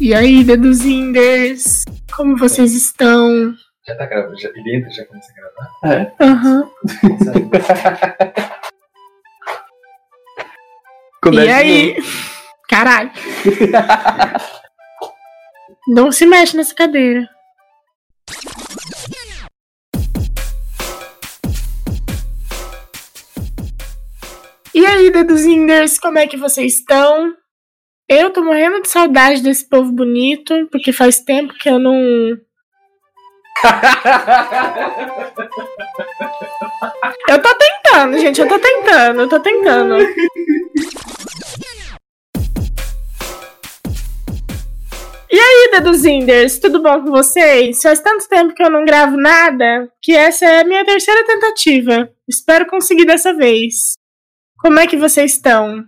E aí, deduzinders? Como vocês estão? Já tá gravando? Já, ele entra já começa a gravar? É. Aham. Começa E aí? Caralho. Não se mexe nessa cadeira. E aí, deduzinders, como é que vocês estão? Eu tô morrendo de saudade desse povo bonito, porque faz tempo que eu não. Eu tô tentando, gente, eu tô tentando, eu tô tentando. E aí, deduzinders, tudo bom com vocês? Faz tanto tempo que eu não gravo nada que essa é a minha terceira tentativa. Espero conseguir dessa vez. Como é que vocês estão?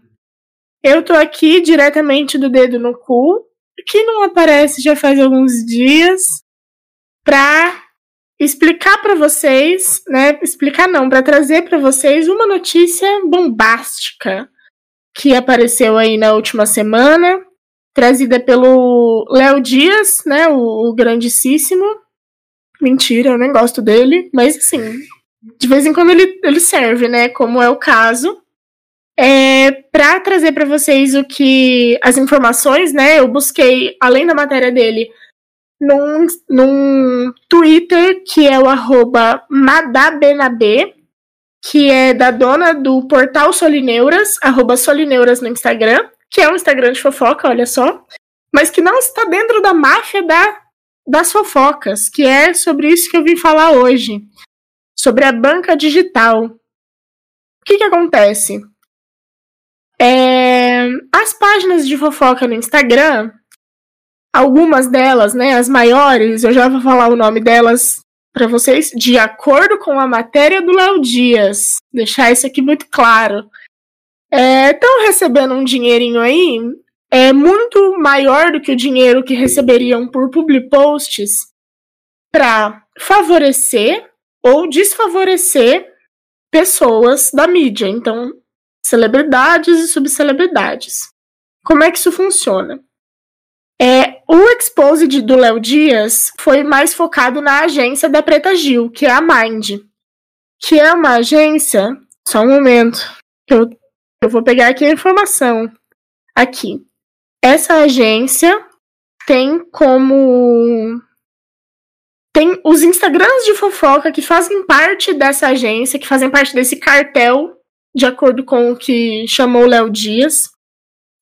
Eu tô aqui diretamente do dedo no cu, que não aparece já faz alguns dias, pra explicar pra vocês, né? Explicar não, pra trazer pra vocês uma notícia bombástica que apareceu aí na última semana, trazida pelo Léo Dias, né? O, o grandíssimo. Mentira, eu nem gosto dele, mas assim, de vez em quando ele, ele serve, né? Como é o caso. É, para trazer para vocês o que as informações, né? Eu busquei além da matéria dele num, num Twitter que é o arroba Madabenabê, que é da dona do portal Solineuras, Solineuras no Instagram, que é um Instagram de fofoca, olha só, mas que não está dentro da máfia da, das fofocas, que é sobre isso que eu vim falar hoje, sobre a banca digital. O que, que acontece? É, as páginas de fofoca no Instagram, algumas delas, né, as maiores, eu já vou falar o nome delas para vocês, de acordo com a matéria do Léo Dias. Deixar isso aqui muito claro. Estão recebendo um dinheirinho aí, é muito maior do que o dinheiro que receberiam por public posts para favorecer ou desfavorecer pessoas da mídia. Então, celebridades e subcelebridades. Como é que isso funciona? É, o Exposed do Léo Dias foi mais focado na agência da Preta Gil, que é a Mind, que é uma agência. Só um momento, eu, eu vou pegar aqui a informação. Aqui. Essa agência tem como. Tem os Instagrams de fofoca que fazem parte dessa agência, que fazem parte desse cartel de acordo com o que chamou Léo Dias,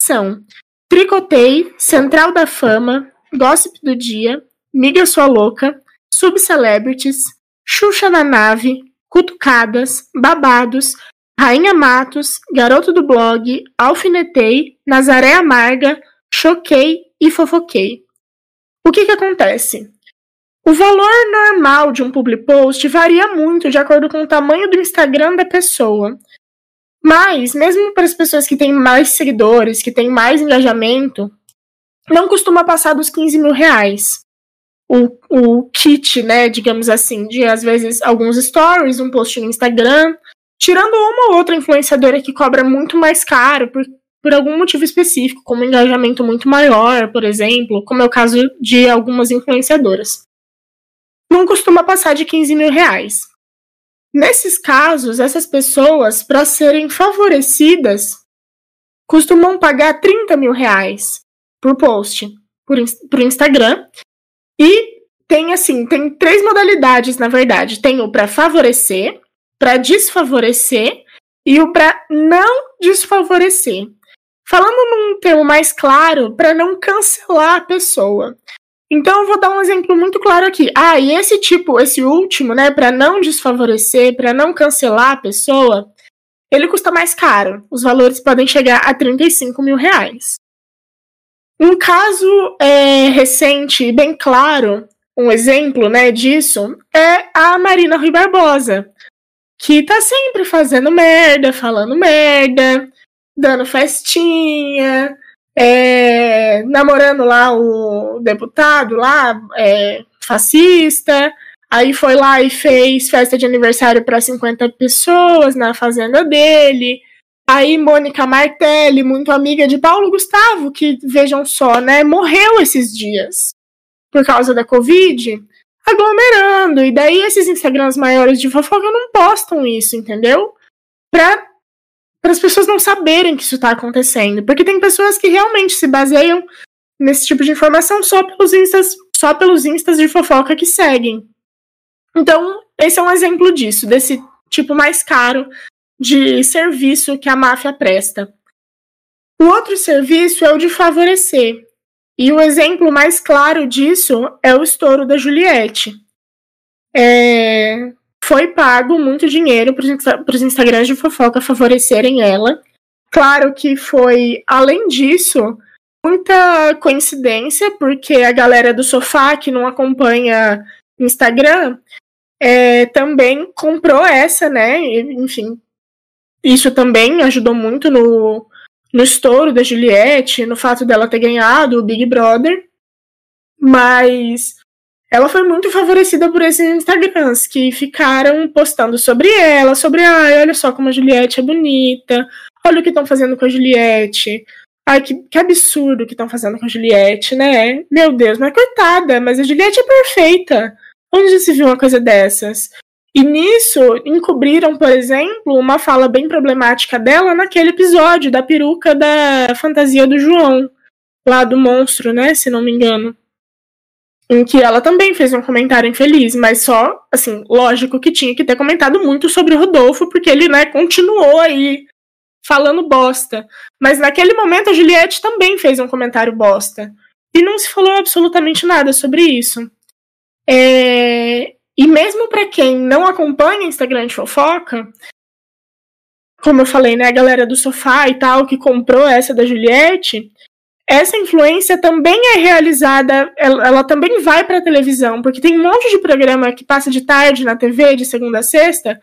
são Tricotei, Central da Fama, Gossip do Dia, Miga Sua Louca, Subcelebrities, Xuxa na Nave, Cutucadas, Babados, Rainha Matos, Garoto do Blog, Alfinetei, Nazaré Amarga, Choquei e Fofoquei. O que que acontece? O valor normal de um public post varia muito de acordo com o tamanho do Instagram da pessoa. Mas, mesmo para as pessoas que têm mais seguidores, que têm mais engajamento, não costuma passar dos 15 mil reais. O, o kit, né, digamos assim, de às vezes alguns stories, um post no Instagram, tirando uma ou outra influenciadora que cobra muito mais caro por, por algum motivo específico, como um engajamento muito maior, por exemplo, como é o caso de algumas influenciadoras. Não costuma passar de 15 mil reais. Nesses casos, essas pessoas, para serem favorecidas, costumam pagar 30 mil reais por post por, por Instagram. E tem assim, tem três modalidades, na verdade. Tem o para favorecer, para desfavorecer e o para não desfavorecer. Falando num termo mais claro, para não cancelar a pessoa. Então eu vou dar um exemplo muito claro aqui. Ah, e esse tipo, esse último, né, para não desfavorecer, para não cancelar a pessoa, ele custa mais caro. Os valores podem chegar a 35 mil reais. Um caso é, recente e bem claro, um exemplo né, disso, é a Marina Rui Barbosa, que tá sempre fazendo merda, falando merda, dando festinha, é, namorando lá o deputado lá, é, fascista. Aí foi lá e fez festa de aniversário para 50 pessoas na fazenda dele. Aí Mônica Martelli, muito amiga de Paulo Gustavo, que vejam só, né, morreu esses dias por causa da Covid, aglomerando. E daí esses Instagrams maiores de fofoca não postam isso, entendeu? Pra para as pessoas não saberem que isso está acontecendo. Porque tem pessoas que realmente se baseiam nesse tipo de informação só pelos instas, só pelos instas de fofoca que seguem. Então, esse é um exemplo disso, desse tipo mais caro de serviço que a máfia presta. O outro serviço é o de favorecer. E o exemplo mais claro disso é o estouro da Juliette. É, foi pago muito dinheiro para os Instagrams de fofoca favorecerem ela. Claro que foi, além disso, muita coincidência, porque a galera do sofá que não acompanha Instagram é, também comprou essa, né? Enfim, isso também ajudou muito no, no estouro da Juliette, no fato dela ter ganhado o Big Brother. Mas ela foi muito favorecida por esses Instagrams que ficaram postando sobre ela, sobre, ai, olha só como a Juliette é bonita, olha o que estão fazendo com a Juliette. Ai, que, que absurdo que estão fazendo com a Juliette, né? Meu Deus, mas coitada, mas a Juliette é perfeita. Onde se viu uma coisa dessas? E nisso, encobriram, por exemplo, uma fala bem problemática dela naquele episódio da peruca da fantasia do João, lá do monstro, né? Se não me engano em que ela também fez um comentário infeliz, mas só, assim, lógico que tinha que ter comentado muito sobre o Rodolfo, porque ele, né, continuou aí falando bosta. Mas naquele momento a Juliette também fez um comentário bosta. E não se falou absolutamente nada sobre isso. É... E mesmo para quem não acompanha Instagram de fofoca, como eu falei, né, a galera do sofá e tal, que comprou essa da Juliette, essa influência também é realizada, ela, ela também vai para a televisão, porque tem um monte de programa que passa de tarde na TV, de segunda a sexta,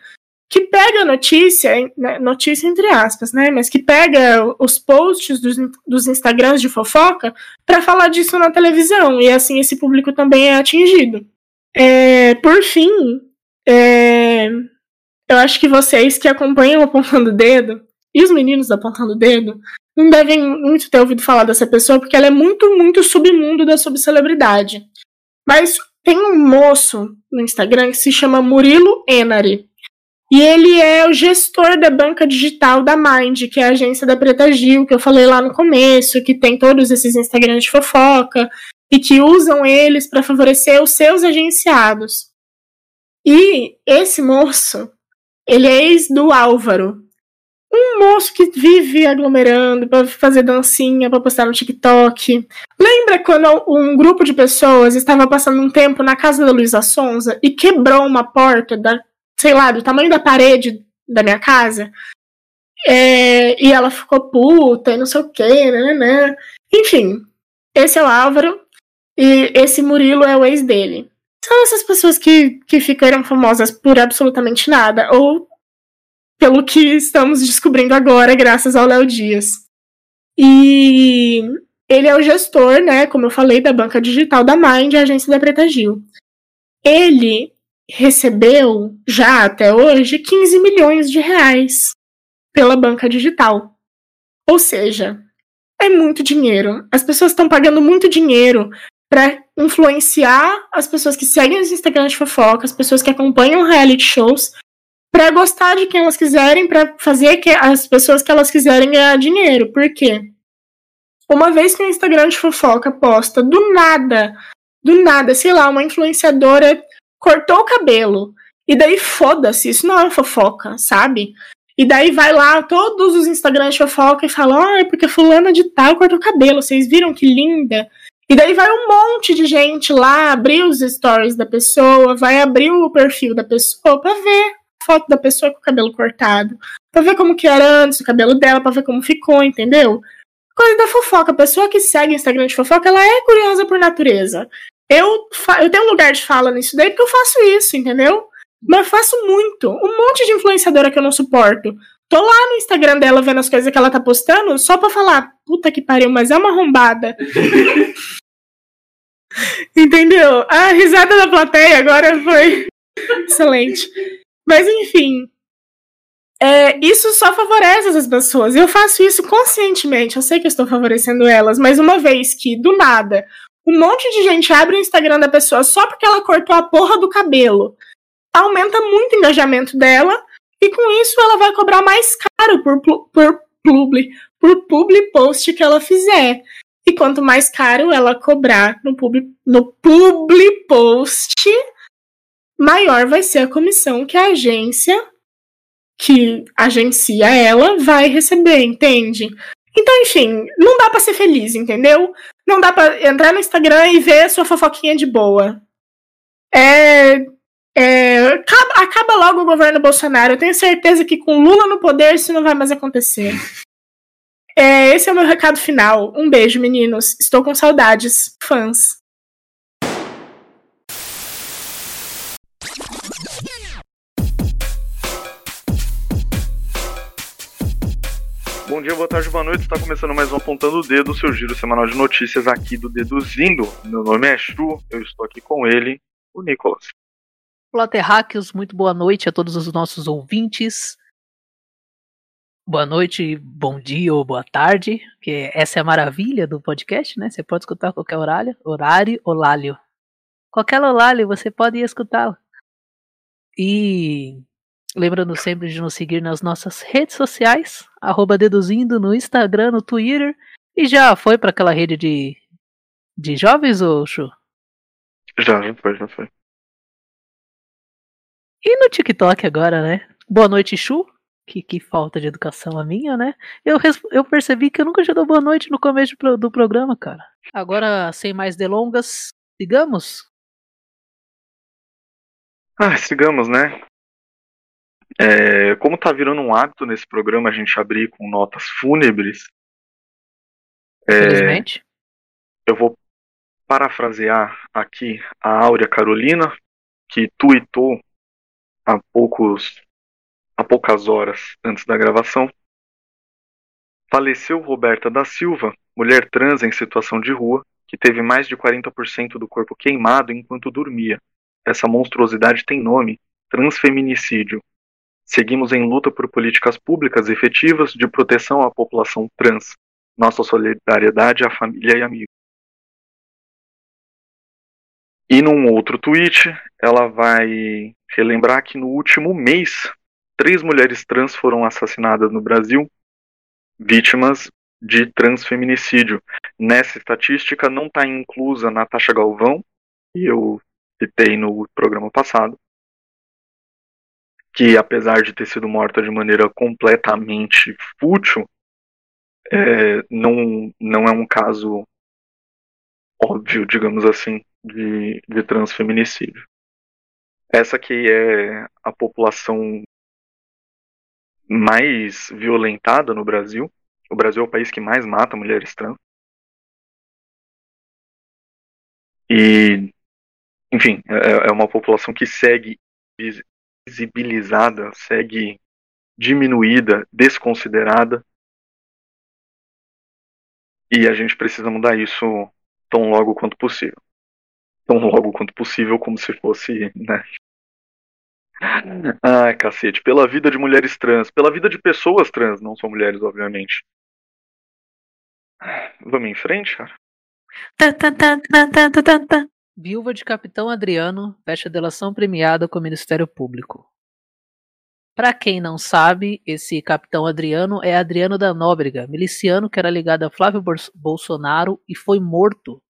que pega notícia, né, notícia entre aspas, né, mas que pega os posts dos, dos Instagrams de fofoca para falar disso na televisão, e assim esse público também é atingido. É, por fim, é, eu acho que vocês que acompanham Apontando o Dedo, e os meninos Apontando o Dedo, não devem muito ter ouvido falar dessa pessoa, porque ela é muito, muito submundo da subcelebridade. Mas tem um moço no Instagram que se chama Murilo Enari. E ele é o gestor da banca digital da Mind, que é a agência da Preta Gil, que eu falei lá no começo, que tem todos esses Instagrams de fofoca e que usam eles para favorecer os seus agenciados. E esse moço, ele é ex do Álvaro, moço que vive aglomerando para fazer dancinha, para postar no TikTok. Lembra quando um grupo de pessoas estava passando um tempo na casa da Luísa Sonza e quebrou uma porta da, sei lá, do tamanho da parede da minha casa? É, e ela ficou puta e não sei o que, né, né? Enfim, esse é o Álvaro e esse Murilo é o ex dele. São essas pessoas que, que ficaram famosas por absolutamente nada, ou pelo que estamos descobrindo agora, graças ao Léo Dias. E ele é o gestor, né, como eu falei, da banca digital da Mind, a agência da Preta Gil. Ele recebeu, já até hoje, 15 milhões de reais pela banca digital. Ou seja, é muito dinheiro. As pessoas estão pagando muito dinheiro para influenciar as pessoas que seguem os Instagrams de fofoca, as pessoas que acompanham reality shows, para gostar de quem elas quiserem, para fazer que as pessoas que elas quiserem ganhar dinheiro. Por quê? Uma vez que o Instagram de fofoca posta do nada, do nada, sei lá, uma influenciadora cortou o cabelo. E daí foda-se, isso não é fofoca, sabe? E daí vai lá todos os Instagrams de fofoca e falam, ah, é porque fulana de tal cortou o cabelo, vocês viram que linda? E daí vai um monte de gente lá abrir os stories da pessoa, vai abrir o perfil da pessoa pra ver foto da pessoa com o cabelo cortado, pra ver como que era antes o cabelo dela, pra ver como ficou, entendeu? Coisa da fofoca. A pessoa que segue Instagram de fofoca, ela é curiosa por natureza. Eu, eu tenho um lugar de fala nisso daí porque eu faço isso, entendeu? Mas eu faço muito. Um monte de influenciadora que eu não suporto. Tô lá no Instagram dela vendo as coisas que ela tá postando só pra falar, puta que pariu, mas é uma arrombada. Entendeu? A risada da plateia agora foi excelente. Mas enfim. É, isso só favorece as pessoas. Eu faço isso conscientemente. Eu sei que eu estou favorecendo elas, mas uma vez que, do nada, um monte de gente abre o Instagram da pessoa só porque ela cortou a porra do cabelo, aumenta muito o engajamento dela, e com isso ela vai cobrar mais caro por, por, publi, por publi post que ela fizer. E quanto mais caro ela cobrar no publi, no publi post, maior vai ser a comissão que a agência que agencia ela vai receber, entende? Então, enfim, não dá para ser feliz, entendeu? Não dá para entrar no Instagram e ver a sua fofoquinha de boa. É, é, acaba, acaba, logo o governo Bolsonaro. Eu tenho certeza que com Lula no poder isso não vai mais acontecer. É, esse é o meu recado final. Um beijo, meninos. Estou com saudades. Fãs. Bom dia, boa tarde, boa noite. Está começando mais um Apontando o Dedo, seu giro semanal de notícias aqui do Deduzindo. Meu nome é Chu, eu estou aqui com ele, o Nicolas. Olá, terráqueos, muito boa noite a todos os nossos ouvintes. Boa noite, bom dia ou boa tarde, que essa é a maravilha do podcast, né? Você pode escutar a qualquer horário, horário, horário. Qualquer horário você pode escutá-lo. E Lembrando sempre de nos seguir nas nossas redes sociais, arroba deduzindo no Instagram, no Twitter. E já foi para aquela rede de, de jovens, ou Chu? Já, já foi, já foi. E no TikTok agora, né? Boa noite, Chu. Que, que falta de educação a minha, né? Eu, eu percebi que eu nunca já dou boa noite no começo do programa, cara. Agora, sem mais delongas, sigamos? Ah, sigamos, né? É, como está virando um hábito nesse programa a gente abrir com notas fúnebres, é, eu vou parafrasear aqui a Áurea Carolina, que tuitou há, poucos, há poucas horas antes da gravação. Faleceu Roberta da Silva, mulher trans em situação de rua, que teve mais de 40% do corpo queimado enquanto dormia. Essa monstruosidade tem nome: transfeminicídio. Seguimos em luta por políticas públicas efetivas de proteção à população trans. Nossa solidariedade à família e amigos. E num outro tweet, ela vai relembrar que no último mês, três mulheres trans foram assassinadas no Brasil, vítimas de transfeminicídio. Nessa estatística não está inclusa Natasha Galvão, que eu citei no programa passado, que apesar de ter sido morta de maneira completamente fútil, é, não, não é um caso óbvio, digamos assim, de, de transfeminicídio. Essa que é a população mais violentada no Brasil. O Brasil é o país que mais mata mulheres trans. E, enfim, é, é uma população que segue visibilizada, segue diminuída, desconsiderada. E a gente precisa mudar isso tão logo quanto possível. Tão logo quanto possível, como se fosse, né? Ai, cacete. Pela vida de mulheres trans. Pela vida de pessoas trans, não são mulheres, obviamente. Vamos em frente, cara? Viúva de Capitão Adriano fecha delação premiada com o Ministério Público. Para quem não sabe, esse Capitão Adriano é Adriano da Nóbrega, miliciano que era ligado a Flávio Bolsonaro e foi morto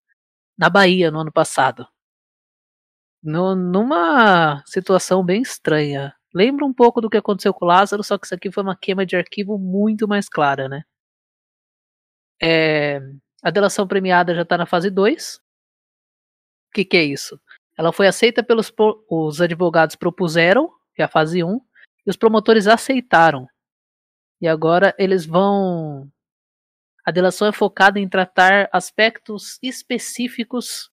na Bahia no ano passado. No, numa situação bem estranha. Lembra um pouco do que aconteceu com o Lázaro, só que isso aqui foi uma queima de arquivo muito mais clara, né? É, a delação premiada já está na fase 2, o que, que é isso? Ela foi aceita pelos os advogados propuseram, que é a fase 1, e os promotores aceitaram. E agora eles vão. A delação é focada em tratar aspectos específicos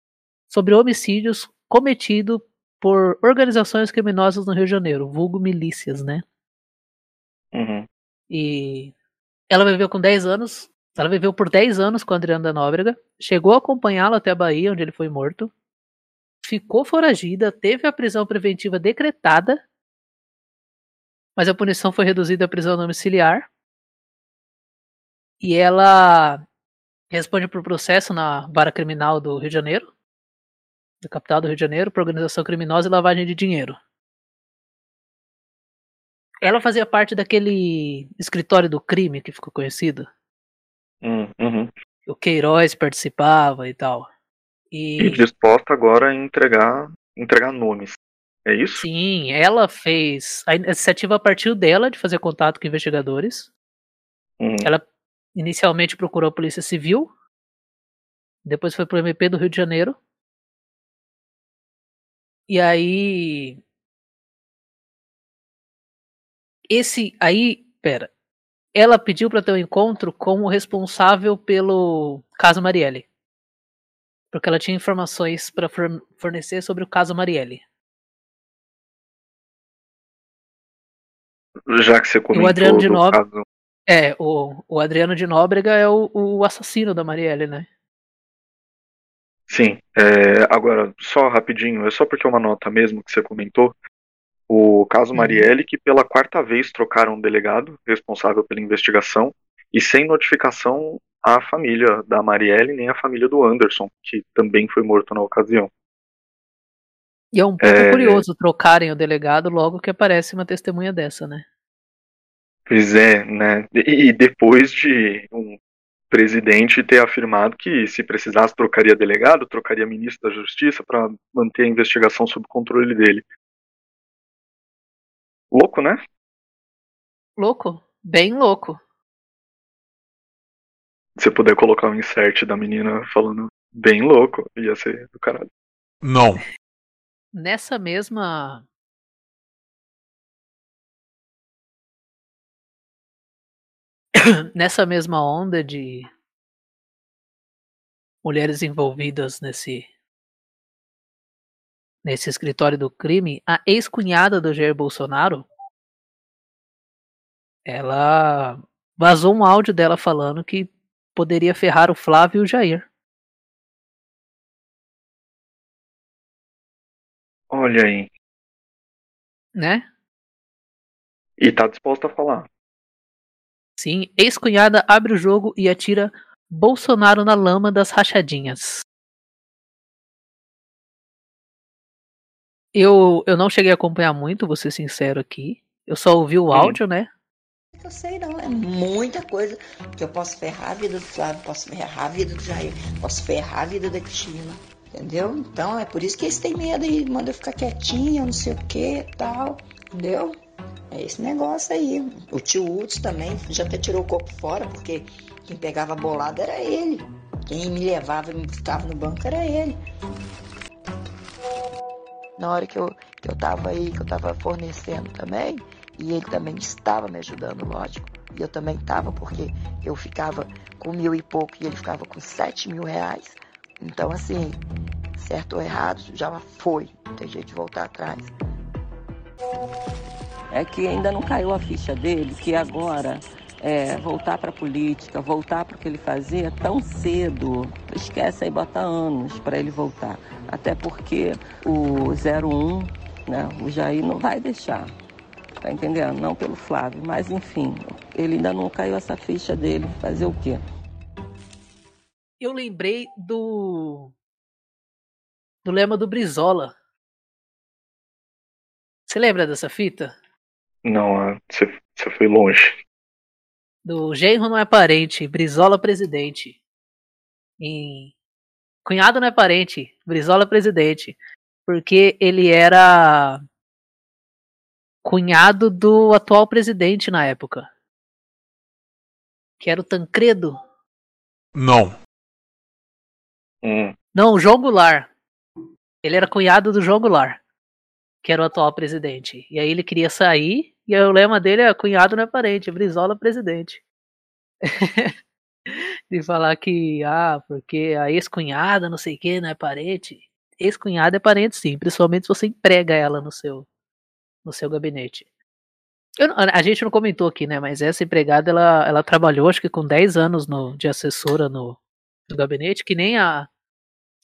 sobre homicídios cometidos por organizações criminosas no Rio de Janeiro, vulgo milícias, né? Uhum. E ela viveu com 10 anos. Ela viveu por 10 anos com Adriano da Nóbrega. Chegou a acompanhá-lo até a Bahia, onde ele foi morto ficou foragida, teve a prisão preventiva decretada mas a punição foi reduzida à prisão domiciliar. E ela responde por processo na vara criminal do Rio de Janeiro, da capital do Rio de Janeiro, por organização criminosa e lavagem de dinheiro. Ela fazia parte daquele escritório do crime que ficou conhecido. Hum, uhum. O Queiroz participava e tal. E... e disposta agora a entregar, entregar nomes. É isso? Sim, ela fez. A iniciativa partiu dela de fazer contato com investigadores. Hum. Ela inicialmente procurou a Polícia Civil. Depois foi pro MP do Rio de Janeiro. E aí. Esse. Aí. Pera. Ela pediu para ter um encontro com o responsável pelo caso Marielle. Porque ela tinha informações para fornecer sobre o caso Marielle. Já que você comentou o Adriano de Nóbrega, caso... É, o, o Adriano de Nóbrega é o, o assassino da Marielle, né? Sim. É, agora, só rapidinho, é só porque é uma nota mesmo que você comentou. O caso Marielle, que pela quarta vez trocaram um delegado responsável pela investigação e sem notificação à família da Marielle nem à família do Anderson, que também foi morto na ocasião. E é um pouco é... curioso trocarem o delegado logo que aparece uma testemunha dessa, né? Pois é, né? E depois de um presidente ter afirmado que se precisasse trocaria delegado, trocaria ministro da Justiça para manter a investigação sob controle dele. Louco, né? Louco, bem louco. Se puder colocar um insert da menina falando bem louco, ia ser do caralho. Não. Nessa mesma nessa mesma onda de mulheres envolvidas nesse nesse escritório do crime, a ex-cunhada do Jair Bolsonaro ela vazou um áudio dela falando que poderia ferrar o Flávio e o Jair. Olha aí. Né? E tá disposta a falar. Sim, ex-cunhada abre o jogo e atira Bolsonaro na lama das rachadinhas. Eu, eu não cheguei a acompanhar muito, vou ser sincero aqui. Eu só ouvi o áudio, né? Eu sei não, é muita coisa que eu posso ferrar a vida do Flávio, posso ferrar a vida do Jair, posso ferrar a vida da Cristina, entendeu? Então é por isso que eles têm medo e mandam eu ficar quietinha, não sei o que tal, entendeu? É esse negócio aí. O tio Uts também já até tirou o corpo fora, porque quem pegava bolada era ele. Quem me levava e me ficava no banco era ele. Na hora que eu, que eu tava aí, que eu tava fornecendo também, e ele também estava me ajudando, lógico. E eu também estava, porque eu ficava com mil e pouco e ele ficava com sete mil reais. Então, assim, certo ou errado, já foi. Não tem jeito de voltar atrás é que ainda não caiu a ficha dele, que agora é, voltar para a política, voltar para o que ele fazia tão cedo, esquece aí, bota anos para ele voltar. Até porque o 01, né, o Jair não vai deixar, tá entendendo? Não pelo Flávio, mas enfim, ele ainda não caiu essa ficha dele, fazer o quê? Eu lembrei do do lema do Brizola. Você lembra dessa fita? Não, você, você foi longe. Do genro não é parente, Brizola presidente. Em Cunhado não é parente, Brizola presidente. Porque ele era cunhado do atual presidente na época. Que era o Tancredo. Não. Hum. Não, o João Goulart. Ele era cunhado do João Goulart, que era o atual presidente. E aí ele queria sair e o lema dele é cunhado não é parente, Brizola presidente. de falar que, ah, porque a ex-cunhada, não sei o que, não é parente. Ex-cunhada é parente sim, principalmente se você emprega ela no seu, no seu gabinete. Eu, a gente não comentou aqui, né, mas essa empregada, ela, ela trabalhou acho que com 10 anos no, de assessora no, no gabinete, que nem a,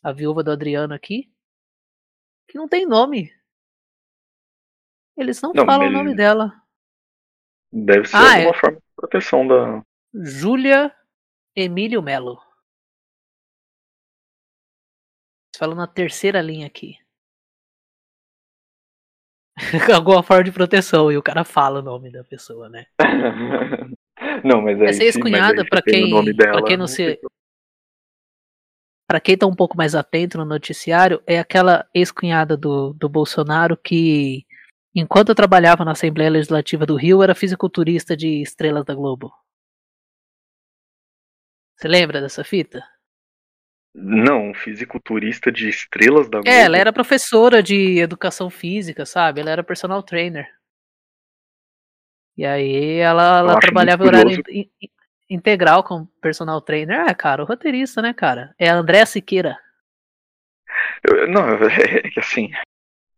a viúva do Adriano aqui, que não tem nome. Eles não, não falam ele... o nome dela. Deve ser Ah, alguma é. forma de proteção da. Júlia Emílio Melo. Falando na terceira linha aqui. Alguma forma de proteção, e o cara fala o nome da pessoa, né? não, mas aí. Essa se- ex-cunhada, pra quem- pra quem não se- Pra quem tá um pouco mais atento no noticiário, é aquela ex-cunhada do, do Bolsonaro que, enquanto eu trabalhava na Assembleia Legislativa do Rio, era fisiculturista de Estrelas da Globo. Você lembra dessa fita? Não, fisiculturista de estrelas da Globo. É, ela era professora de educação física, sabe? Ela era personal trainer. E aí ela, ela trabalhava horário in- in- integral como personal trainer. Ah, cara, o roteirista, né, cara? É a Andréa Siqueira. Eu- Não, é que assim.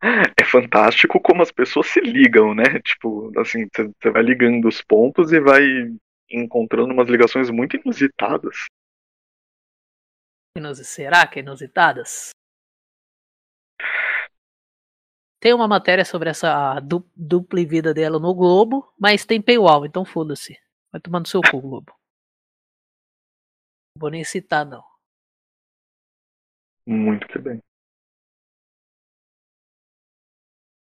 É fantástico como as pessoas se ligam, né? Tipo, assim, você vai ligando os pontos e vai encontrando umas ligações muito inusitadas. Inusi- Será que é inusitadas? Tem uma matéria sobre essa du- dupla vida dela no Globo, mas tem paywall, então foda-se. Vai tomando seu cu, Globo. Não vou nem citar, não. Muito que bem.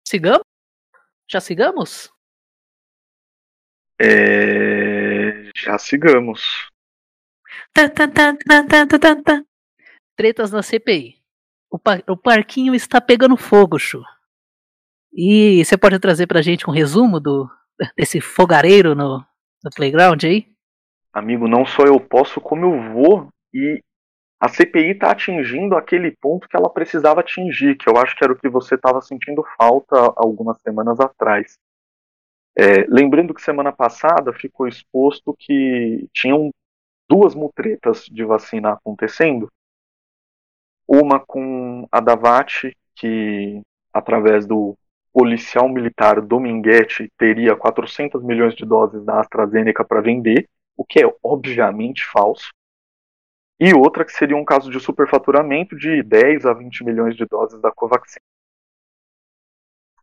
Sigamos? Já sigamos? É... Já sigamos. Tretas na CPI. O, pa- o parquinho está pegando fogo, Chu. E você pode trazer pra gente um resumo do desse fogareiro no, no playground aí? Amigo, não só eu posso, como eu vou. E a CPI está atingindo aquele ponto que ela precisava atingir, que eu acho que era o que você estava sentindo falta algumas semanas atrás. É, lembrando que semana passada ficou exposto que tinham duas mutretas de vacina acontecendo. Uma com a Davat, que através do policial militar Dominguete teria 400 milhões de doses da AstraZeneca para vender, o que é obviamente falso. E outra que seria um caso de superfaturamento de 10 a 20 milhões de doses da Covaxin.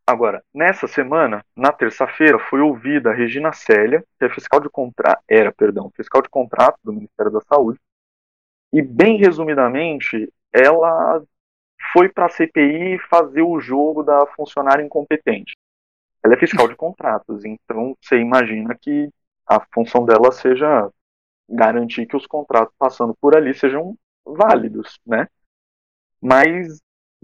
Agora, nessa semana, na terça-feira, foi ouvida a Regina Célia, que é fiscal de contra... era, perdão, fiscal de contrato do Ministério da Saúde, e bem resumidamente, ela foi para a CPI fazer o jogo da funcionária incompetente. Ela é fiscal de contratos, então você imagina que a função dela seja garantir que os contratos passando por ali sejam válidos, né? Mas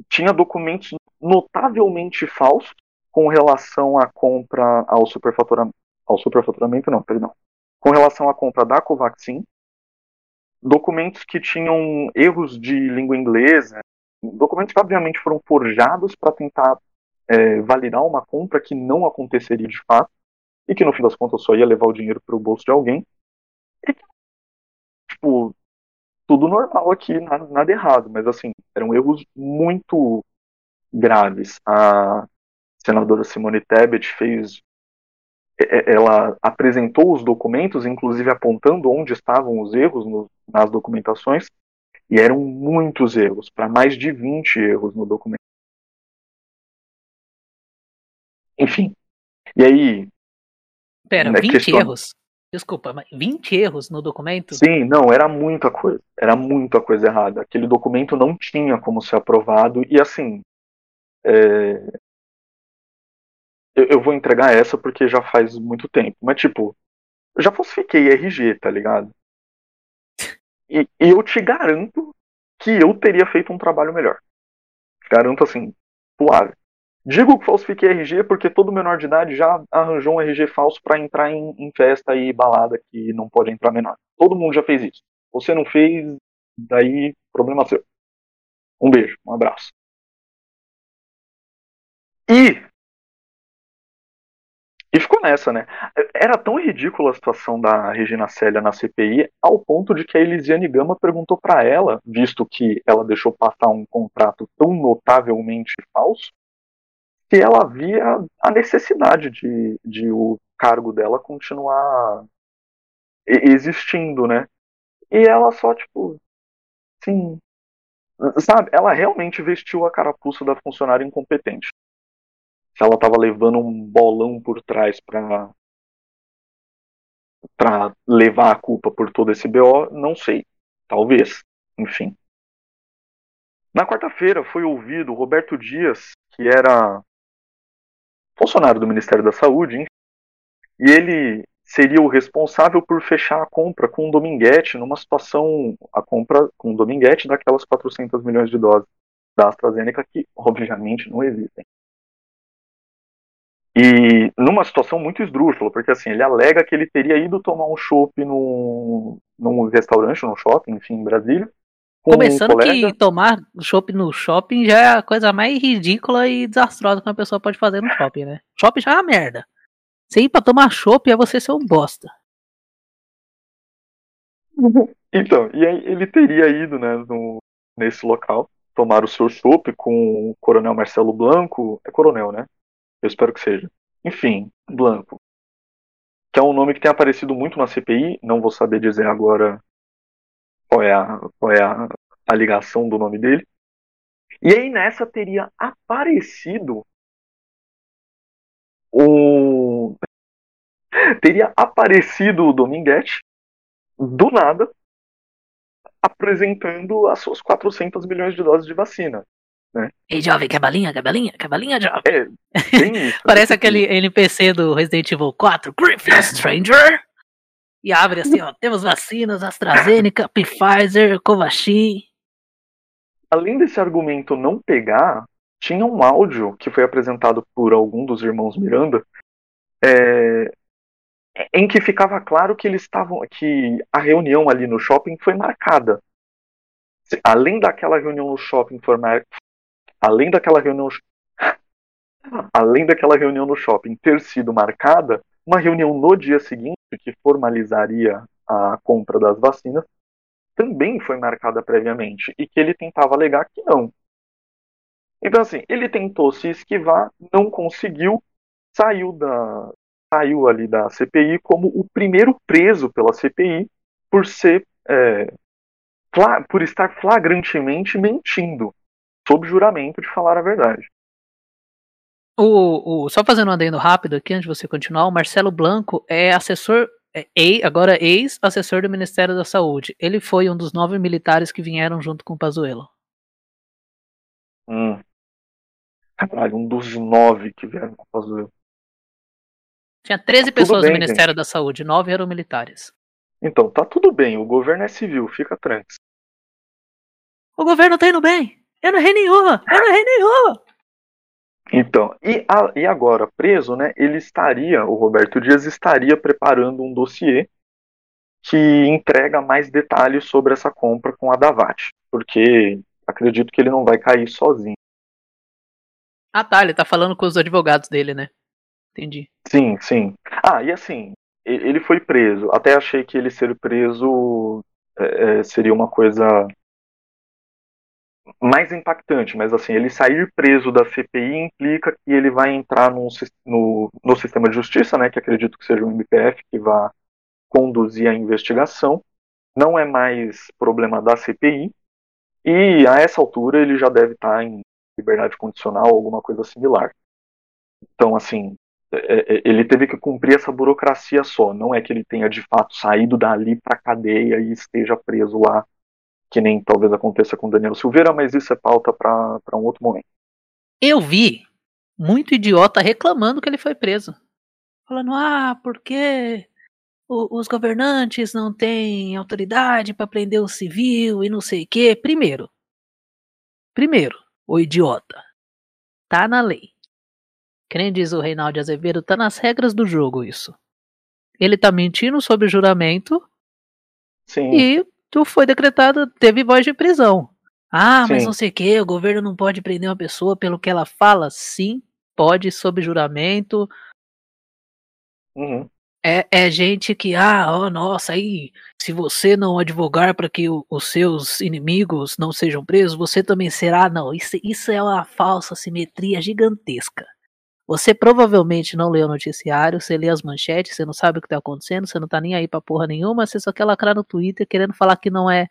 tinha documentos notavelmente falsos com relação à compra ao superfaturamento, ao superfaturamento não, perdão, com relação à compra da Covaxin, documentos que tinham erros de língua inglesa, documentos que obviamente foram forjados para tentar é, validar uma compra que não aconteceria de fato e que no fim das contas só ia levar o dinheiro para o bolso de alguém. E, tipo, tudo normal aqui, nada, nada errado, mas assim, eram erros muito graves. A senadora Simone Tebet fez. Ela apresentou os documentos, inclusive apontando onde estavam os erros no, nas documentações, e eram muitos erros, para mais de 20 erros no documento. Enfim. E aí, Pera, É 20 questão- erros? Desculpa, mas 20 erros no documento? Sim, não, era muita coisa. Era muita coisa errada. Aquele documento não tinha como ser aprovado. E assim. É, Eu, eu vou entregar essa porque já faz muito tempo. Mas, tipo, eu já falsifiquei RG, tá ligado? E, e eu te garanto que eu teria feito um trabalho melhor. Garanto assim, suave. Digo que falsifiquei RG porque todo menor de idade já arranjou um RG falso para entrar em, em festa e balada que não pode entrar menor. Todo mundo já fez isso. Você não fez, daí problema seu. Um beijo, um abraço. E e ficou nessa, né? Era tão ridícula a situação da Regina Célia na CPI, ao ponto de que a Elisiane Gama perguntou para ela, visto que ela deixou passar um contrato tão notavelmente falso, se ela via a necessidade de, de o cargo dela continuar existindo, né? E ela só, tipo, sim, sabe? Ela realmente vestiu a carapuça da funcionária incompetente. Se ela tava levando um bolão por trás pra, para levar a culpa por todo esse BO, não sei. Talvez. Enfim. Na quarta-feira foi ouvido Roberto Dias, que era funcionário do Ministério da Saúde, hein? e ele seria o responsável por fechar a compra com o Dominguete numa situação, a compra com o Dominguete daquelas 400 milhões de doses da AstraZeneca que obviamente não existem. E numa situação muito esdrúxula, porque assim, ele alega que ele teria ido tomar um chopp num, num restaurante, num shopping, enfim, em Brasília. com um Começando colega. que tomar chopp no shopping já é a coisa mais ridícula e desastrosa que uma pessoa pode fazer no shopping, né? Shopping já é uma merda. Você ir pra tomar chopp é você ser um bosta. Então, e aí ele teria ido né, no, nesse local, tomar o seu chopp com o coronel Marcelo Blanco. É coronel, né? Eu espero que seja. Enfim, Blanco. Que é um nome que tem aparecido muito na CPI, não vou saber dizer agora qual é a, qual é a, a ligação do nome dele. E aí nessa teria aparecido o. Teria aparecido o Dominguete, do nada, apresentando as suas 400 milhões de doses de vacina. Ei, jovem, quer balinha? Quer balinha? Quer balinha, jovem? É, isso. Parece aquele NPC do Resident Evil 4, Griffin Stranger. E abre assim, ó, temos vacinas, AstraZeneca, Pfizer, Covaxin. Além desse argumento não pegar, tinha um áudio que foi apresentado por algum dos irmãos Miranda, é, em que ficava claro que eles estavam, que a reunião ali no shopping foi marcada. Além daquela reunião no shopping. Além daquela reunião além daquela reunião no shopping ter sido marcada, uma reunião no dia seguinte que formalizaria a compra das vacinas também foi marcada previamente e que ele tentava alegar que não. Então assim, ele tentou se esquivar, não conseguiu, saiu da saiu ali da CPI como o primeiro preso pela CPI por ser é, por estar flagrantemente mentindo sob juramento de falar a verdade. O, o, só fazendo um adendo rápido aqui antes de você continuar, o Marcelo Blanco é assessor, é, agora ex-assessor do Ministério da Saúde. Ele foi um dos nove militares que vieram junto com o Pazuello. Hum. Caralho, um dos nove que vieram com o Pazuello. Tinha 13 Tudo pessoas bem, no Ministério da Saúde, nove eram militares. Então, tá tudo bem, o governo é civil, fica tranquilo. O governo tá indo bem. Eu não errei nenhuma, eu não errei nenhuma. Então, e, a- e agora, preso, né, ele estaria, o Roberto Dias estaria preparando um dossiê que entrega mais detalhes sobre essa compra com a Davat, porque acredito que ele não vai cair sozinho. Ah tá, ele tá falando com os advogados dele, né? Entendi. Sim, sim. Ah, e assim, ele foi preso. Até achei que ele ser preso é, é, seria uma coisa mais impactante, mas assim, ele sair preso da CPI implica que ele vai entrar num no, no sistema de justiça, né, que acredito que seja o MPF que vá conduzir a investigação. Não é mais problema da CPI. E a essa altura ele já deve estar em liberdade condicional, alguma coisa similar. Então, assim, é, é, ele teve que cumprir essa burocracia só. Não é que ele tenha de fato saído dali para cadeia e esteja preso lá, que nem talvez aconteça com Daniel Silveira, mas isso é pauta para um outro momento. Eu vi muito idiota reclamando que ele foi preso. Falando, ah, porque o- os governantes não têm autoridade pra prender o civil e não sei o quê. Primeiro, primeiro, o idiota. Tá na lei. Que nem diz o Reinaldo Azevedo, tá nas regras do jogo isso. Ele tá mentindo sob juramento Sim, e tu foi decretado, teve voz de prisão. Ah, mas Sim. não sei o que, o governo não pode prender uma pessoa pelo que ela fala. Sim, pode, sob juramento. uhum, É, é gente que, ah, ó, nossa, aí, se você não advogar para que o- os seus inimigos não sejam presos, você também será. Não, isso, isso é uma falsa simetria gigantesca. Você provavelmente não leu o noticiário, você lê as manchetes, você não sabe o que tá acontecendo, você não tá nem aí pra porra nenhuma, você só quer lacrar no Twitter querendo falar que não é,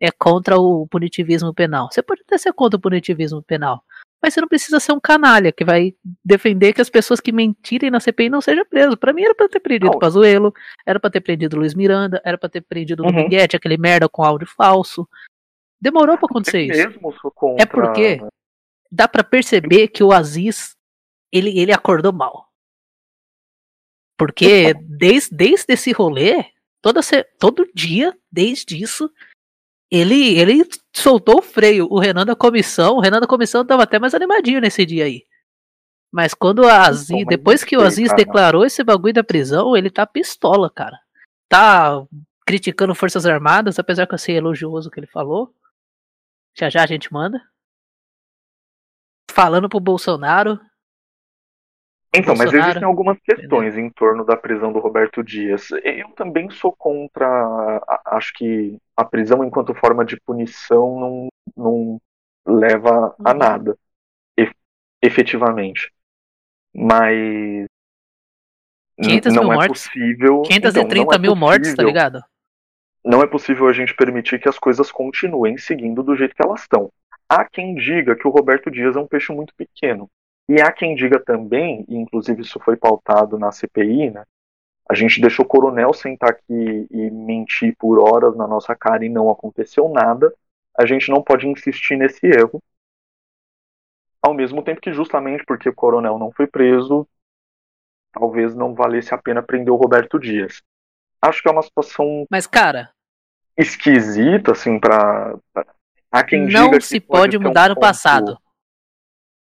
é contra o punitivismo penal. Você pode até ser contra o punitivismo penal, Mas você não precisa ser um canalha que vai defender que as pessoas que mentirem na CPI não sejam presas. Para mim era para ter prendido o Pazuello, era para ter prendido Luiz Miranda, era para ter prendido o Uhum. Dominguete, aquele merda com áudio falso. Demorou para acontecer isso. mesmo contra... É porque dá pra perceber que o Aziz ele, ele acordou mal. Porque desde, desde esse rolê, toda, todo dia, desde isso, ele, ele soltou o freio. O Renan da comissão, o Renan da comissão tava até mais animadinho nesse dia aí. Mas quando a Aziz, mas depois que o Aziz declarou esse bagulho da prisão, ele tá pistola, cara. Tá criticando Forças Armadas, apesar que eu sei elogioso o que ele falou. Já já a gente manda. Falando pro Bolsonaro. Então, mas Bolsonaro, existem algumas questões em torno da prisão do Roberto Dias. Eu também sou contra, acho que a prisão enquanto forma de punição não, não leva a Uhum. nada, efetivamente. Mas 500 não mil é mortes. possível. 530 então, é mil mortes, tá possível- ligado? não é possível a gente permitir que as coisas continuem seguindo do jeito que elas estão. Há quem diga que o Roberto Dias é um peixe muito pequeno. E há quem diga também, e inclusive isso foi pautado na CPI, né? A gente deixou o coronel sentar aqui e mentir por horas na nossa cara e não aconteceu nada. A gente não pode insistir nesse erro. Ao mesmo tempo que, justamente porque o coronel não foi preso, talvez não valesse a pena prender o Roberto Dias. Acho que é uma situação Mas, cara, esquisita, assim, pra. pra- Há quem diga não que se pode um mudar o ponto- passado.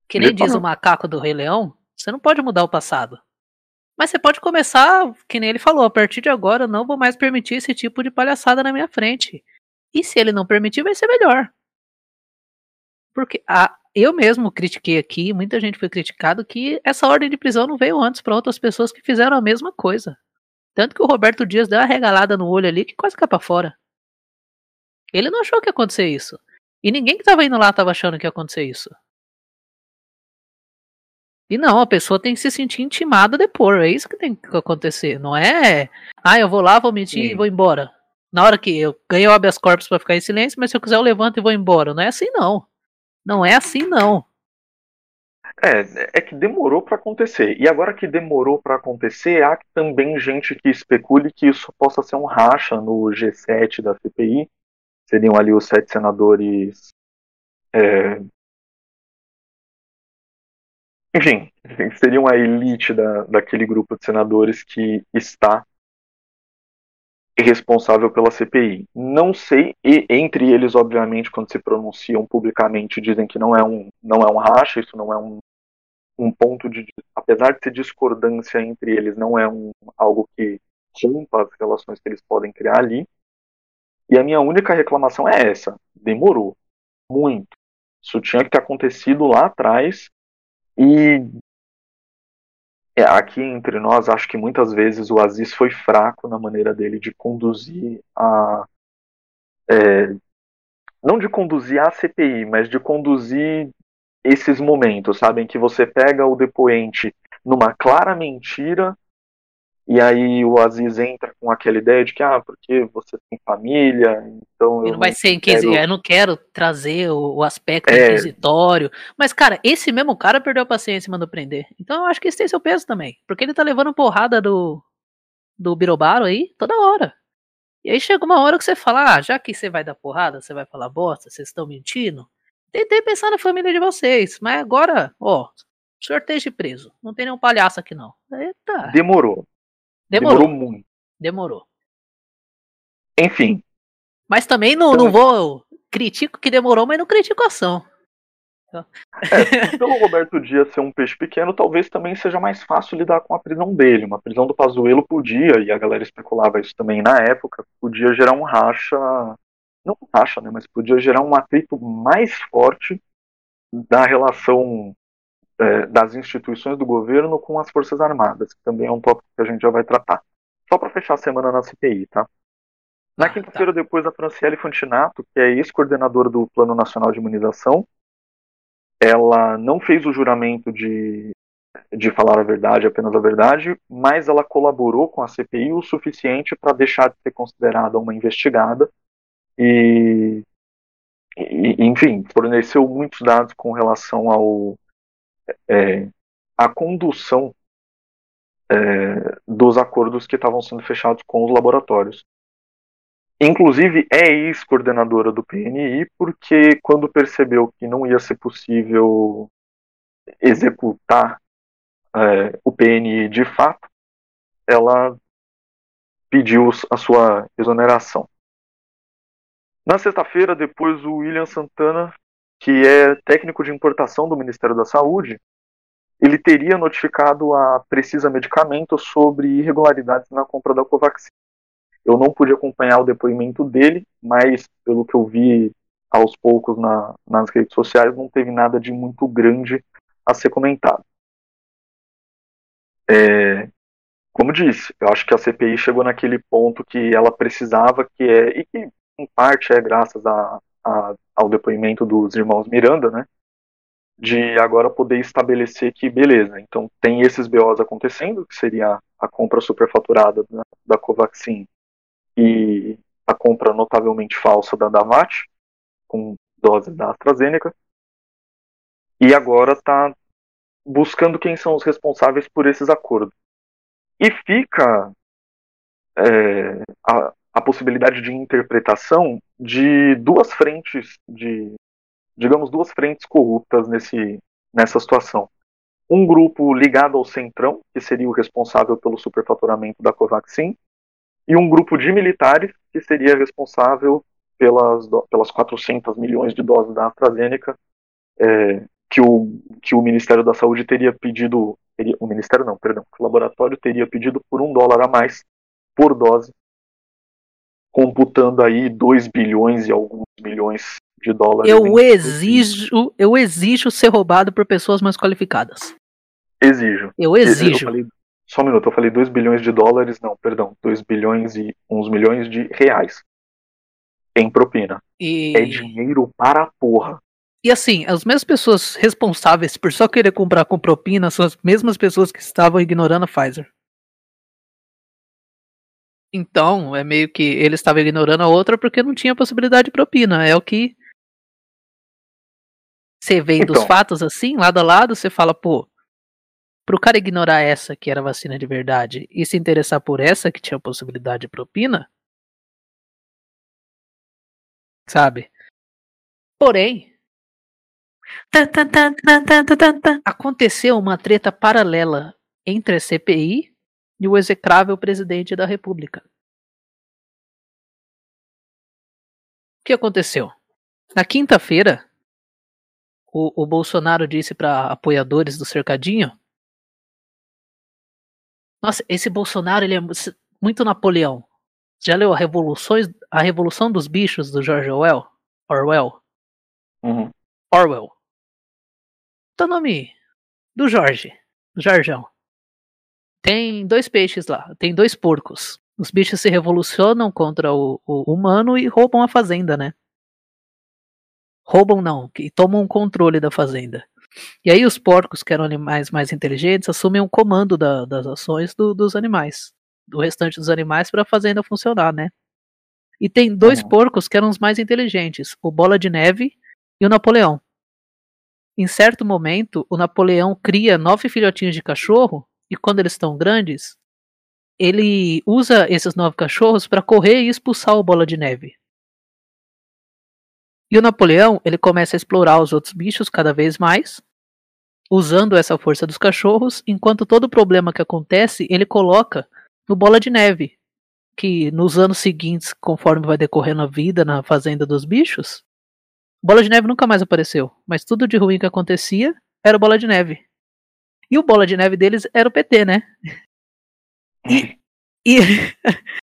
Que nem Epa. diz o macaco do Rei Leão, você não pode mudar o passado. Mas você pode começar, que nem ele falou, a partir de agora eu não vou mais permitir esse tipo de palhaçada na minha frente. E se ele não permitir, vai ser melhor. Porque a, eu mesmo critiquei aqui, muita gente foi criticado que essa ordem de prisão não veio antes para outras pessoas que fizeram a mesma coisa. Tanto que o Roberto Dias deu uma regalada no olho ali que quase caiu pra fora. Ele não achou que ia acontecer isso. E ninguém que tava indo lá tava achando que ia acontecer isso. E não, a pessoa tem que se sentir intimada a depor. É isso que tem que acontecer. Não é, ah, eu vou lá, vou mentir e Sim. vou embora. Na hora que eu ganho o habeas corpus pra ficar em silêncio, mas se eu quiser eu levanto e vou embora. Não é assim não. Não é assim não. É, é que demorou pra acontecer. E agora que demorou pra acontecer, há também gente que especule que isso possa ser um racha no G7 da CPI. Seriam ali os sete senadores. é, Enfim, seriam a elite da, daquele grupo de senadores que está responsável pela CPI. Não sei, e entre eles, obviamente, quando se pronunciam publicamente, dizem que não é um, não é um racha, isso não é um, um ponto de. Apesar de ser discordância entre eles, não é um, algo que rompa as relações que eles podem criar ali. E a minha única reclamação é essa: demorou muito. Isso tinha que ter acontecido lá atrás. E é, aqui entre nós, acho que muitas vezes o Aziz foi fraco na maneira dele de conduzir a. é, não de conduzir a CPI, mas de conduzir esses momentos, sabe? Em que você pega o depoente numa clara mentira, e aí o Aziz entra com aquela ideia de que, ah, porque você tem família, então. E eu não vai ser inquisitório. quero- Eu não quero trazer o, o aspecto É. inquisitório. Mas, cara, esse mesmo cara perdeu a paciência e mandou prender. Então eu acho que isso tem seu peso também. Porque ele tá levando porrada do, do Birobaro aí toda hora. E aí chega uma hora que você fala, ah, já que você vai dar porrada, você vai falar bosta, vocês estão mentindo. Tentei pensar na família de vocês, mas agora, ó, o senhor esteja preso. Não tem nenhum palhaço aqui não. Eita, Demorou. Demorou, Demorou muito. demorou. Enfim, Mas também não, Então- não vou. Critico que demorou, mas não critico a ação. pelo Roberto Dias ser um peixe pequeno, talvez também seja mais fácil lidar com a prisão dele. Uma prisão do Pazuello podia, e a galera especulava isso também na época, podia gerar um racha, não um racha, né, mas podia gerar um atrito mais forte da relação é, das instituições do governo com as Forças Armadas, que também é um tópico que a gente já vai tratar. Só para fechar a semana na CPI, tá? Na Ah, quinta-feira, depois, a Franciele Fantinato, que é ex-coordenadora do Plano Nacional de Imunização, ela não fez o juramento de, de falar a verdade, apenas a verdade, mas ela colaborou com a CPI o suficiente para deixar de ser considerada uma investigada e, e, enfim, forneceu muitos dados com relação ao é, a condução é, dos acordos que estavam sendo fechados com os laboratórios. Inclusive é ex-coordenadora do PNI, porque quando percebeu que não ia ser possível executar é, o PNI de fato, ela pediu a sua exoneração. Na sexta-feira, depois, o William Santana, que é técnico de importação do Ministério da Saúde, ele teria notificado a Precisa Medicamentos sobre irregularidades na compra da Covaxin. Eu não pude acompanhar o depoimento dele, mas pelo que eu vi aos poucos na, nas redes sociais, não teve nada de muito grande a ser comentado. É, como disse, eu acho que a CPI chegou naquele ponto que ela precisava, que é, e que em parte é graças a, a, ao depoimento dos irmãos Miranda, né? De agora poder estabelecer que, beleza, então tem esses BOs acontecendo, que seria a compra superfaturada da, da Covaxin e a compra notavelmente falsa da Davat, com doses da AstraZeneca, e agora está buscando quem são os responsáveis por esses acordos. E fica é, a, a possibilidade de interpretação de duas frentes, de digamos duas frentes corruptas nesse, nessa situação. Um grupo ligado ao Centrão, que seria o responsável pelo superfaturamento da Covaxin, e um grupo de militares, que seria responsável pelas, pelas 400 milhões de doses da AstraZeneca é, que, o, que o Ministério da Saúde teria pedido, teria, o Ministério não, perdão, o laboratório teria pedido por um dólar a mais por dose computando aí 2 bilhões e alguns milhões de dólares. Eu exijo, eu exijo ser roubado por pessoas mais qualificadas. Exijo. Eu exijo. Eu falei, só um minuto, eu falei 2 bilhões de dólares, não, perdão, 2 bilhões e uns milhões de reais em propina. E... É dinheiro para a porra. E assim, as mesmas pessoas responsáveis por só querer comprar com propina são as mesmas pessoas que estavam ignorando a Pfizer. Então, é meio que ele estava ignorando a outra porque não tinha possibilidade de propina. É o que. Você vê então. dos fatos assim, lado a lado, você fala, pô, pro cara ignorar essa que era vacina de verdade e se interessar por essa que tinha possibilidade de propina. Sabe? Porém. Aconteceu uma treta paralela entre a CPI e o execrável presidente da República. O que aconteceu? Na quinta-feira, o, o, Bolsonaro disse para apoiadores do cercadinho: Nossa, esse Bolsonaro ele é muito Napoleão. Já leu a, Revoluções, a Revolução dos Bichos do George Orwell? Orwell? Uhum. Orwell. Então, nome do Jorge, do Jorjão. Tem dois peixes lá, tem dois porcos. Os bichos se revolucionam contra o, o humano e roubam a fazenda, né? Roubam não, que tomam o controle da fazenda. E aí os porcos, que eram animais mais inteligentes, assumem o comando da, das ações do, dos animais, do restante dos animais para a fazenda funcionar, né? E tem dois porcos que eram os mais inteligentes, o Bola de Neve e o Napoleão. Em certo momento, o Napoleão cria nove filhotinhos de cachorro e quando eles estão grandes, ele usa esses nove cachorros para correr e expulsar o Bola de Neve. E o Napoleão, ele começa a explorar os outros bichos cada vez mais, usando essa força dos cachorros, enquanto todo problema que acontece, ele coloca no Bola de Neve, que nos anos seguintes, conforme vai decorrendo a vida na fazenda dos bichos, Bola de Neve nunca mais apareceu, mas tudo de ruim que acontecia era Bola de Neve. E o bola de neve deles era o PT, né? E, e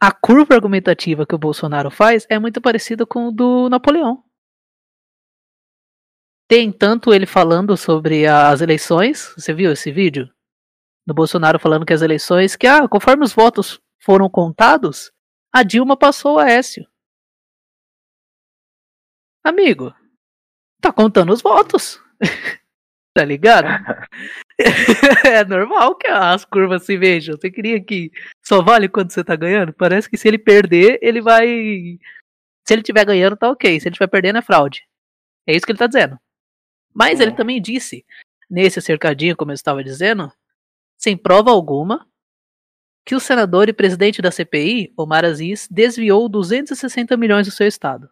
a curva argumentativa que o Bolsonaro faz é muito parecida com o do Napoleão. Tem tanto ele falando sobre as eleições, você viu esse vídeo? Do Bolsonaro falando que as eleições, que ah, conforme os votos foram contados, a Dilma passou o Aécio. Amigo, tá contando os votos. Tá ligado? é normal que as curvas se vejam. Você queria que só vale quando você tá ganhando? Parece que se ele perder, ele vai Se ele estiver ganhando, tá ok. Se ele estiver perdendo, é fraude. É isso que ele tá dizendo. Mas ele também disse, nesse cercadinho, como eu estava dizendo, sem prova alguma, que o senador e presidente da CPI, Omar Aziz, desviou 260 milhões do seu estado.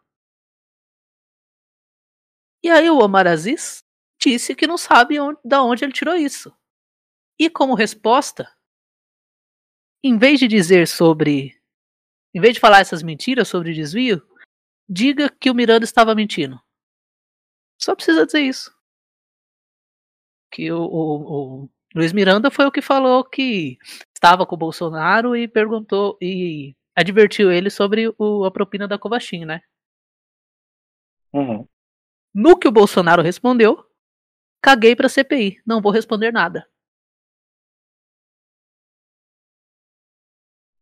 E aí o Omar Aziz disse que não sabe onde, da onde ele tirou isso. E como resposta, em vez de dizer sobre. Em vez de falar essas mentiras sobre desvio, diga que o Miranda estava mentindo. Só precisa dizer isso. Que o, o, o Luiz Miranda foi o que falou que estava com o Bolsonaro e perguntou e advertiu ele sobre o, a propina da Covaxin, né? Uhum. No que o Bolsonaro respondeu, caguei pra CPI, não vou responder nada.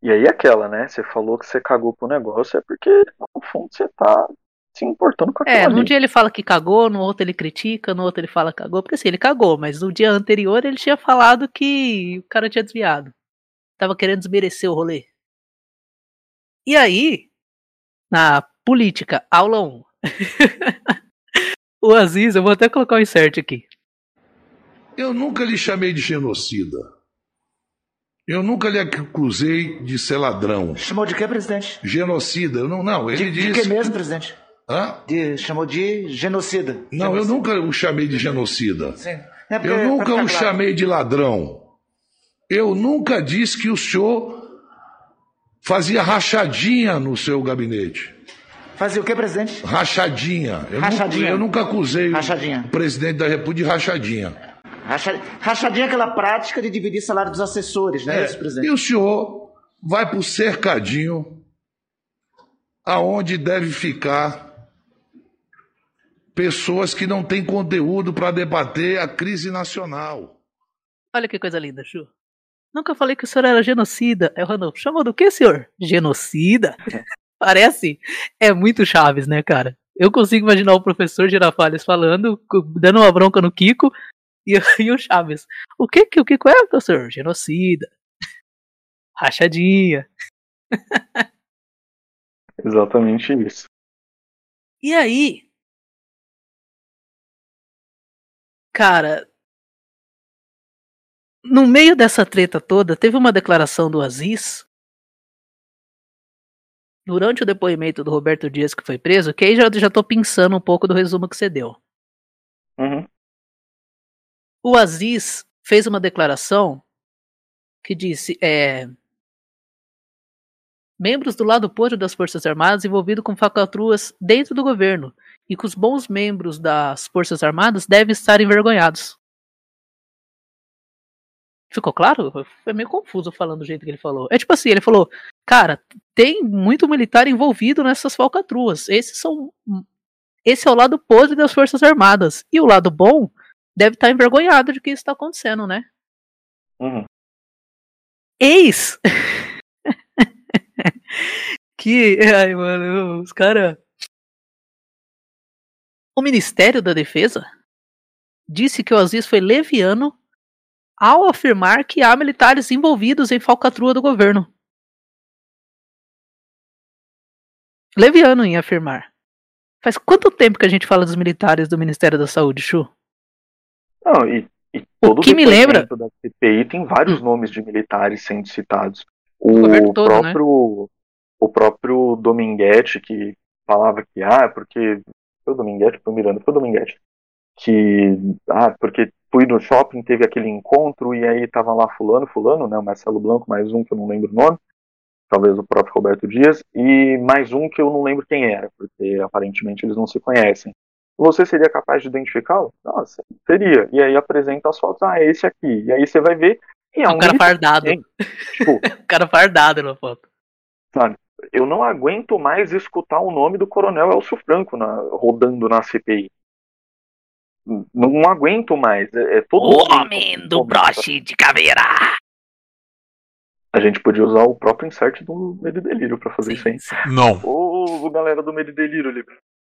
E aí aquela, né? Você falou que você cagou pro negócio, é porque no fundo você tá se importando com aquilo É, num ali. dia ele fala que cagou, no outro ele critica, no outro ele fala que cagou, porque assim, ele cagou, mas no dia anterior ele tinha falado que o cara tinha desviado. Tava querendo desmerecer o rolê. E aí, na política, aula 1. o Aziz, eu vou até colocar o insert aqui. Eu nunca lhe chamei de genocida. Eu nunca lhe acusei de ser ladrão. Chamou de quê, presidente? Genocida. Eu não, não, ele De, de disse. que mesmo, presidente? Hã? De, chamou de genocida. Não, eu Genocida. nunca o chamei de genocida. Sim. É porque- Eu nunca o claro. chamei de ladrão. Eu nunca disse que o senhor fazia rachadinha no seu gabinete. Fazia o quê, presidente? Rachadinha. Eu, Rachadinha. Nunca, eu nunca acusei Rachadinha. o presidente da República de rachadinha. Racha- Rachadinha é aquela prática de dividir salário dos assessores, né, É, isso, presidente? E o senhor vai para o cercadinho aonde deve ficar pessoas que não têm conteúdo para debater a crise nacional. Olha que coisa linda, Chu. Nunca falei que o senhor era genocida. É o Randolfo. Chamou do que, senhor? Genocida? Parece. É muito Chaves, né, cara? Eu consigo imaginar o professor Girafales falando, dando uma bronca no Kiko e, e o Chaves. O que que o Kiko é, professor? Genocida. Rachadinha. Exatamente isso. E aí? Cara, no meio dessa treta toda, teve uma declaração do Aziz durante o depoimento do Roberto Dias que foi preso, que aí já, já tô pensando um pouco do resumo que você deu. Uhum. O Aziz fez uma declaração que disse: é, membros do lado podre das Forças Armadas envolvidos com falcatruas dentro do governo e que os bons membros das Forças Armadas devem estar envergonhados. Ficou claro? Foi meio confuso falando do jeito que ele falou. É tipo assim, ele falou, cara, tem muito militar envolvido nessas falcatruas. Esses são. Esse é o lado podre das Forças Armadas. E o lado bom deve estar envergonhado de que isso está acontecendo, né? Uhum. Eis que. Ai, mano, os caras. O Ministério da Defesa disse que o Aziz foi leviano ao afirmar que há militares envolvidos em falcatrua do governo. Leviano em afirmar. Faz quanto tempo que a gente fala dos militares do Ministério da Saúde, Chu? Não, e, e O todo que me lembra- da CPI tem vários nomes de militares sendo citados. O governo todo, né? próprio o próprio Dominguete que falava que ah, porque foi o Dominguete, foi o Miranda, foi o Dominguete que ah, porque fui no shopping, teve aquele encontro e aí tava lá fulano, fulano, né, o Marcelo Blanco, mais um que eu não lembro o nome, talvez o próprio Roberto Dias e mais um que eu não lembro quem era, porque aparentemente eles não se conhecem. Você seria capaz de identificá-lo? Nossa, seria. E aí apresenta as fotos, ah, é esse aqui. E aí você vai ver e é um um cara fardado. Tipo, Um cara fardado na foto. sabe, eu não aguento mais escutar o nome do Coronel Elcio Franco na- rodando na CPI. Não aguento mais. É, é todo O homem do broche de caveira. A gente podia usar o próprio insert do Medo e Delírio pra fazer isso aí. Não. Ô, galera do Medo e Delírio, ali.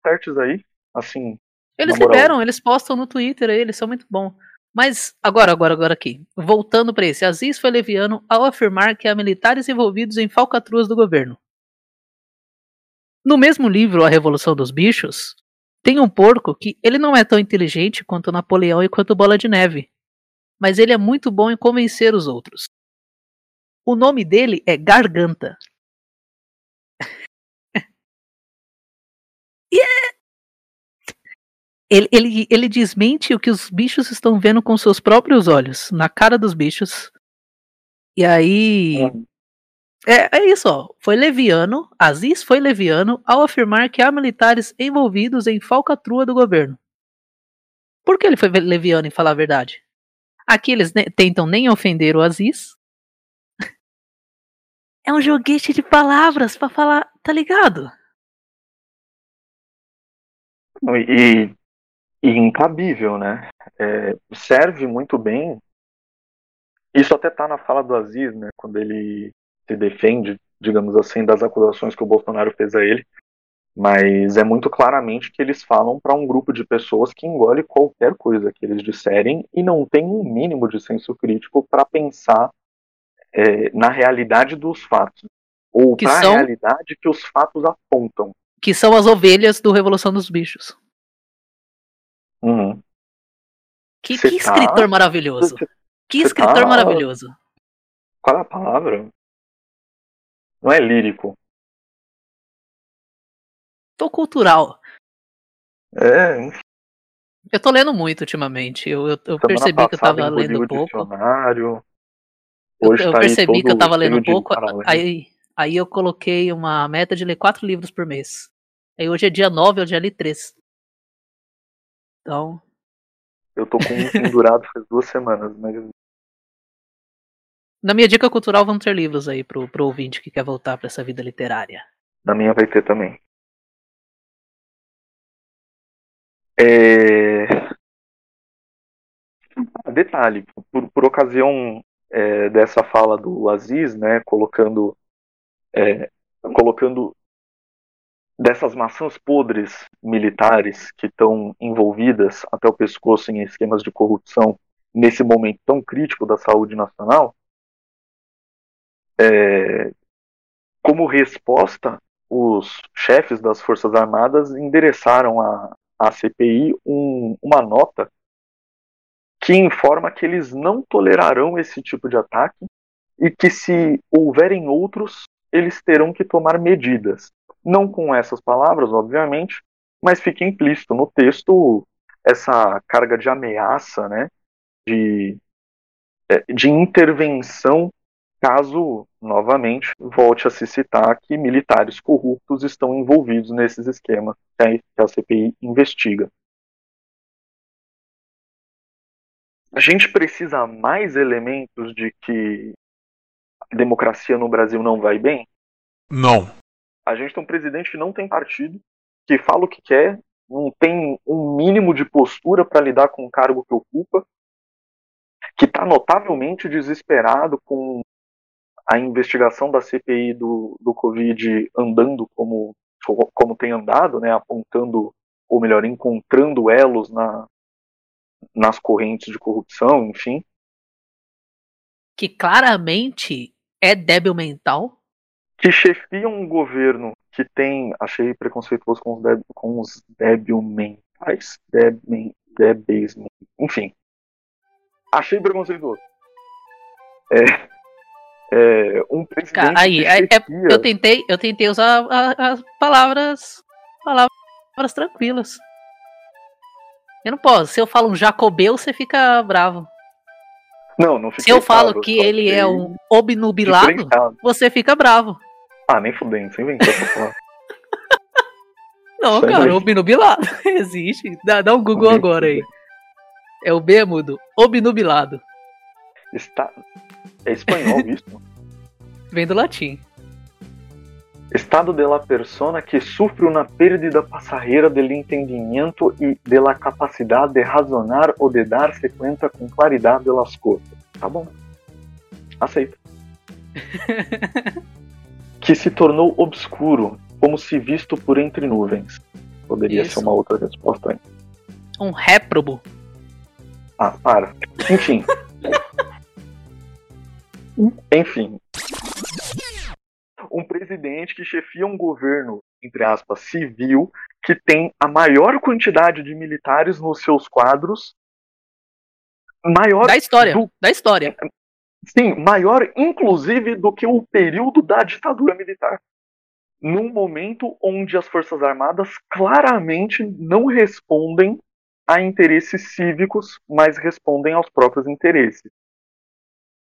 Inserts aí, assim. Eles liberam, eles postam no Twitter aí, eles são muito bons. Mas agora, agora, agora aqui. Voltando pra esse. Aziz foi leviano ao afirmar que há militares envolvidos em falcatruas do governo. No mesmo livro, A Revolução dos Bichos, tem um porco que ele não é tão inteligente quanto Napoleão e quanto Bola de Neve, mas ele é muito bom em convencer os outros. O nome dele é Garganta. é... ele, ele, ele desmente o que os bichos estão vendo com seus próprios olhos, na cara dos bichos. E aí. É, é isso, ó. Foi leviano, Aziz foi leviano ao afirmar que há militares envolvidos em falcatrua do governo. Por que ele foi leviano em falar a verdade? Aqui eles ne tentam nem ofender o Aziz. É um joguete de palavras para falar, tá ligado? E, e incabível, né? É, serve muito bem. Isso até tá na fala do Aziz, né? Quando ele se defende, digamos assim, das acusações que o Bolsonaro fez a ele. Mas é muito claramente que eles falam para um grupo de pessoas que engole qualquer coisa que eles disserem e não tem um mínimo de senso crítico para pensar é, na realidade dos fatos. Ou para a são... realidade que os fatos apontam. Que são as ovelhas do Revolução dos Bichos. Uhum. Que, que tá... escritor maravilhoso. Cê, que escritor tá... maravilhoso. Qual é a palavra? Não é lírico. Tô cultural. É. Eu tô lendo muito ultimamente. Eu, eu, eu percebi que eu tava lendo pouco. Eu, eu tá percebi que eu tava lendo pouco, aí, aí eu coloquei uma meta de ler quatro livros por mês. Aí hoje é dia 9, eu já li três. Então. Eu tô com um pendurado faz duas semanas, mas. Na minha dica cultural vão ter livros aí pro, pro ouvinte que quer voltar para essa vida literária. Na minha vai ter também. É... Detalhe, por, por ocasião é, dessa fala do Aziz, né, colocando, é, colocando dessas maçãs podres militares que estão envolvidas até o pescoço em esquemas de corrupção nesse momento tão crítico da saúde nacional, é, como resposta, os chefes das Forças Armadas endereçaram à, à CPI um, uma nota que informa que eles não tolerarão esse tipo de ataque e que se houverem outros, eles terão que tomar medidas. Não com essas palavras, obviamente, mas fica implícito no texto essa carga de ameaça, né, de, é, de intervenção caso, novamente, volte a se citar que militares corruptos estão envolvidos nesses esquemas que a CPI investiga. A gente precisa mais elementos de que a democracia no Brasil não vai bem? Não. A gente tem um presidente que não tem partido, que fala o que quer, não tem um mínimo de postura para lidar com o cargo que ocupa, que está notavelmente desesperado com a investigação da CPI do, do Covid andando como, como tem andado, né, apontando, ou melhor, encontrando elos na, nas correntes de corrupção, enfim. Que claramente é débil mental. Que chefia um governo que tem, achei preconceituoso com os, débil, com os débil mentais, débil, débeis, enfim. Achei preconceituoso. É, é, um presidente Cara, aí, é, eu tentei, eu tentei usar as palavras, palavras tranquilas. Eu não posso. Se eu falo um jacobeu, você fica bravo. Não, não fica Se eu falo bravo, que ele é um obnubilado, você fica bravo. Ah, nem fudendo, você inventou essa palavra. Não, cara, obnubilado existe. Dá, dá um Google agora aí. É o B mudo, obnubilado. Está... É espanhol isso? Vem do latim. Estado de la persona que sufre una pérdida passageira del entendimiento y de la capacidad de razonar ou de darse com claridade de las cosas. Tá bom. Aceito. que se tornou obscuro, como se visto por entre nuvens. Poderia Isso. ser uma outra resposta aí. Um réprobo. Ah, para. Enfim. Enfim, um presidente que chefia um governo, entre aspas, civil, que tem a maior quantidade de militares nos seus quadros, maior Da história. do- Da história. Sim, maior inclusive do que o período da ditadura militar. Num momento onde as Forças Armadas claramente não respondem a interesses cívicos, mas respondem aos próprios interesses.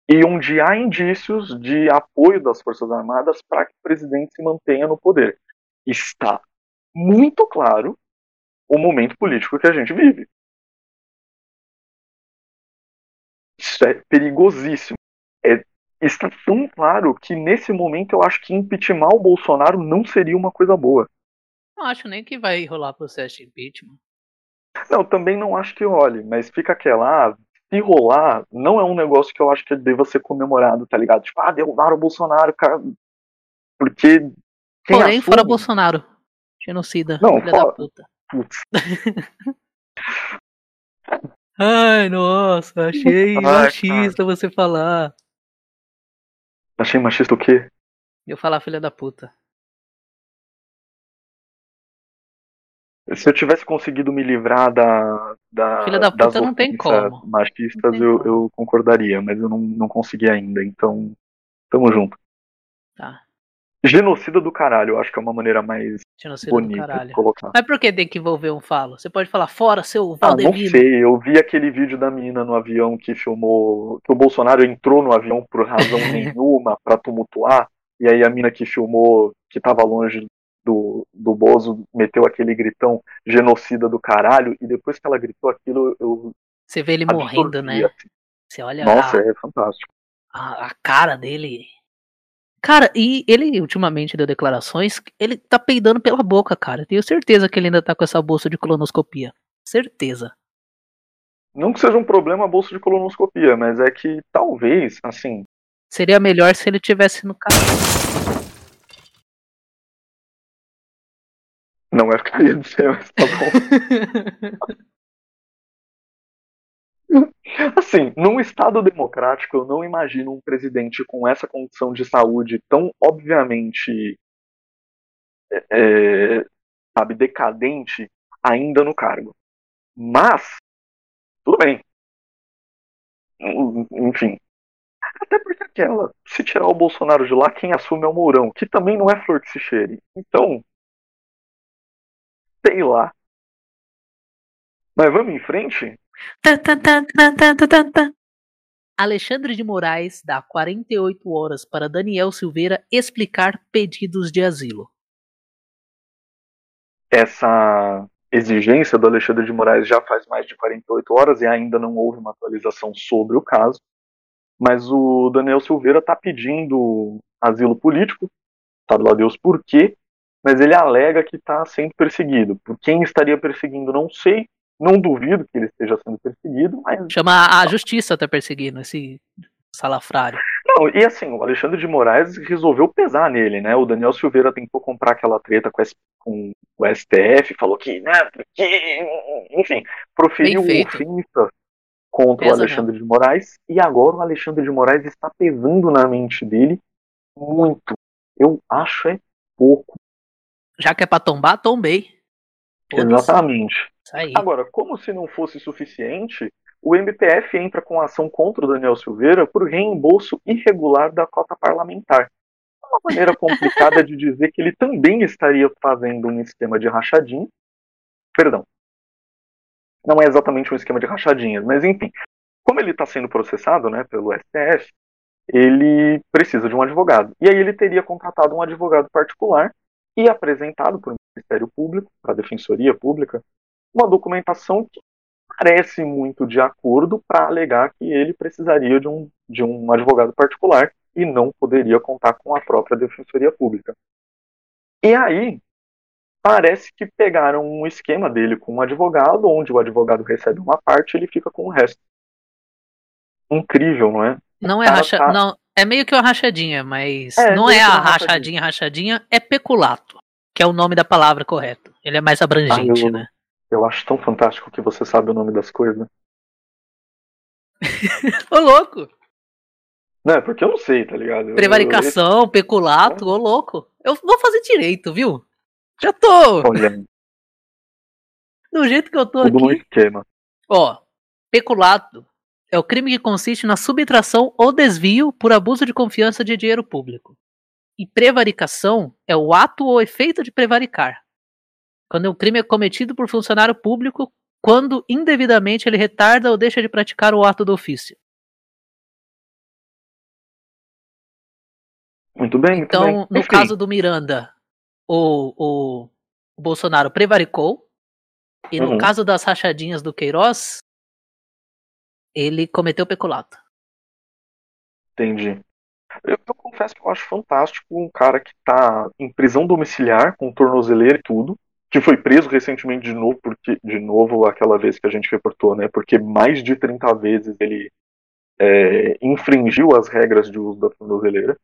E onde há indícios de apoio das Forças Armadas para que o presidente se mantenha no poder. Está muito claro o momento político que a gente vive. Isso é perigosíssimo. É, está tão claro que nesse momento eu acho que impeachment o Bolsonaro não seria uma coisa boa. Não acho nem que vai rolar processo de impeachment. Não, também não acho que role, mas fica aquela. Ah, se rolar, não é um negócio que eu acho que deva ser comemorado, tá ligado? Tipo, ah, derrubaram o Bolsonaro, cara. Porque. Quem Porém, assume- fora Bolsonaro. Genocida. Não, filha fora- da puta. Putz, Ai, nossa, achei Ai, machista você falar. achei machista o quê? Eu falar filha da puta. Se eu tivesse conseguido me livrar da, da Filha da das puta não tem como. machistas, tem eu, como. eu concordaria, mas eu não, não consegui ainda, então tamo junto. Tá. Genocida do caralho, eu acho que é uma maneira mais Genocida do bonita de caralho. colocar. Mas por que tem que envolver um falo? Você pode falar fora, seu Ah, não Valdemiro. sei, eu vi aquele vídeo da menina no avião que filmou que o Bolsonaro entrou no avião por razão nenhuma pra tumultuar, e aí a mina que filmou, que tava longe do, do Bozo, meteu aquele gritão genocida do caralho, e depois que ela gritou aquilo, eu Você vê ele morrendo, né? assim. Você olha Nossa, a, é fantástico. a, a cara dele. Cara, e ele ultimamente deu declarações, ele tá peidando pela boca, cara. Tenho certeza que ele ainda tá com essa bolsa de colonoscopia. Certeza. Não que seja um problema a bolsa de colonoscopia, mas é que talvez, assim, Seria melhor se ele tivesse no carro. Não é o que eu ia dizer, mas tá bom. Assim, num Estado democrático, eu não imagino um presidente com essa condição de saúde tão obviamente, é, é, sabe, decadente ainda no cargo. Mas, tudo bem. Enfim. Até porque aquela, se tirar o Bolsonaro de lá, quem assume é o Mourão, que também não é flor que se cheire. Então, sei lá. Mas vamos em frente? Alexandre de Moraes dá 48 horas para Daniel Silveira explicar pedidos de asilo. essa exigência do Alexandre de Moraes já faz mais de 48 horas e ainda não houve uma atualização sobre o caso. Mas o Daniel Silveira está pedindo asilo político, sabe lá Deus por quê, mas ele alega que está sendo perseguido. Por quem estaria perseguindo, não sei. Não duvido que ele esteja sendo perseguido, mas Chama a justiça tá perseguindo esse salafrário. Não, e assim, o Alexandre de Moraes resolveu pesar nele, né? O Daniel Silveira tentou comprar aquela treta com, com o STF, falou que, né, porque, enfim, proferiu ofensas contra Pesa o Alexandre de Moraes, e agora o Alexandre de Moraes está pesando na mente dele muito. Eu acho é pouco. Já que é pra tombar, tombei. Exatamente. Agora, como se não fosse suficiente, o MPF entra com ação contra o Daniel Silveira por reembolso irregular da cota parlamentar. É uma maneira complicada de dizer que ele também estaria fazendo um esquema de rachadinha. Perdão. Não é exatamente um esquema de rachadinhas, mas enfim. Como ele está sendo processado né, pelo STF, ele precisa de um advogado. E aí ele teria contratado um advogado particular e apresentado para o Ministério Público, para a Defensoria Pública, uma documentação que parece muito de acordo para alegar que ele precisaria de um, de um advogado particular e não poderia contar com a própria Defensoria Pública. E aí, parece que pegaram um esquema dele com um advogado, onde o advogado recebe uma parte e ele fica com o resto. Incrível, não é? Não é cara racha... tá- não, é meio que uma rachadinha, mas É, não é a rachadinha. rachadinha, rachadinha, é peculato, que é o nome da palavra correto. Ele é mais abrangente, Ah, eu- né? Eu acho tão fantástico que você sabe o nome das coisas. Ô louco! Não, é porque eu não sei, tá ligado? Eu- Prevaricação, peculato, ô louco. Eu vou fazer direito, viu? Já tô. eu- Olha, Do jeito que eu tô tudo no aqui. esquema. Ó, peculato é o crime que consiste na subtração ou desvio por abuso de confiança de dinheiro público. E prevaricação é o ato ou efeito de prevaricar. Quando o crime é cometido por funcionário público, quando indevidamente ele retarda ou deixa de praticar o ato do ofício. Muito bem, muito Então, bem. no Enfim, caso do Miranda, o, o, Bolsonaro prevaricou. E no Uhum. caso das rachadinhas do Queiroz, ele cometeu peculato. Entendi. Eu, eu confesso que eu acho fantástico um cara que tá em prisão domiciliar, com tornozeleira e tudo, que foi preso recentemente de novo, porque, de novo, aquela vez que a gente reportou, né? Porque mais de 30 vezes ele é, infringiu as regras de uso da tornozeleira.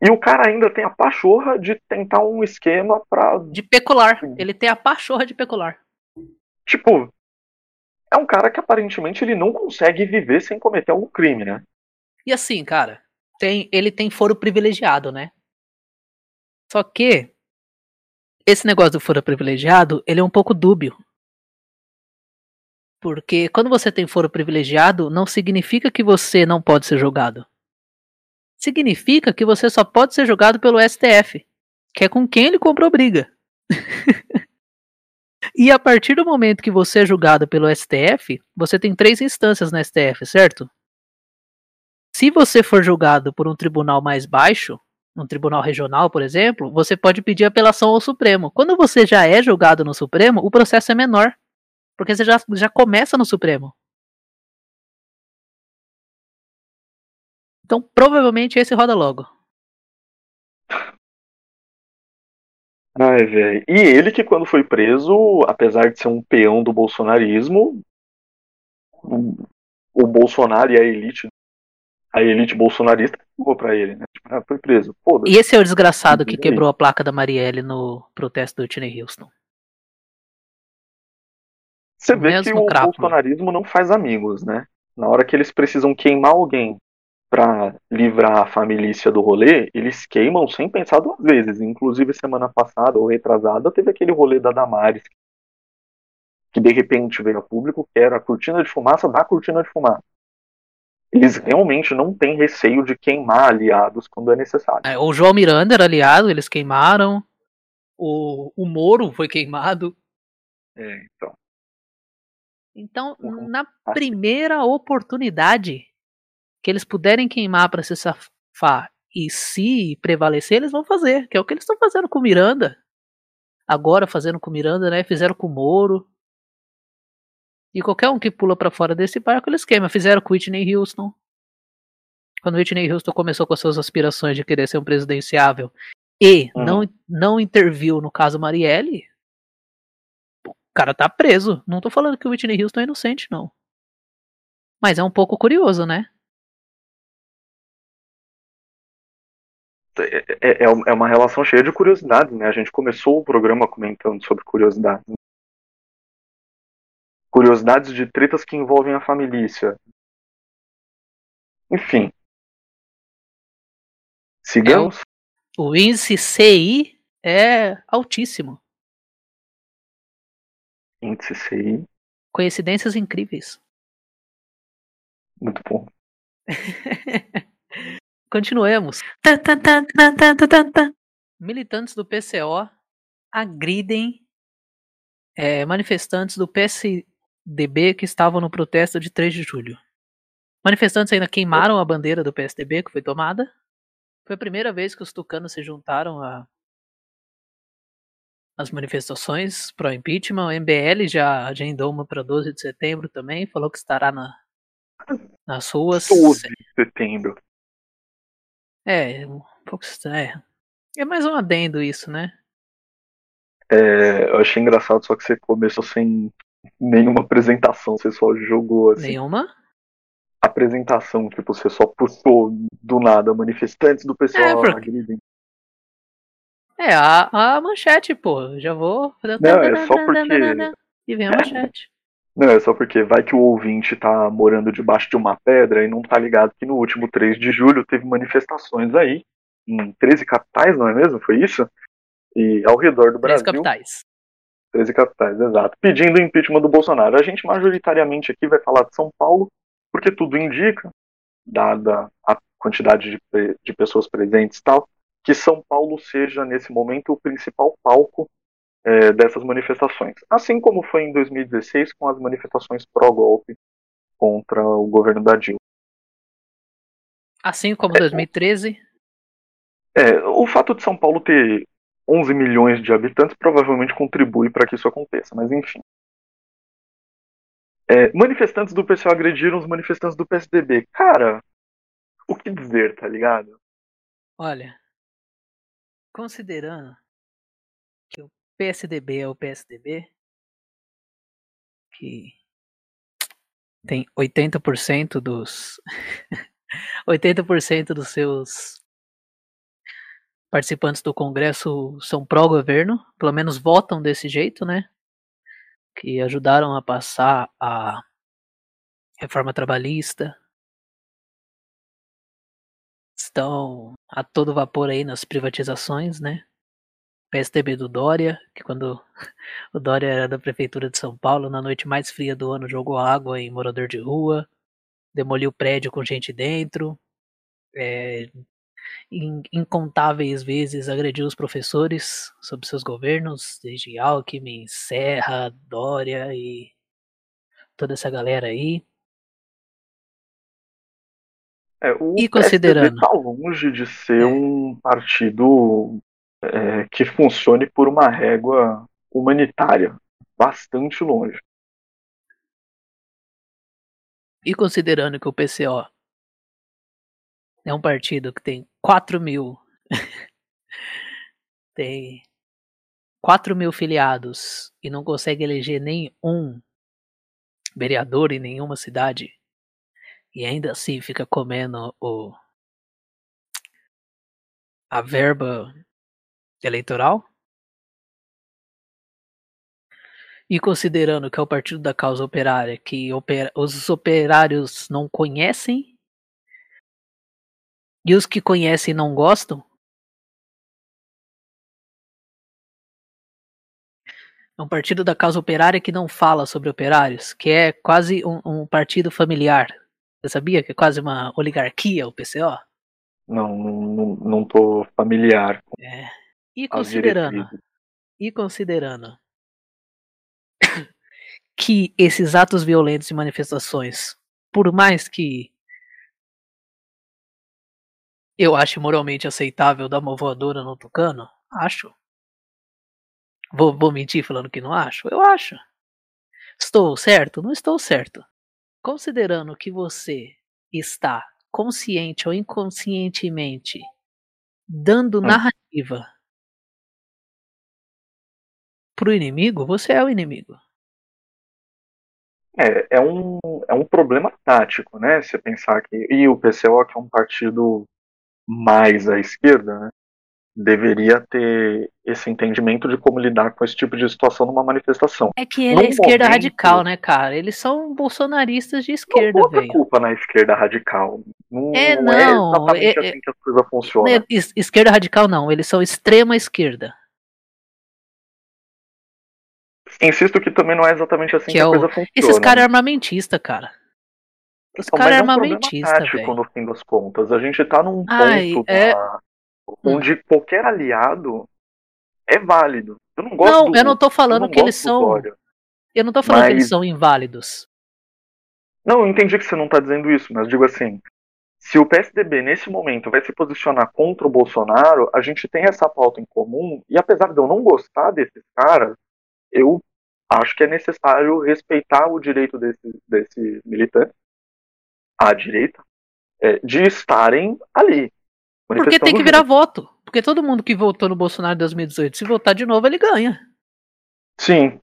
E o cara ainda tem a pachorra de tentar um esquema pra. De pecular. Ele tem a pachorra de pecular. Tipo. É um cara que aparentemente ele não consegue viver sem cometer algum crime, né? E assim, cara, tem, ele tem foro privilegiado, né? Só que esse negócio do foro privilegiado, ele é um pouco dúbio. Porque quando você tem foro privilegiado, não significa que você não pode ser julgado. Significa que você só pode ser julgado pelo STF, que é com quem ele comprou briga. e a partir do momento que você é julgado pelo STF, você tem três instâncias no STF, certo? Se você for julgado por um tribunal mais baixo, um tribunal regional, por exemplo, você pode pedir apelação ao Supremo. Quando você já é julgado no Supremo, o processo é menor. Porque você já, já começa no Supremo. Então, provavelmente esse roda logo. Ai, velho. E ele que quando foi preso, apesar de ser um peão do bolsonarismo, o, Bolsonaro e a elite, a elite bolsonarista ficou pra ele, né? Tipo, ah, foi preso. Foda-se. E esse é o desgraçado que quebrou a placa da Marielle no protesto do Whitney Houston. Você vê que o crápula. bolsonarismo não faz amigos, né? Na hora que eles precisam queimar alguém pra livrar a família do rolê, eles queimam sem pensar duas vezes. Inclusive, semana passada ou retrasada, teve aquele rolê da Damares que de repente veio a público, que era a cortina de fumaça da cortina de fumaça. Eles realmente não têm receio de queimar aliados quando é necessário. É, o João Miranda era aliado, eles queimaram. O, o Moro foi queimado. É, então. Então, Uhum. na primeira oportunidade que eles puderem queimar para se safar e se prevalecer, eles vão fazer, que é o que eles estão fazendo com o Miranda. Agora fazendo com Miranda, né? Fizeram com o Moro. E qualquer um que pula para fora desse barco, eles queimam. Fizeram com Whitney Houston. Quando o Whitney Houston começou com as suas aspirações de querer ser um presidenciável e Uhum. não, não interviu no caso Marielle, o cara tá preso. Não tô falando que o Whitney Houston é inocente, não. Mas é um pouco curioso, né? É, é, é uma relação cheia de curiosidades, né? A gente começou o programa comentando sobre curiosidades. Curiosidades de tretas que envolvem a família. Enfim. Sigamos. O índice CI é altíssimo. Índice CI. Coincidências incríveis. Muito bom. Continuemos. Militantes do PCO agridem é, manifestantes do PSDB que estavam no protesto de 3 de julho. Manifestantes ainda queimaram a bandeira do PSDB que foi tomada. Foi a primeira vez que os tucanos se juntaram a as manifestações pro impeachment. O MBL já agendou uma para 12 de setembro também, falou que estará na, nas ruas. 12 de setembro. É, um pouco estranho. É mais um adendo isso, né? É, eu achei engraçado, só que você começou sem nenhuma apresentação, você só jogou assim. Nenhuma? Apresentação, tipo, você só puxou do nada manifestantes do pessoal É, porque- agridem. É, a, a manchete, pô. Já vou. Não, é só porque- E vem a manchete. Não, é só porque vai que o ouvinte tá morando debaixo de uma pedra e não tá ligado que no último 3 de julho teve manifestações aí, em 13 capitais, não é mesmo? Foi isso? E ao redor do Brasil. capitais. 13 capitais, exato. Pedindo o impeachment do Bolsonaro. A gente majoritariamente aqui vai falar de São Paulo, porque tudo indica, dada a quantidade de, de pessoas presentes e tal, que São Paulo seja, nesse momento, o principal palco eh, dessas manifestações. Assim como foi em 2016 com as manifestações pró-golpe contra o governo da Dilma. Assim como 2013. É, o fato de São Paulo ter 11 milhões de habitantes provavelmente contribui para que isso aconteça, mas enfim. É, manifestantes do PCO agrediram os manifestantes do PSDB. Cara, o que dizer, tá ligado? Olha, considerando PSDB é o PSDB, que tem 80% dos 80% dos seus participantes do Congresso são pró-governo, pelo menos votam desse jeito, né? Que ajudaram a passar a reforma trabalhista. Estão a todo vapor aí nas privatizações, né? PSDB do Dória, que quando o Dória era da prefeitura de São Paulo, na noite mais fria do ano jogou água em morador de rua, demoliu prédio com gente dentro, é, in- incontáveis vezes agrediu os professores sob seus governos, desde Alckmin, Serra, Dória e toda essa galera aí. É, o E considerando- PSDB tá longe de ser um partido é, que funcione por uma régua humanitária. Bastante longe. E considerando que o PCO é um partido que tem 4 mil. tem 4 mil filiados e não consegue eleger nem um vereador em nenhuma cidade. E ainda assim fica comendo o a verba eleitoral. E considerando que é o Partido da Causa Operária, que opera- os operários não conhecem, e os que conhecem não gostam, é um partido da causa operária que não fala sobre operários, que é quase um, um partido familiar. Você sabia que é quase uma oligarquia o PCO? Não, não, não, tô familiar É. E considerando, e considerando que esses atos violentos e manifestações, por mais que eu ache moralmente aceitável dar uma voadora no tucano, acho. Vou, vou mentir falando que não acho? Eu acho. Estou certo? Não estou certo. Considerando que você está consciente ou inconscientemente dando Hum. narrativa pro inimigo, você é o inimigo. É, é, um, é um problema tático, né? Você pensar que. E o PCO, que é um partido mais à esquerda, né? Deveria ter esse entendimento de como lidar com esse tipo de situação numa manifestação. É que ele Num é esquerda momento- radical, né, cara? Eles são bolsonaristas de Não esquerda, a velho. culpa na esquerda radical. Não É, não, não, é exatamente é- assim que as coisas funcionam. É, es- Esquerda radical não, eles são extrema esquerda. Insisto que também não é exatamente assim Que que, é a o- coisa funciona. Esses caras é armamentista, cara. Os Então, caras mas é é um armamentista, velho. no fim das contas. A gente tá num ponto Ai, é- da- onde qualquer aliado é válido. Eu não gosto Não, do, eu não tô falando não que eles são. Dória. Eu não tô falando que eles Mas- são inválidos. Não, eu entendi que você não tá dizendo isso, mas digo assim, se o PSDB nesse momento vai se posicionar contra o Bolsonaro, a gente tem essa pauta em comum, e apesar de eu não gostar desses caras, eu acho que é necessário respeitar o direito desses desse militante, à direita, é, de estarem ali. Porque tem que virar voto. Porque todo mundo que votou no Bolsonaro em 2018, se votar de novo, ele ganha. Sim,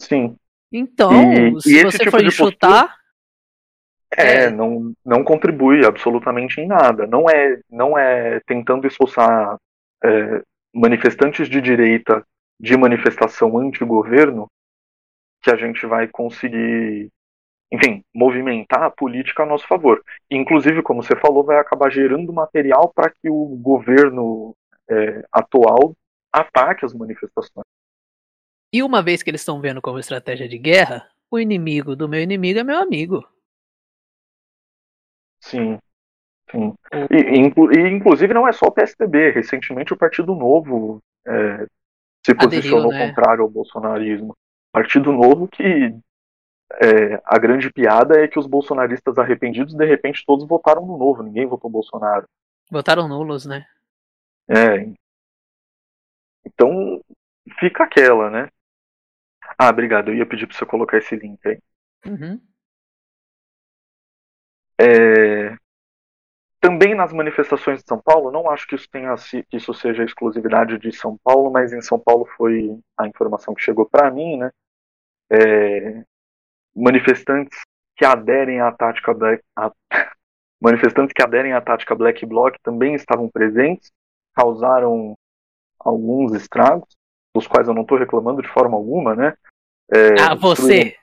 sim. Então, E- se e você tipo for de enxutar, É, É. não, não contribui absolutamente em nada. Não é, não é tentando expulsar é, manifestantes de direita de manifestação anti-governo que a gente vai conseguir, enfim, movimentar a política a nosso favor. Inclusive, como você falou, vai acabar gerando material para que o governo é, atual ataque as manifestações. E uma vez que eles estão vendo como estratégia de guerra, o inimigo do meu inimigo é meu amigo. Sim. Sim. E, inclu e, inclusive não é só o PSDB. Recentemente o Partido Novo é, se posicionou Aderiu, né? contrário ao bolsonarismo. Partido Novo que é, a grande piada é que os bolsonaristas arrependidos, de repente, todos votaram no Novo, ninguém votou Bolsonaro. Votaram nulos, né? É. Então, fica aquela, né? Ah, obrigado. Eu ia pedir para você colocar esse link aí. Uhum. É, também nas manifestações de São Paulo, não acho que isso tenha que isso seja exclusividade de São Paulo, mas em São Paulo foi a informação que chegou para mim, né? É, manifestantes que aderem à tática Black, a, manifestantes que aderem à tática Black Bloc também estavam presentes, causaram alguns estragos, dos quais eu não estou reclamando de forma alguma, né? É, ah, você!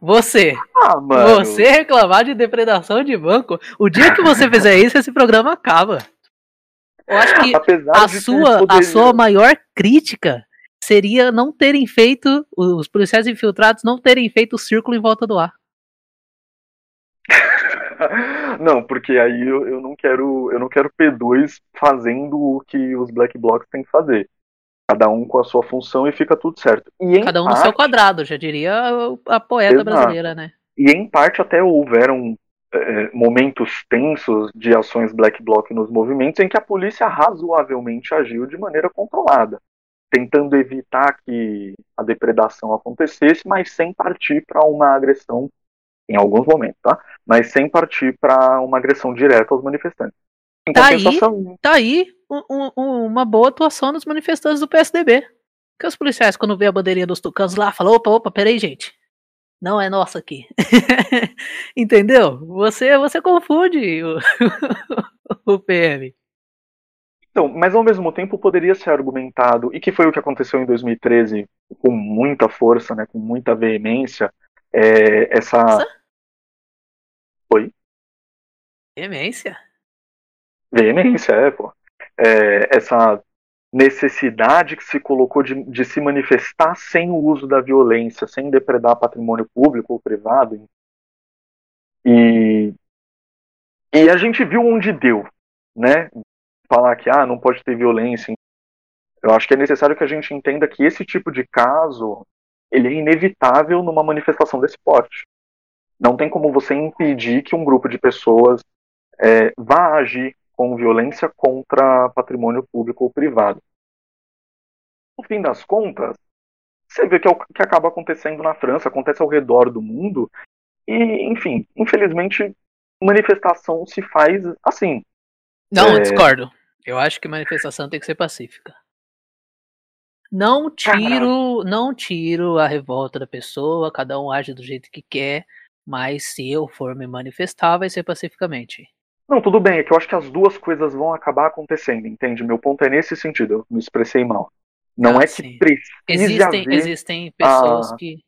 Você! Ah, mano. Você reclamar de depredação de banco, o dia que você fizer isso, esse programa acaba. Eu acho que a sua, a sua maior crítica seria não terem feito, os policiais infiltrados não terem feito o círculo em volta do ar. não, porque aí eu, eu não quero eu não quero P2 fazendo o que os Black Blocs têm que fazer. Cada um com a sua função e fica tudo certo. E Cada um parte, no seu quadrado, já diria a poeta exato. brasileira, né? E em parte até houveram é, momentos tensos de ações Black Bloc nos movimentos em que a polícia razoavelmente agiu de maneira controlada, tentando evitar que a depredação acontecesse, mas sem partir para uma agressão em alguns momentos, tá? Mas sem partir para uma agressão direta aos manifestantes. Em tá aí, tá aí um, um, uma boa atuação dos manifestantes do PSDB. Que os policiais, quando vê a bandeirinha dos tucanos lá, falam: opa, opa, peraí, gente. Não é nossa aqui. Entendeu? Você, você confunde o, o PM. Então, mas ao mesmo tempo poderia ser argumentado, e que foi o que aconteceu em 2013 com muita força, né, com muita veemência, é, essa. Nossa? Oi? Veemência? Veemência, é, pô. É, essa necessidade que se colocou de, de, se manifestar sem o uso da violência, sem depredar patrimônio público ou privado. E, e a gente viu onde deu, né? Falar que ah, não pode ter violência. Eu acho que é necessário que a gente entenda que esse tipo de caso ele é inevitável numa manifestação desse porte. Não tem como você impedir que um grupo de pessoas é, vá agir com violência contra patrimônio público ou privado. No fim das contas, você vê que é o que acaba acontecendo na França, acontece ao redor do mundo, e, enfim, infelizmente, manifestação se faz assim. Não, é... discordo. Eu acho que manifestação tem que ser pacífica. Não tiro, não tiro a revolta da pessoa, cada um age do jeito que quer, mas se eu for me manifestar, vai ser pacificamente. Não, tudo bem, é que eu acho que as duas coisas vão acabar acontecendo, entende? Meu ponto é nesse sentido, eu me expressei mal. Não ah, é que sim. precise existem, haver existem pessoas que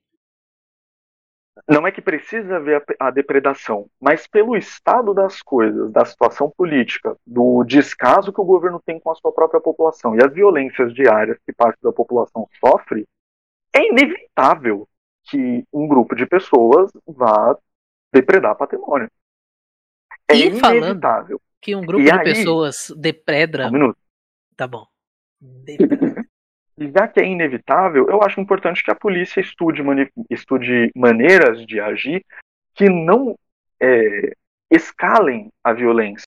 não é que precisa haver a, depredação, mas pelo estado das coisas, da situação política, do descaso que o governo tem com a sua própria população e as violências diárias que parte da população sofre, é inevitável que um grupo de pessoas vá depredar patrimônio. É e inevitável. que um grupo e de aí, pessoas depredra. Um minuto. Tá bom. E já que é inevitável, eu acho importante que a polícia estude, estude maneiras de agir que não é, escalem a violência.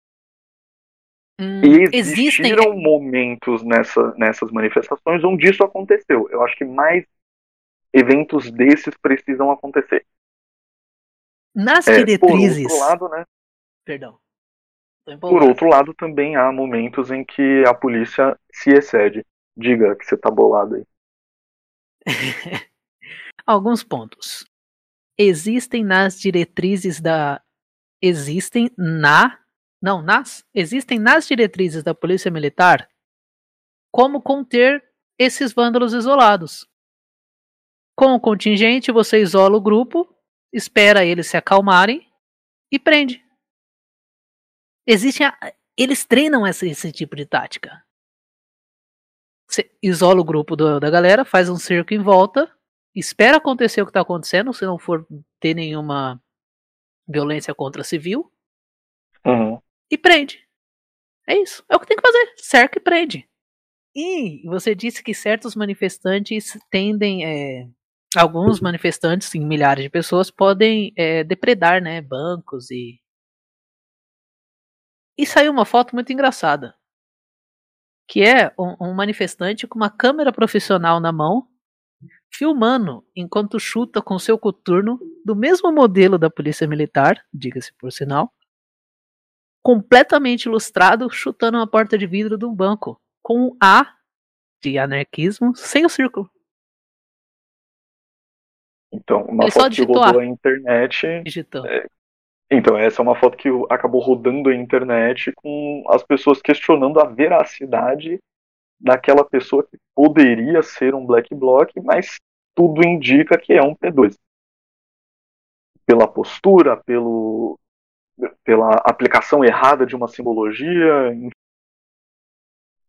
Hum, e existiram existem... momentos nessa, nessas manifestações onde isso aconteceu. Eu acho que mais eventos desses precisam acontecer. Nas é, diretrizes. Por outro lado, né? Perdão. Por outro lado, também há momentos em que a polícia se excede. Diga que você tá bolado aí. Alguns pontos. Existem nas diretrizes da. Existem na. Não, nas. Existem nas diretrizes da Polícia Militar como conter esses vândalos isolados. Com o contingente, você isola o grupo, espera eles se acalmarem e prende. Existe a... Eles treinam esse, esse tipo de tática. Você isola o grupo do, da galera, faz um cerco em volta, espera acontecer o que está acontecendo, se não for ter nenhuma violência contra civil, Uhum. e prende. É isso. É o que tem que fazer. Cerca e prende. E você disse que certos manifestantes tendem. é, alguns manifestantes, em milhares de pessoas, podem é, depredar né, bancos e. E saiu uma foto muito engraçada. Que é um, um manifestante com uma câmera profissional na mão, filmando enquanto chuta com seu coturno, do mesmo modelo da Polícia Militar, diga-se por sinal, completamente ilustrado, chutando uma porta de vidro de um banco, com um A de anarquismo sem o círculo. Então, uma Ele foto que digitou rodou A. internet. Digitando. Então, essa é uma foto que acabou rodando a internet com as pessoas questionando a veracidade daquela pessoa que poderia ser um black bloc, mas tudo indica que é um P2. Pela postura, pelo, pela aplicação errada de uma simbologia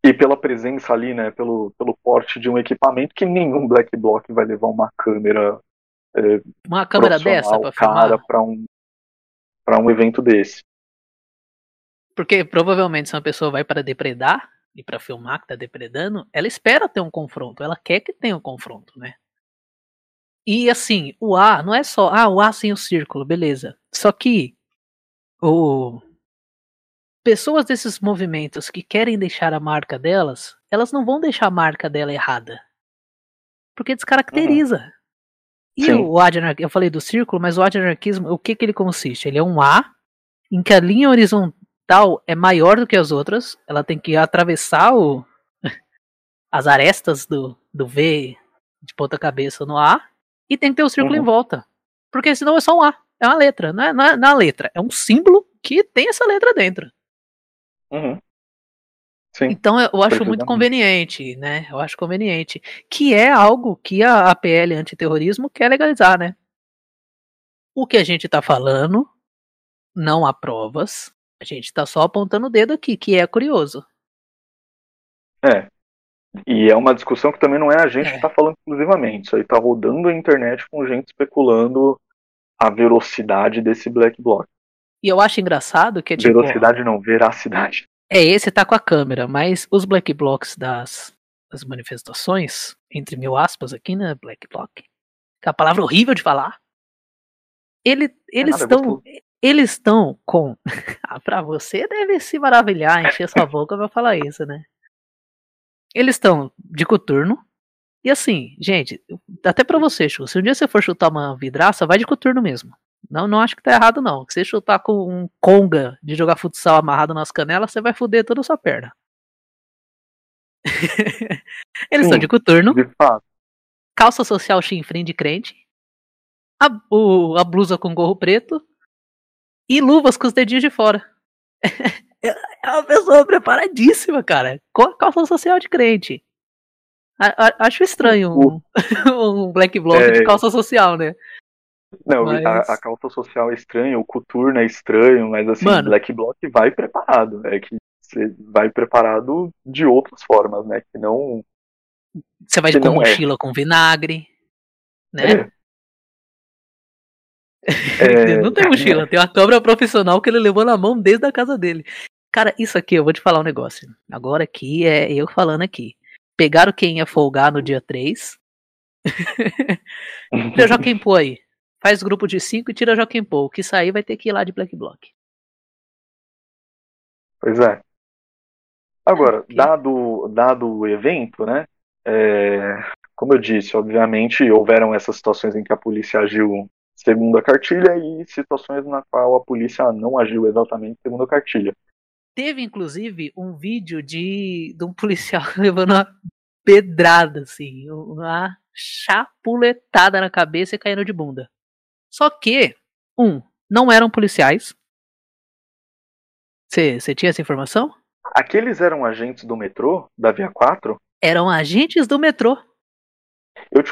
e pela presença ali, né, pelo, pelo porte de um equipamento que nenhum black bloc vai levar uma câmera é, Uma câmera dessa pra filmar. para um para um evento desse. Porque provavelmente se uma pessoa vai para depredar e para filmar que tá depredando, ela espera ter um confronto, ela quer que tenha um confronto, né? E assim, o A não é só, ah, o A sem o círculo, beleza. Só que o pessoas desses movimentos que querem deixar a marca delas, elas não vão deixar a marca dela errada. Porque descaracteriza. E Sim. o A de anar- eu falei do círculo, mas o A de anarquismo, o que que ele consiste? Ele é um A em que a linha horizontal é maior do que as outras, ela tem que atravessar o, as arestas do, do V de ponta cabeça no A e tem que ter o círculo Uhum. em volta. Porque senão é só um A, é uma letra, não é, não é, não é letra, é um símbolo que tem essa letra dentro. Uhum. Sim. Então eu acho muito conveniente, né? Eu acho conveniente. Que é algo que a APL antiterrorismo quer legalizar, né? O que a gente tá falando, não há provas. A gente tá só apontando o dedo aqui, que é curioso. É. E é uma discussão que também não é a gente É. que está falando exclusivamente. Isso aí tá rodando a internet com gente especulando a velocidade desse black bloc. E eu acho engraçado que é tipo. Velocidade não, veracidade. É, esse tá com a câmera, mas os black blocs das, das manifestações, entre mil aspas aqui, né? Black bloc. Que é a palavra horrível de falar. Ele, eles é estão. gostoso. Eles estão com. ah, pra você deve se maravilhar, encher sua boca pra falar isso, né? Eles estão de coturno. E assim, gente, até pra você, Chu, se um dia você for chutar uma vidraça, vai de coturno mesmo. Não, não acho que tá errado, não. Se você chutar com um conga de jogar futsal amarrado nas canelas, você vai foder toda a sua perna. Eles Sim. de coturno, De fato. calça social chinfrim de crente, a, o- a blusa com gorro preto e luvas com os dedinhos de fora. é uma pessoa preparadíssima, cara. Com a calça social de crente. A- a- acho estranho um, um black bloc de É. calça social, né? Não, Mas- a, a calça social é estranha, o coturno é estranho, mas assim, Mano. black bloc vai preparado. É que você vai preparado de outras formas, né? Que não. Você vai com é. mochila com vinagre, né? É, não tem mochila, tem uma câmera profissional que ele levou na mão desde a casa dele. Cara, isso aqui, eu vou te falar um negócio. Agora aqui é eu falando aqui. Pegaram quem ia folgar no dia 3. tira Joaquim Pô aí. Faz grupo de 5 e tira Joaquim Pô. O que sair vai ter que ir lá de Black Block. Pois é. Agora, Ok. dado, dado o evento, né? é, como eu disse, obviamente houveram essas situações em que a polícia agiu segundo a cartilha e situações na qual a polícia não agiu exatamente segundo a cartilha. Teve, inclusive, um vídeo de, de um policial levando uma pedrada, assim, uma chapuletada na cabeça e caindo de bunda. Só que, um, não eram policiais. Você tinha essa informação? Aqueles eram agentes do metrô, da Via 4? Eram agentes do metrô.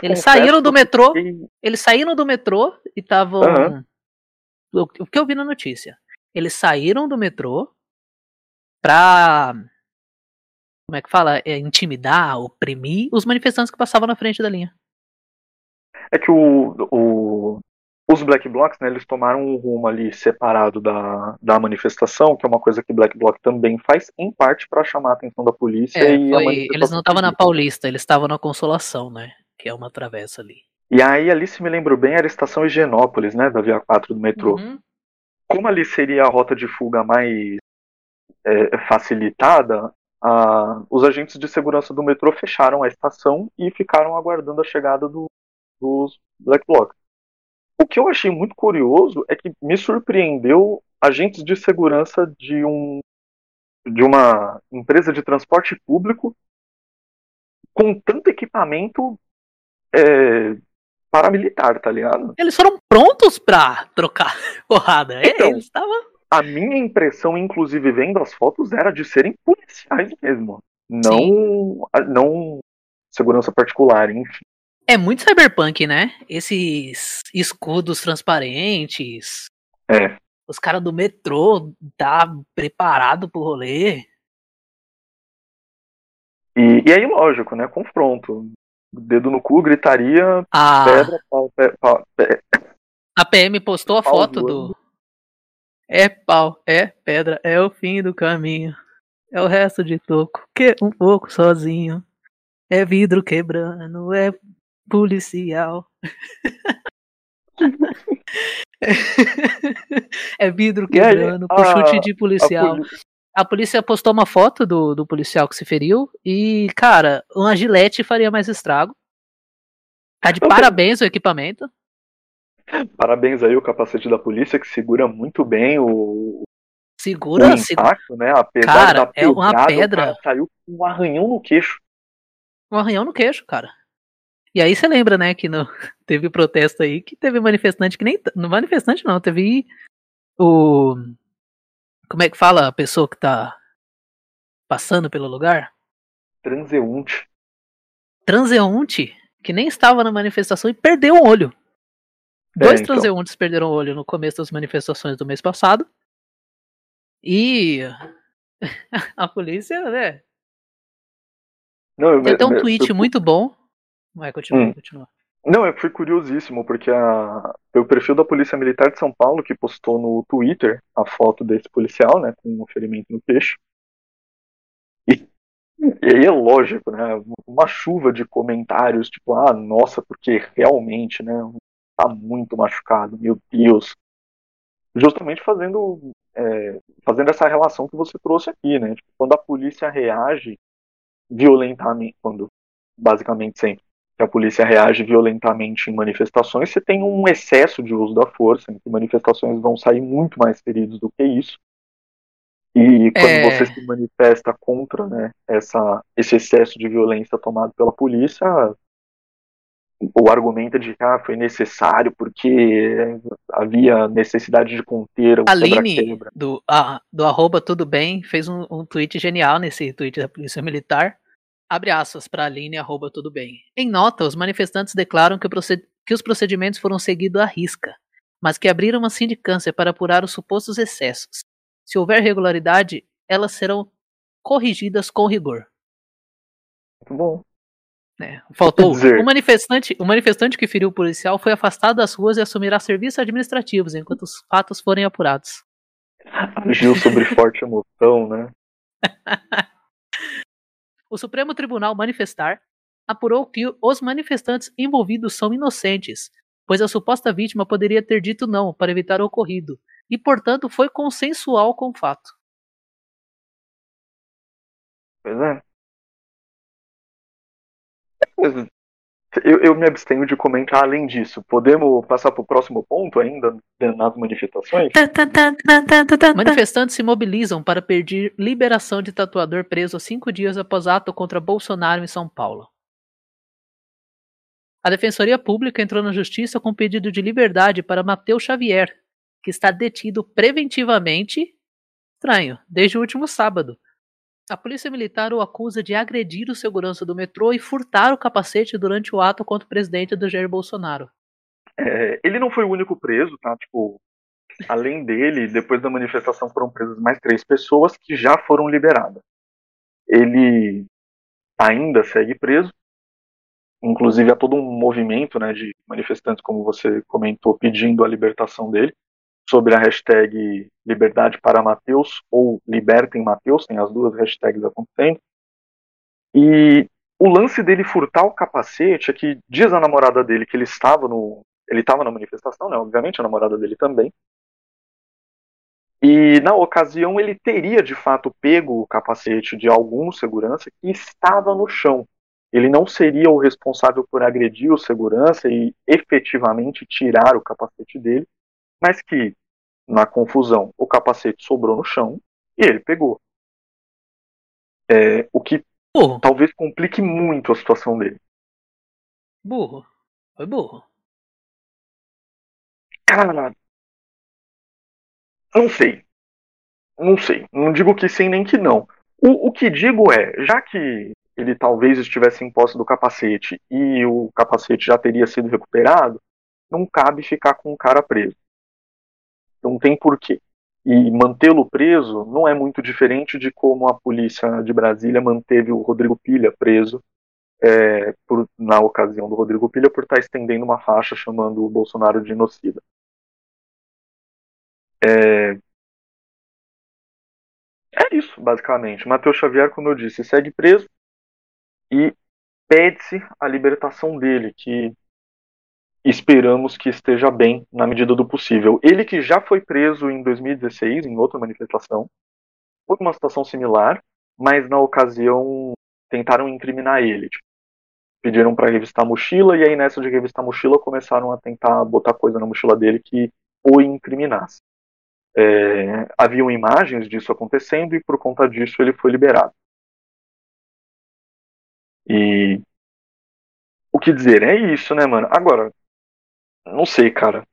Eles saíram do metrô, eles saíram do metrô e estavam. Aham. O, o que eu vi na notícia? Eles saíram do metrô pra. Como é que fala? É, intimidar, oprimir os manifestantes que passavam na frente da linha. É que o, o- os Black Blocs, né, eles tomaram um rumo ali separado da, da manifestação, que é uma coisa que Black Bloc também faz, em parte para chamar a atenção da polícia É, e foi- eles não estavam na. Paulista, eles estavam na Consolação, né? Que é uma travessa ali. E aí, ali, se me lembro bem, era a estação Higienópolis, né, da Via 4 do metrô. Uhum. Como ali seria a rota de fuga mais é, facilitada, a- os agentes de segurança do metrô fecharam a estação e ficaram aguardando a chegada do- dos Black Blocs. O que eu achei muito curioso é que me surpreendeu agentes de segurança de um de uma empresa de transporte público com tanto equipamento é, paramilitar, tá ligado? Eles foram prontos pra trocar porrada. É, Então. eles estavam. A minha impressão, inclusive vendo as fotos, era de serem policiais mesmo. Não, a- não segurança particular, enfim. É muito cyberpunk, né? Esses escudos transparentes. É. Os caras do metrô tá preparado pro rolê. E, e aí, lógico, né? Confronto. Dedo no cu, gritaria, A, pedra, pau, pé, pau, pé. a PM postou a Pau foto voando. do. É pau, é pedra, é o fim do caminho. É o resto de toco, que um pouco sozinho. É vidro quebrando, é policial. é vidro quebrando por a- chute de A policial. poli- A polícia postou uma foto do, do policial que se feriu e, cara, uma gilete faria mais estrago. Tá de parabéns o equipamento. Parabéns aí o capacete da polícia que segura muito bem o, o Segura, segura impacto, né? Apesar Cara, da é uma o pedra. cara saiu com um arranhão no queixo. um arranhão no queixo, cara. E aí você lembra, né, que no, teve protesto aí, que teve manifestante que nem. No manifestante não, teve o. Como é que fala a pessoa que tá passando pelo lugar? Transeunte. Transeunte, que nem estava na manifestação e perdeu um olho. Dois então. transeuntes perderam o olho no começo das manifestações do mês passado. E a polícia, né? Não, eu, Tem até um eu- tweet eu- muito bom. Vai, continua, Hum. continua. Não, eu fui curiosíssimo, porque a, o perfil da Polícia Militar de São Paulo que postou no Twitter a foto desse policial, né, com um ferimento no queixo. E, e aí é lógico, né, uma chuva de comentários, tipo, ah, nossa, porque realmente, né, tá muito machucado, meu Deus. Justamente fazendo, é, fazendo essa relação que você trouxe aqui, né, tipo, quando a polícia reage violentamente, quando, basicamente sempre, que a polícia reage violentamente em manifestações, você tem um excesso de uso da força, em que manifestações vão sair muito mais feridos do que isso. E quando É. você se manifesta contra né, essa, esse excesso de violência tomado pela polícia, o argumento é de que ah, foi necessário porque havia necessidade de conter o A Aline, quebra-quebra. do, a, do arroba tudo bem, fez um, um tweet genial nesse tweet da Polícia Militar. Abre aspas para Aline, arroba tudo bem. Em nota, os manifestantes declaram que, proced- que os procedimentos foram seguidos à risca, mas que abriram uma sindicância para apurar os supostos excessos. Se houver regularidade, elas serão corrigidas com rigor. Muito bom. né? Faltou. O manifestante, o manifestante que feriu o policial foi afastado das ruas e assumirá serviços administrativos enquanto os fatos forem apurados. Agiu sobre forte emoção, né? O Supremo Tribunal Manifestar apurou que os manifestantes envolvidos são inocentes, pois a suposta vítima poderia ter dito não para evitar o ocorrido, e portanto foi consensual com o fato. Pois é. Eu, eu me abstenho de comentar além disso. Podemos passar para o próximo ponto ainda nas manifestações? Manifestantes se mobilizam para pedir liberação de tatuador preso cinco dias após ato contra Bolsonaro em São Paulo. A Defensoria Pública entrou na Justiça com pedido de liberdade para Matheus Xavier, que está detido preventivamente, estranho, desde o último sábado, A polícia militar o acusa de agredir o segurança do metrô e furtar o capacete durante o ato contra o presidente do Jair Bolsonaro. É, ele não foi o único preso, tá? Tipo, além dele, depois da manifestação foram presas mais três pessoas que já foram liberadas. Ele ainda segue preso, inclusive há todo um movimento né, de manifestantes, como você comentou, pedindo a libertação dele, sobre a hashtag Liberdade para Mateus ou Libertem Mateus, tem as duas hashtags acontecendo. E o lance dele furtar o capacete é que diz a namorada dele que ele estava no ele estava na manifestação, né? Obviamente a namorada dele também. E na ocasião ele teria de fato pego o capacete de algum segurança que estava no chão. Ele não seria o responsável por agredir o segurança e efetivamente tirar o capacete dele, mas que, na confusão, o capacete sobrou no chão e ele pegou. É, o que burro. talvez complique muito a situação dele. Burro. Foi burro. Cara, não sei. Não sei. Não digo que sim nem que não. O, o que digo é, já que ele talvez estivesse em posse do capacete e o capacete já teria sido recuperado, não cabe ficar com o cara preso. Não tem porquê. E mantê-lo preso não é muito diferente de como a polícia de Brasília manteve o Rodrigo Pilha preso é, por, na ocasião do Rodrigo Pilha por estar estendendo uma faixa chamando o Bolsonaro de genocida. É, é isso, basicamente. Matheus Xavier, como eu disse, segue preso e pede-se a libertação dele, que esperamos que esteja bem na medida do possível. Ele que já foi preso em 2016 em outra manifestação, foi uma situação similar, mas na ocasião tentaram incriminar ele. Tipo, pediram para revistar a mochila e aí nessa de revistar a mochila começaram a tentar botar coisa na mochila dele que o incriminasse. É, haviam imagens disso acontecendo e por conta disso ele foi liberado. E o que dizer é isso, né, mano? Agora, não sei, cara.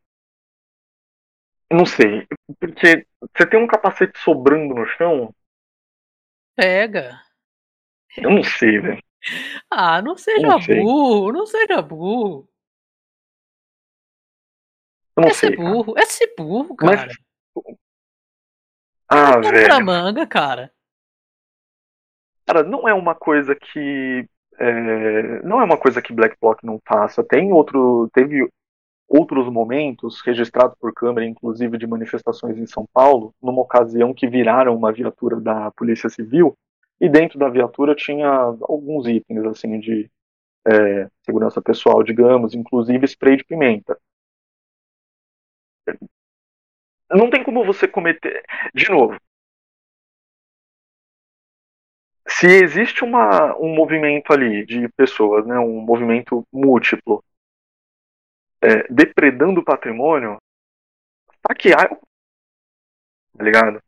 Não sei, porque você tem um capacete sobrando no chão? Pega. Eu não sei, velho. Ah, não seja Não sei. burro, não seja burro. Eu não é sei. ser cara. burro, é ser burro, Mas- cara. Ah, Pano pra velho. manga, cara. Cara, não é uma coisa que. é, não é uma coisa que Black Bloc não faça. Tem outro. Teve outros momentos registrados por câmera, inclusive de manifestações em São Paulo, numa ocasião que viraram uma viatura da Polícia Civil, e dentro da viatura tinha alguns itens assim de é, segurança pessoal, digamos, inclusive spray de pimenta. Não tem como você cometer. De novo, se existe uma, um movimento ali de pessoas, né, um movimento múltiplo, é, depredando o patrimônio, saquear é tá ligado?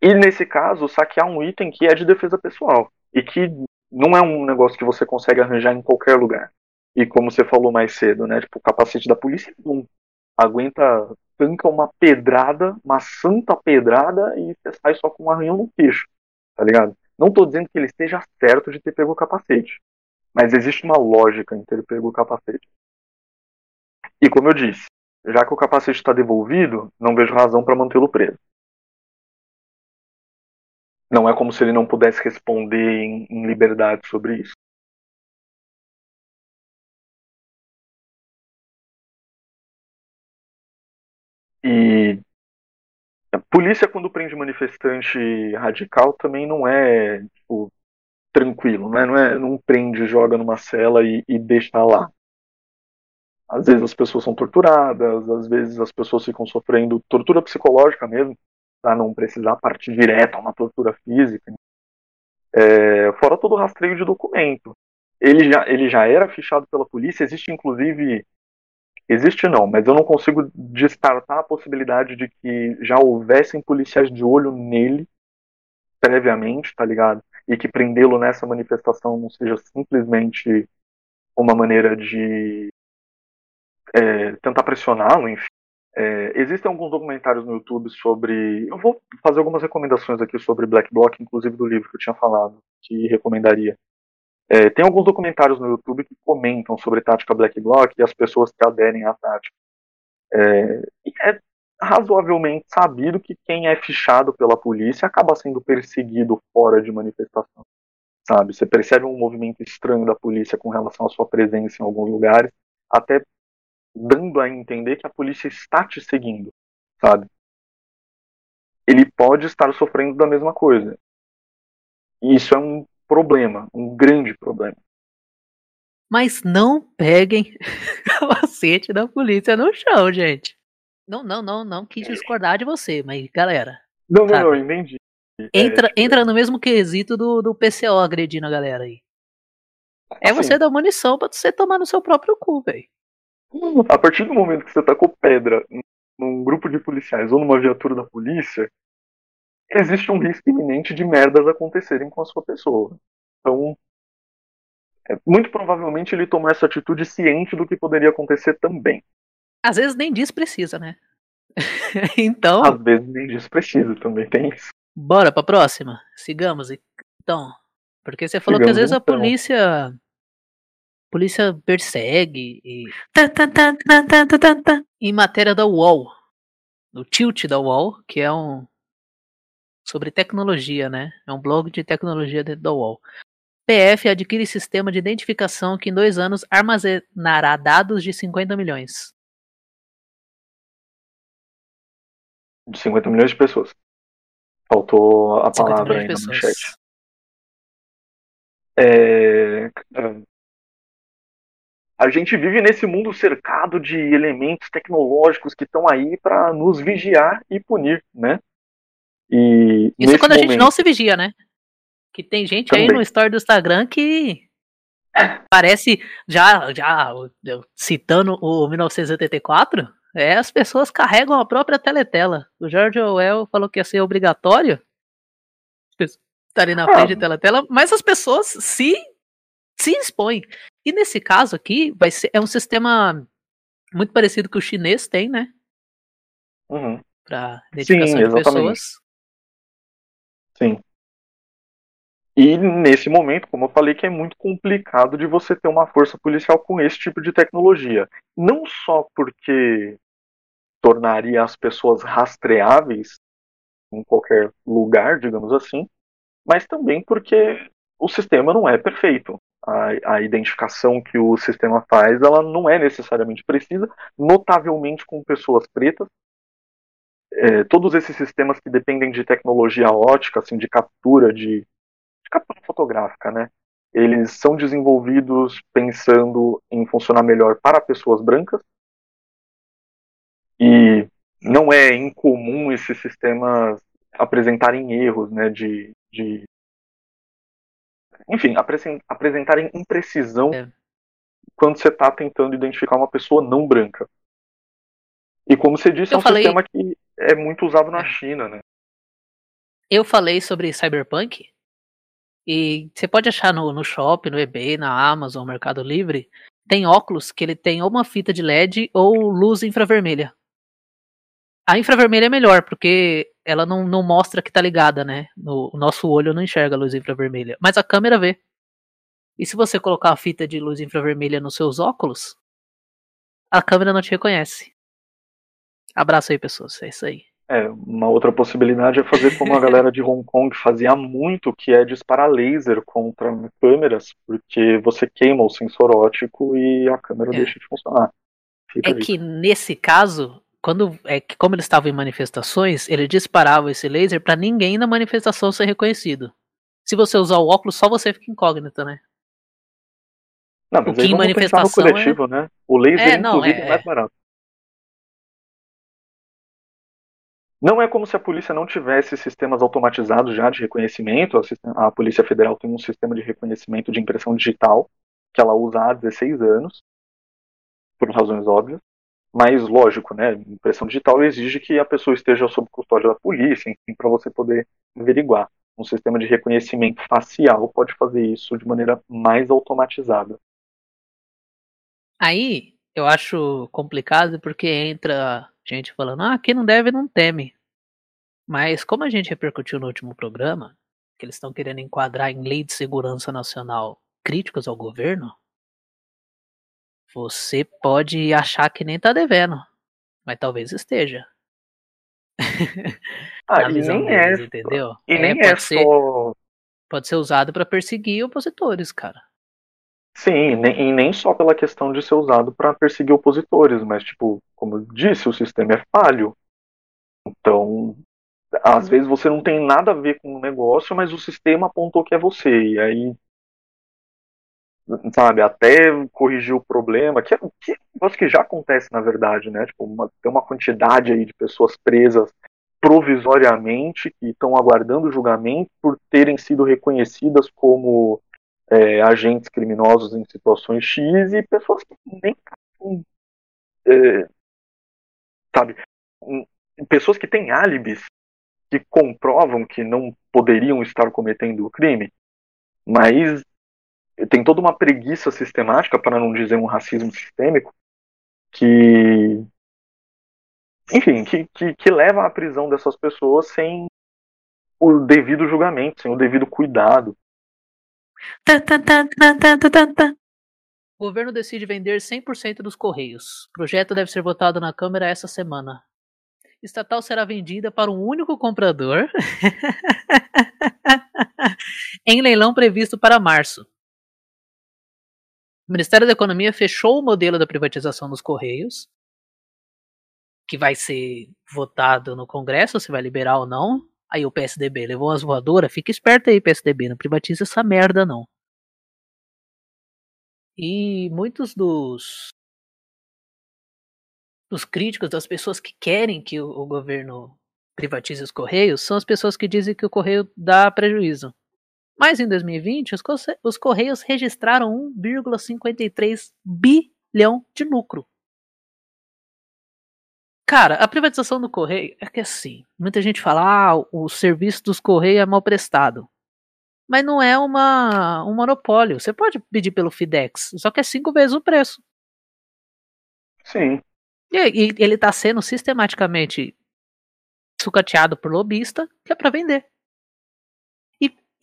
E nesse caso, saquear um item que é de defesa pessoal e que não é um negócio que você consegue arranjar em qualquer lugar. E como você falou mais cedo, né, tipo, o capacete da polícia não aguenta, tanca uma pedrada, uma santa pedrada e você sai só com um arranhão no queixo, tá ligado? Não tô dizendo que ele esteja certo de ter pego o capacete, mas existe uma lógica em ter pego o capacete. E como eu disse, já que o capacete está devolvido, não vejo razão para mantê-lo preso. Não é como se ele não pudesse responder em, em liberdade sobre isso. E a polícia, quando prende manifestante radical, também não é tipo, tranquilo, não, é, não, é, não prende, joga numa cela e, e deixa lá. Às vezes as pessoas são torturadas, às vezes as pessoas ficam sofrendo tortura psicológica mesmo, para não precisar partir direto a uma tortura física. É, fora todo o rastreio de documento. Ele já, ele já era fichado pela polícia, existe inclusive. Existe não, mas eu não consigo descartar a possibilidade de que já houvessem policiais de olho nele previamente, tá ligado? E que prendê-lo nessa manifestação não seja simplesmente uma maneira de é, tentar pressioná-lo, enfim. É, existem alguns documentários no YouTube sobre. Eu vou fazer algumas recomendações aqui sobre Black Bloc, inclusive do livro que eu tinha falado, que recomendaria. É, tem alguns documentários no YouTube que comentam sobre tática Black Bloc e as pessoas que aderem à tática. É, é razoavelmente sabido que quem é fichado pela polícia acaba sendo perseguido fora de manifestação. Sabe? Você percebe um movimento estranho da polícia com relação à sua presença em alguns lugares, até dando a entender que a polícia está te seguindo, sabe? Ele pode estar sofrendo da mesma coisa. E isso é um problema, um grande problema. Mas não peguem o capacete da polícia no chão, gente. Não, não, não, não quis discordar de você, mas galera. Não, não, não, entendi. Entra, é, entra no mesmo quesito do, do PCO agredindo a galera aí. É assim, você dar munição pra você tomar no seu próprio cu, velho. A partir do momento que você tá com pedra num grupo de policiais ou numa viatura da polícia, existe um risco iminente de merdas acontecerem com a sua pessoa. Então, é, muito provavelmente ele tomou essa atitude ciente do que poderia acontecer também. Às vezes nem disso precisa, né? então. Às vezes nem disso precisa, também tem isso. Bora pra próxima. Sigamos. Então. Porque você falou Sigamos que às vezes então. a polícia. Polícia persegue e. Em matéria da UOL. No tilt da UOL, que é um. Sobre tecnologia, né? É um blog de tecnologia dentro da UOL. PF adquire sistema de identificação que em dois anos armazenará dados de 50 milhões. De 50 milhões de pessoas. Faltou a palavra aí no chat. É... A gente vive nesse mundo cercado de elementos tecnológicos que estão aí para nos vigiar e punir, né? E Isso é quando momento... a gente não se vigia, né? Que tem gente Também. aí no story do Instagram que parece, já, já citando o 1984, é, as pessoas carregam a própria teletela. O George Orwell falou que ia ser obrigatório estarem na frente ah. da teletela, mas as pessoas se, se expõem. E nesse caso aqui, vai ser, é um sistema muito parecido que o chinês tem, né? Uhum. Para identificação Sim, de pessoas. Sim. E nesse momento, como eu falei, que é muito complicado de você ter uma força policial com esse tipo de tecnologia. Não só porque tornaria as pessoas rastreáveis em qualquer lugar, digamos assim, mas também porque o sistema não é perfeito. A, a, identificação que o sistema faz, ela não é necessariamente precisa, notavelmente com pessoas pretas. É, todos esses sistemas que dependem de tecnologia ótica, assim, de captura de, de captura fotográfica, né? Eles são desenvolvidos pensando em funcionar melhor para pessoas brancas, e não é incomum esses sistemas apresentarem erros, né, de, de enfim, apresentarem imprecisão é. quando você está tentando identificar uma pessoa não branca. E como você disse, eu é um falei... sistema que é muito usado na é. China, né? Eu falei sobre Cyberpunk e você pode achar no, no shopping, no eBay, na Amazon, Mercado Livre, tem óculos que ele tem ou uma fita de LED ou luz infravermelha. A infravermelha é melhor, porque ela não, não mostra que tá ligada, né? No, o nosso olho não enxerga a luz infravermelha, mas a câmera vê. E se você colocar a fita de luz infravermelha nos seus óculos, a câmera não te reconhece. Abraço aí, pessoas. É isso aí. É, uma outra possibilidade é fazer como a galera de Hong Kong fazia muito, que é disparar laser contra câmeras, porque você queima o sensor óptico e a câmera é. deixa de funcionar. Fica é que nesse caso, quando é que como eles estavam em manifestações, ele disparava esse laser para ninguém na manifestação ser reconhecido. Se você usar o óculos, só você fica incógnito, né? Não, mas o que em manifestação no coletivo, é... né? O laser é, não, inclusive é, é mais barato. Não é como se a polícia não tivesse sistemas automatizados já de reconhecimento. A, a Polícia Federal tem um sistema de reconhecimento de impressão digital que ela usa há 16 anos, por razões óbvias. Mas, lógico, né, impressão digital exige que a pessoa esteja sob custódia da polícia, enfim, para você poder averiguar. Um sistema de reconhecimento facial pode fazer isso de maneira mais automatizada. Aí, eu acho complicado porque entra Gente falando, ah, quem não deve não teme. Mas como a gente repercutiu no último programa, que eles estão querendo enquadrar em lei de segurança nacional críticos ao governo, você pode achar que nem tá devendo, mas talvez esteja. Ah, e nem é, deles, entendeu? e nem pode é ser, só. pode ser usado pra perseguir opositores, cara. Sim, nem, e nem só pela questão de ser usado para perseguir opositores, mas, tipo, como eu disse, o sistema é falho. Então, às vezes você não tem nada a ver com o negócio, mas o sistema apontou que é você. E aí, sabe, até corrigir o problema, que é que negócio que já acontece na verdade, né? Tipo, uma- tem uma quantidade aí de pessoas presas provisoriamente que estão aguardando julgamento por terem sido reconhecidas como é, agentes criminosos em situações X e pessoas que nem é, sabe, pessoas que têm álibis que comprovam que não poderiam estar cometendo o crime, mas tem toda uma preguiça sistemática, para não dizer um racismo sistêmico, que enfim, que, que, que leva à prisão dessas pessoas sem o devido julgamento, sem o devido cuidado. O governo decide vender 100% dos Correios. O projeto deve ser votado na Câmara essa semana. Estatal será vendida para um único comprador em leilão previsto para março. O Ministério da Economia fechou o modelo da privatização dos Correios, que vai ser votado no Congresso, se vai liberar ou não. Aí o PSDB levou umas voadoras. Fica esperto aí, PSDB, não privatiza essa merda não. E muitos dos dos críticos, das pessoas que querem que o, o governo privatize os Correios, são as pessoas que dizem que o Correio dá prejuízo. Mas em 2020, os, Correios registraram 1,53 bilhão de lucro. Cara, a privatização do Correio é que assim, muita gente fala, ah, o serviço dos Correios é mal prestado. Mas não é uma, um monopólio. Você pode pedir pelo Fidex, só que é cinco vezes o preço. Sim. E, e ele está sendo sistematicamente sucateado por lobista, que é para vender.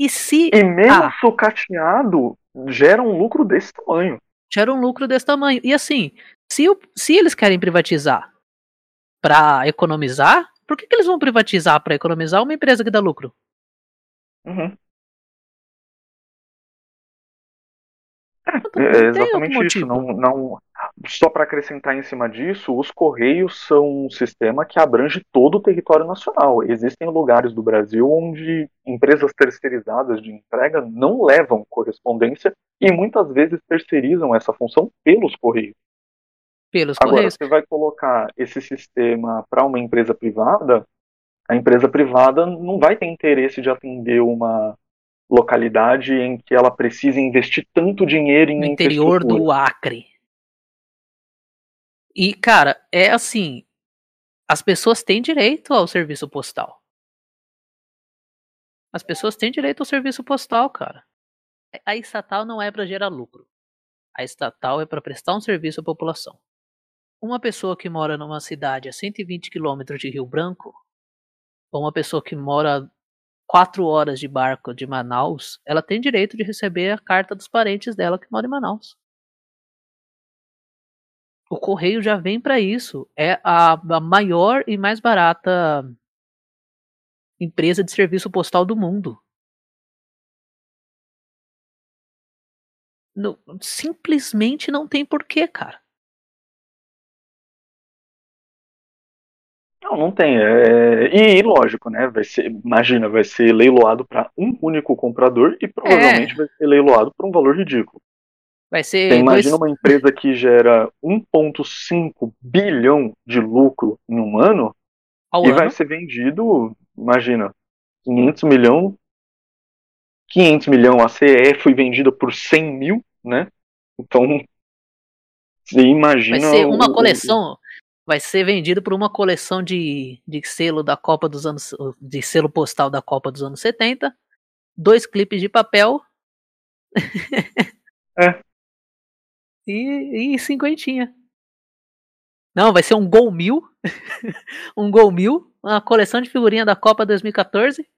E, se E mesmo Ah. sucateado, gera um lucro desse tamanho. gera um lucro desse tamanho? E assim, se, o- se eles querem privatizar para economizar, por que, que eles vão privatizar para economizar uma empresa que dá lucro? Uhum. É tem exatamente isso. Não, não, só para acrescentar em cima disso, os Correios são um sistema que abrange todo o território nacional. Existem lugares do Brasil onde empresas terceirizadas de entrega não levam correspondência e muitas vezes terceirizam essa função pelos Correios. Pelos Agora, Correios. você vai colocar esse sistema para uma empresa privada, a empresa privada não vai ter interesse de atender uma localidade em que ela precisa investir tanto dinheiro em no interior do Acre. E, cara, é assim: as pessoas têm direito ao serviço postal. As pessoas têm direito ao serviço postal, cara. A estatal não é para gerar lucro. A estatal é para prestar um serviço à população. Uma pessoa que mora numa cidade a 120 quilômetros de Rio Branco, ou uma pessoa que mora 4 horas de barco de Manaus, ela tem direito de receber a carta dos parentes dela que moram em Manaus. O correio já vem para isso. É a, a maior e mais barata empresa de serviço postal do mundo. Simplesmente não tem porquê, cara. Não, não tem. é- E, lógico, né? Vai ser, imagina, vai ser leiloado para um único comprador e provavelmente vai ser leiloado por um valor ridículo. Vai ser Você dois, imagina uma empresa que gera 1,5 bilhão de lucro em um ano ao e ano. vai ser vendido, imagina, 500 milhão. 500 milhão, a CE foi vendida por 100 mil, né? Então, você imagina. Vai ser uma o- coleção. Vai ser vendido por uma coleção de, de selo da Copa dos anos. de selo postal da Copa dos anos 70. Dois clipes de papel. É. E, e cinquentinha. Não, vai ser um Gol Mil. um Gol Mil, uma coleção de figurinha da Copa 2014.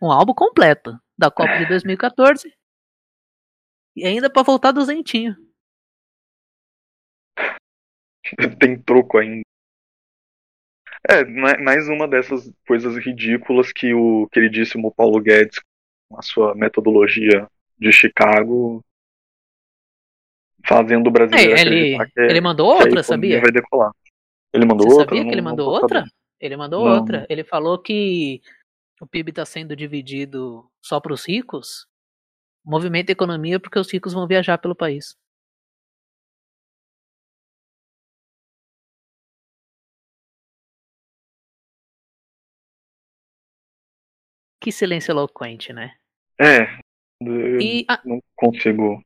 Um álbum completo da Copa de 2014. E ainda pra voltar duzentinho. Tem troco ainda. É, ma- mais uma dessas coisas ridículas que o queridíssimo Paulo Guedes, com a sua metodologia de Chicago, fazendo o brasileiro É, ele, que, ele mandou outra, sabia? vai decolar. Ele mandou Você outra? sabia que ele mandou outra? sabendo. Ele mandou Não. outra. Ele falou que o PIB está sendo dividido só para os ricos. Movimenta a economia porque os ricos vão viajar pelo país. Que silêncio eloquente, né? É, eu E a- não consigo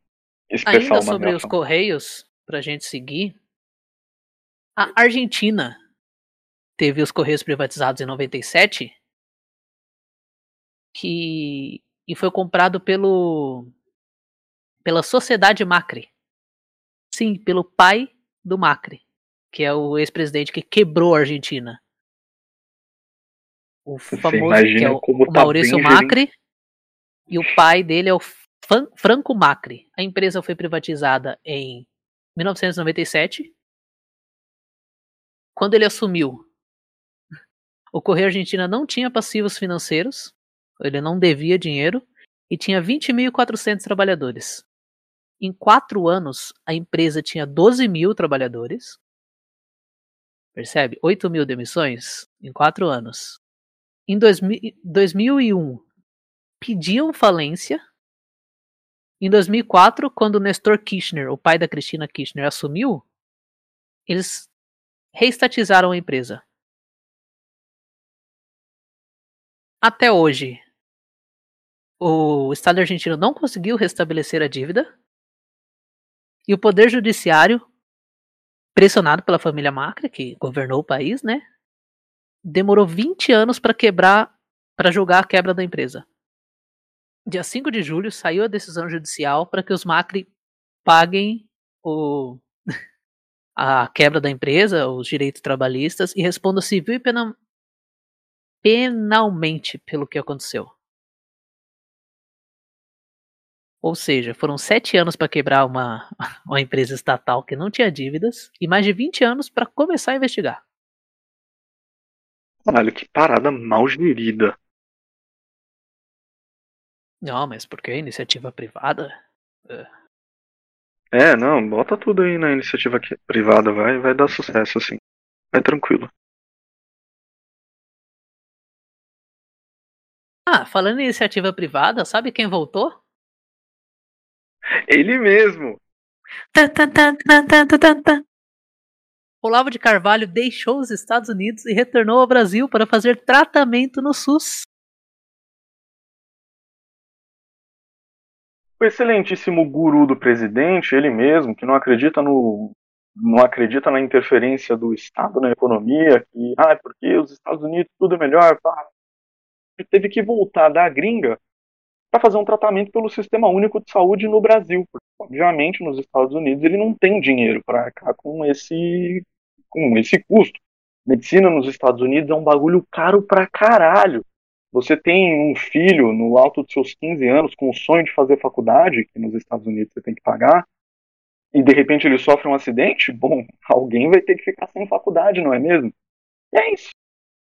expressar ainda uma sobre os. Correios, pra gente seguir. A Argentina teve os Correios privatizados em 97, que e foi comprado pelo pela Sociedade Macri. Sim, pelo pai do Macri, que é o ex-presidente que quebrou a Argentina. O famoso que é o, o tá Maurício Macri e o pai dele é o Fan- Franco Macri. A empresa foi privatizada em 1997. Quando ele assumiu, o Correio Argentina não tinha passivos financeiros, ele não devia dinheiro e tinha 20.400 trabalhadores. Em quatro anos, a empresa tinha 12 mil trabalhadores. Percebe? 8 mil demissões em quatro anos. Em 2000 2001, pediam falência. Em 2004, quando Nestor Kirchner, o pai da Cristina Kirchner, assumiu, eles reestatizaram a empresa. Até hoje, o Estado argentino não conseguiu restabelecer a dívida. E o Poder Judiciário, pressionado pela família Macri, que governou o país, né? Demorou 20 anos para quebrar, para julgar a quebra da empresa. Dia 5 de julho saiu a decisão judicial para que os Macri paguem o, a quebra da empresa, os direitos trabalhistas e respondam civil e penal, penalmente pelo que aconteceu. Ou seja, foram sete anos para quebrar uma, uma empresa estatal que não tinha dívidas e mais de 20 anos para começar a investigar. Caralho, que parada mal gerida. Não, mas por que iniciativa privada? É. É, não, bota tudo aí na iniciativa privada, vai, vai dar sucesso, assim. Vai tranquilo. Ah, falando em iniciativa privada, sabe quem voltou? Ele mesmo! Tan, tan, tan, Olavo de Carvalho deixou os Estados Unidos e retornou ao Brasil para fazer tratamento no SUS. O excelentíssimo guru do presidente, ele mesmo, que não acredita no. não acredita na interferência do Estado na economia, que, ah, é porque os Estados Unidos tudo é melhor, pá. Teve que voltar da gringa para fazer um tratamento pelo Sistema Único de Saúde no Brasil. Porque, obviamente, nos Estados Unidos ele não tem dinheiro para arcar com esse, com esse custo. Medicina nos Estados Unidos é um bagulho caro pra caralho. Você tem um filho no alto dos seus 15 anos com o sonho de fazer faculdade, que nos Estados Unidos você tem que pagar, e de repente ele sofre um acidente, bom, alguém vai ter que ficar sem faculdade, não é mesmo? E é isso.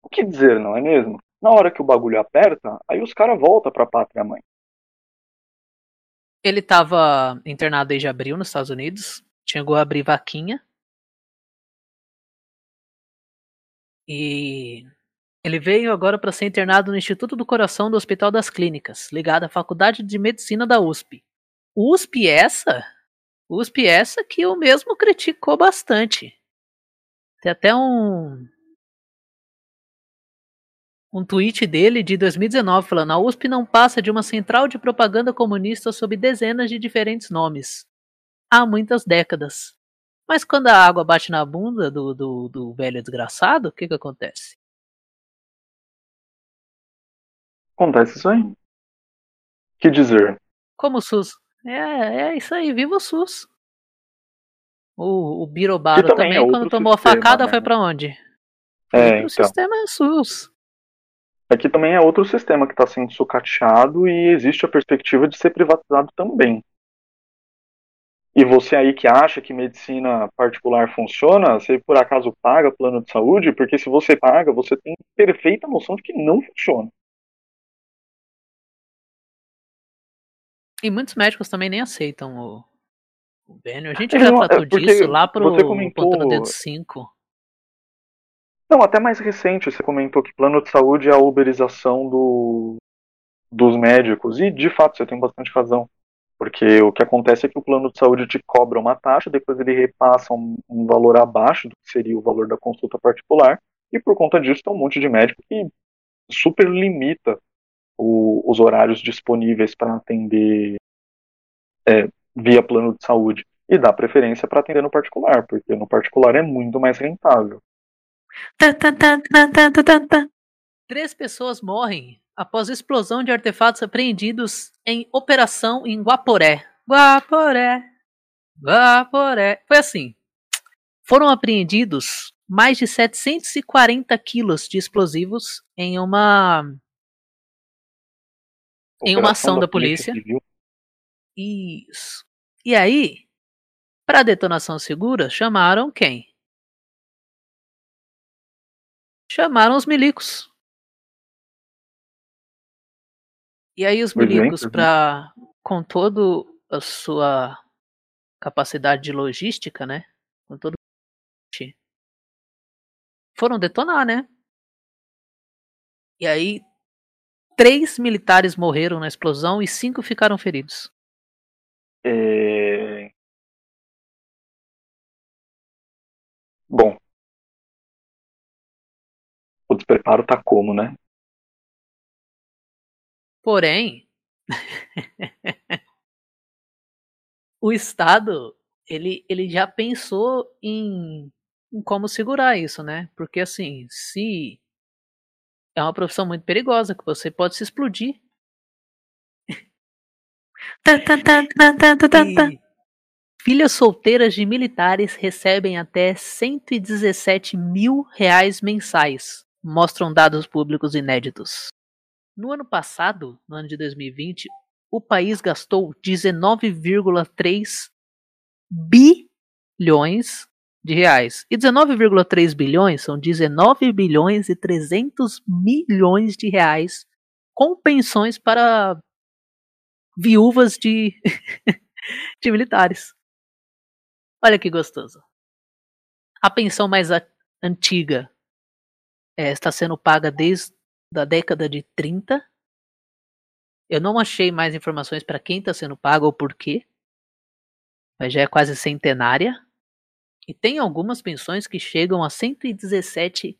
O que dizer, não é mesmo? Na hora que o bagulho aperta, aí os caras voltam pra pátria mãe. Ele estava internado desde abril nos Estados Unidos, chegou a abrir vaquinha. E ele veio agora para ser internado no Instituto do Coração do Hospital das Clínicas, ligado à Faculdade de Medicina da USP. USP essa? USP essa que o mesmo criticou bastante. Tem até um um tweet dele de 2019 falando: a USP não passa de uma central de propaganda comunista sob dezenas de diferentes nomes. Há muitas décadas. Mas quando a água bate na bunda do, do, do velho desgraçado, o que, que acontece? Acontece isso aí. Que dizer? Como o SUS? É, é isso aí, viva o SUS. O, o Birobaro também também, é quando tomou a sistema, facada, né? foi pra onde? É, o então. sistema é SUS. Aqui também é outro sistema que está sendo sucateado e existe a perspectiva de ser privatizado também. E você aí que acha que medicina particular funciona, você por acaso paga plano de saúde? Porque se você paga, você tem perfeita noção de que não funciona. E muitos médicos também nem aceitam o, o Benio. A gente É, já não, é tratou disso lá pro comentou- Ponta no Dedo 5. Não, até mais recente, você comentou que plano de saúde é a uberização do, dos médicos, e de fato você tem bastante razão. Porque o que acontece é que o plano de saúde te cobra uma taxa, depois ele repassa um, um valor abaixo do que seria o valor da consulta particular, e por conta disso tem um monte de médico que super limita o- os horários disponíveis para atender é, via plano de saúde. E dá preferência para atender no particular, porque no particular é muito mais rentável. Tá, tá, tá, tá, tá, tá, tá, tá. Três pessoas morrem após explosão de artefatos apreendidos em operação em Guaporé. Guaporé. Guaporé. Foi assim. Foram apreendidos mais de 740 quilos de explosivos em uma em uma Operação ação da polícia. Civil. Isso. E aí, para detonação segura, chamaram quem? Chamaram os milicos. E aí os milicos, para com todo a sua capacidade de logística, né? Com todo foram detonar, né? E aí três militares morreram na explosão e cinco ficaram feridos. É... Bom. O despreparo tá como, né? Porém, o Estado ele, ele já pensou em, em como segurar isso, né? Porque assim, se é uma profissão muito perigosa que você pode se explodir. E filhas solteiras de militares recebem até 117 mil reais mensais, mostram dados públicos inéditos. No ano passado, no ano de 2020, o país gastou 19,3 bilhões de reais. E 19,3 bilhões são 19 bilhões e 300 milhões de reais com pensões para viúvas de, de militares. Olha que gostoso. A pensão mais antiga é, está sendo paga desde a década de 30. Eu não achei mais informações para quem está sendo pago ou por quê. Mas já é quase centenária. E tem algumas pensões que chegam a 117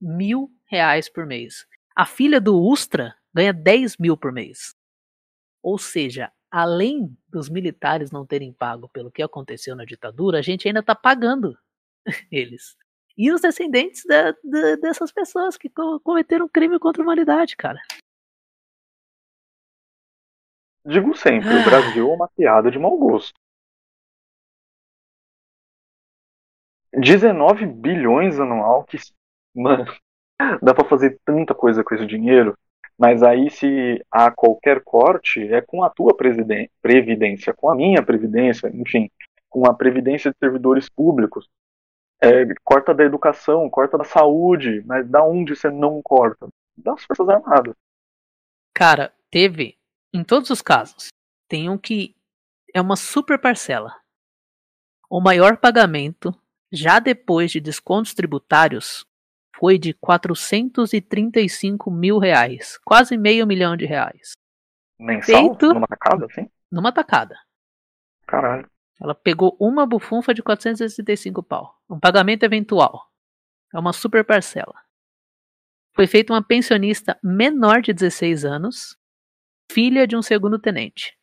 mil reais por mês. A filha do Ustra ganha 10 mil por mês. Ou seja, além dos militares não terem pago pelo que aconteceu na ditadura, a gente ainda está pagando eles. E os descendentes da- da- dessas pessoas que co- cometeram crime contra a humanidade, cara. Digo sempre, o Brasil é uma piada de mau gosto. 19 bilhões anual, que. Mano, dá pra fazer tanta coisa com esse dinheiro. Mas aí, se há qualquer corte, é com a tua previdência, com a minha previdência, enfim, com a previdência de servidores públicos. É, corta da educação, corta da saúde, mas da onde você não corta? Das Forças Armadas. Cara, teve, em todos os casos, tem um que é uma super parcela. O maior pagamento, já depois de descontos tributários, foi de 435 mil reais, quase meio milhão de reais, Mensal? Feito. Numa tacada, assim? numa tacada. Caralho. Ela pegou uma bufunfa de 465 pau. Um pagamento eventual. É uma super parcela. Foi feita uma pensionista menor de 16 anos, filha de um segundo tenente.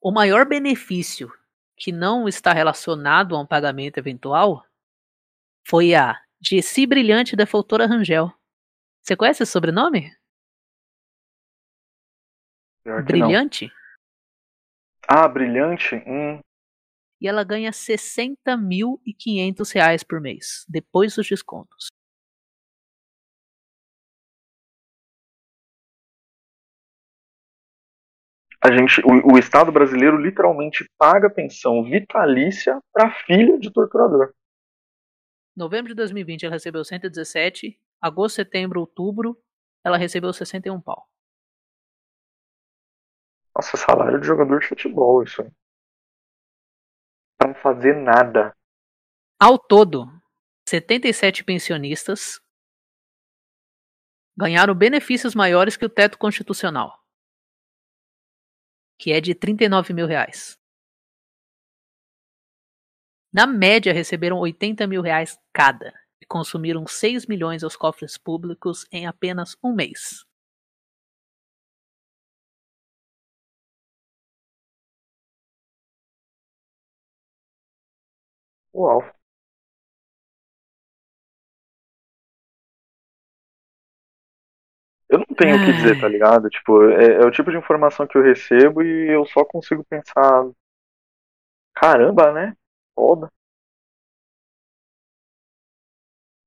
O maior benefício que não está relacionado a um pagamento eventual foi a Gessi Brilhante da Doutora Rangel. Você conhece esse sobrenome? Pior. Brilhante? Ah, brilhante? Hum. E ela ganha 60.500 reais por mês, depois dos descontos. A gente, o, o Estado brasileiro literalmente paga pensão vitalícia para filha de torturador. Novembro de 2020 ela recebeu 117, agosto, setembro, outubro ela recebeu 61 pau. Nossa, salário de jogador de futebol, isso aí. Pra fazer nada. Ao todo, 77 pensionistas ganharam benefícios maiores que o teto constitucional, que é de 39 mil reais. Na média, receberam 80 mil reais cada e consumiram 6 milhões aos cofres públicos em apenas um mês. Uau. Eu não tenho o que dizer, tá ligado? Tipo, é, é o tipo de informação que eu recebo e eu só consigo pensar. Caramba, né? Foda.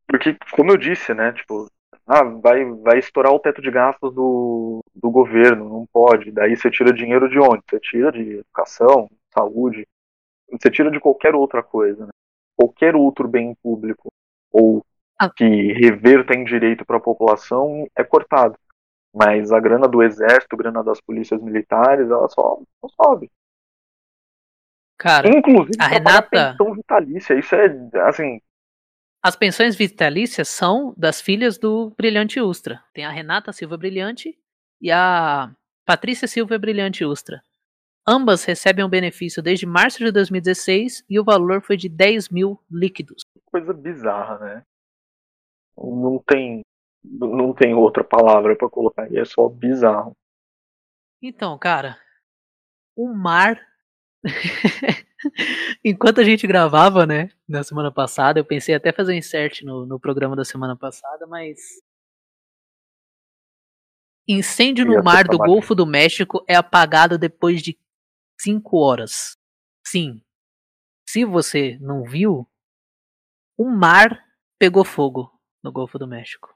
Porque, como eu disse, né? Tipo, ah, vai, vai estourar o teto de gastos do, do governo, não pode. Daí você tira dinheiro de onde? Você tira de educação, saúde, você tira de qualquer outra coisa. Né? Qualquer outro bem público ou Ah. que reverta em direito para a população é cortado. Mas a grana do exército, a grana das polícias militares, ela só não sobe. Cara, Inclusive, a Renata- pensão vitalícia. Isso é, assim, as pensões vitalícias são das filhas do Brilhante Ustra. Tem a Renata Silva Brilhante e a Patrícia Silva Brilhante Ustra. Ambas recebem um benefício desde março de 2016 e o valor foi de 10 mil líquidos. coisa bizarra, né? Não tem, não tem outra palavra para colocar. aí, É só bizarro. Então, cara, o mar. Enquanto a gente gravava, né, na semana passada, eu pensei até fazer um insert no, no programa da semana passada, mas. Incêndio no mar do. Golfo do México é apagado depois de 5 horas. Sim. Se você não viu, o mar pegou fogo no Golfo do México.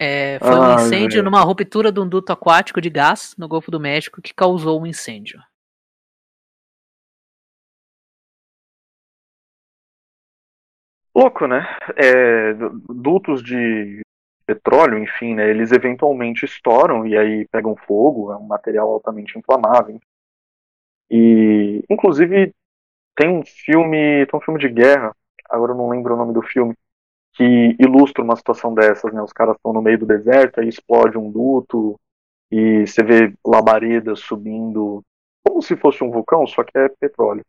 É, foi um Ah, incêndio numa ruptura de um duto aquático de gás no Golfo do México que causou um incêndio. Louco, né? É, du- dutos de petróleo, enfim, né? Eles eventualmente estouram e aí pegam fogo. É um material altamente inflamável. E, inclusive, tem um filme, tem um filme de guerra. Agora eu não lembro o nome do filme. Que ilustra uma situação dessas, né? Os caras estão no meio do deserto, aí explode um duto e você vê labaredas subindo, como se fosse um vulcão, só que é petróleo.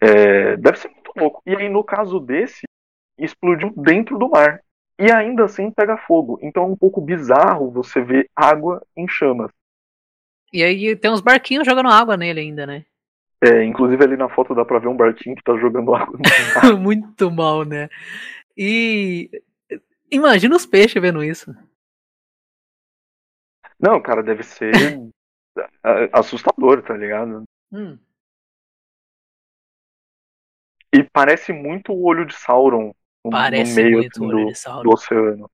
É, deve ser muito louco. E aí, no caso desse, explodiu dentro do mar. E ainda assim pega fogo. Então é um pouco bizarro você ver água em chamas. E aí tem uns barquinhos jogando água nele ainda, né? É, inclusive ali na foto dá pra ver um barquinho que tá jogando água. Muito mal, né? E imagina os peixes vendo isso. Não, cara, deve ser assustador, tá ligado? Hum. E parece muito o olho de Sauron Parece no meio muito o assim, do, do oceano.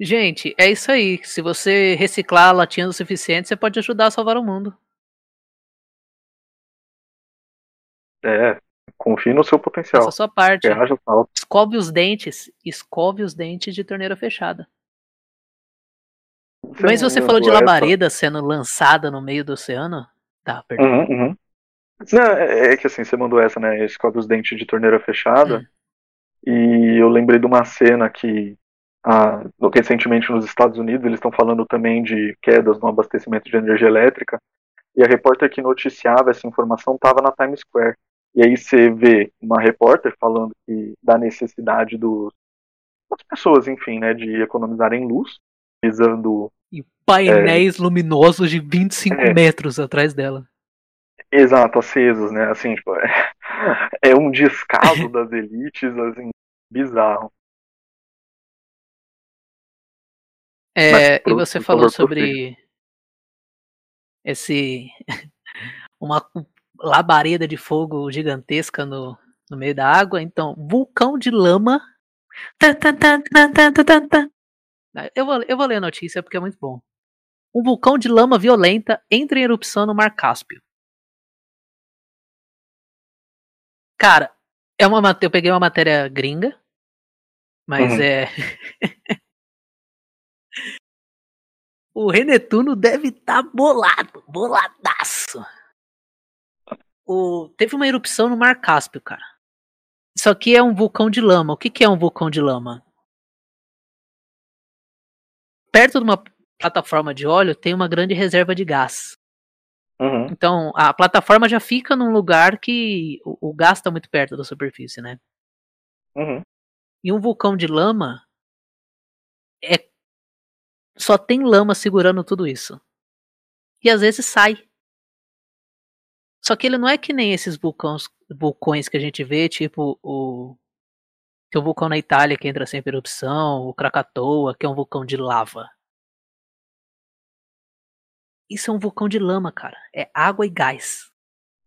Gente, é isso aí. Se você reciclar latinhas o suficiente, você pode ajudar a salvar o mundo. É, confie no seu potencial. Faça a sua parte. Escove os dentes. Escove os dentes de torneira fechada. Mas você falou de Essa- labareda sendo lançada no meio do oceano? Tá, perdão. Uhum, uhum. Não, é, é que assim, você mandou essa, né? Escove os dentes de torneira fechada. Hum. E eu lembrei de uma cena que ah, recentemente nos Estados Unidos eles estão falando também de quedas no abastecimento de energia elétrica. E a repórter que noticiava essa informação estava na Times Square. E aí você vê uma repórter falando que da necessidade dos, das pessoas, enfim, né, de economizarem luz, visando E painéis luminosos de 25 É. metros atrás dela. Exato, acesos, né? Assim, tipo, é, é um descaso das elites, assim, bizarro. É, Mas, e você falou favor, sobre esse uma labareda de fogo gigantesca no, no meio da água. Então, vulcão de lama. Eu vou, eu vou ler a notícia porque é muito bom. Um vulcão de lama violenta entra em erupção no Mar Cáspio. Cara, é uma eu peguei uma matéria gringa, mas uhum. é o Renetuno deve estar tá bolado, boladaço. O, teve uma erupção no Mar Cáspio, cara. Isso aqui é um vulcão de lama. O que, que é um vulcão de lama? Perto de uma plataforma de óleo tem uma grande reserva de gás. Uhum. Então a plataforma já fica num lugar que o, o gás está muito perto da superfície, né? Uhum. E um vulcão de lama é só tem lama segurando tudo isso. E às vezes sai. Só que ele não é que nem esses vulcões, vulcões que a gente vê, tipo o. Tem um vulcão na Itália que entra sempre em erupção, o Krakatoa, que é um vulcão de lava. Isso é um vulcão de lama, cara. É água e gás.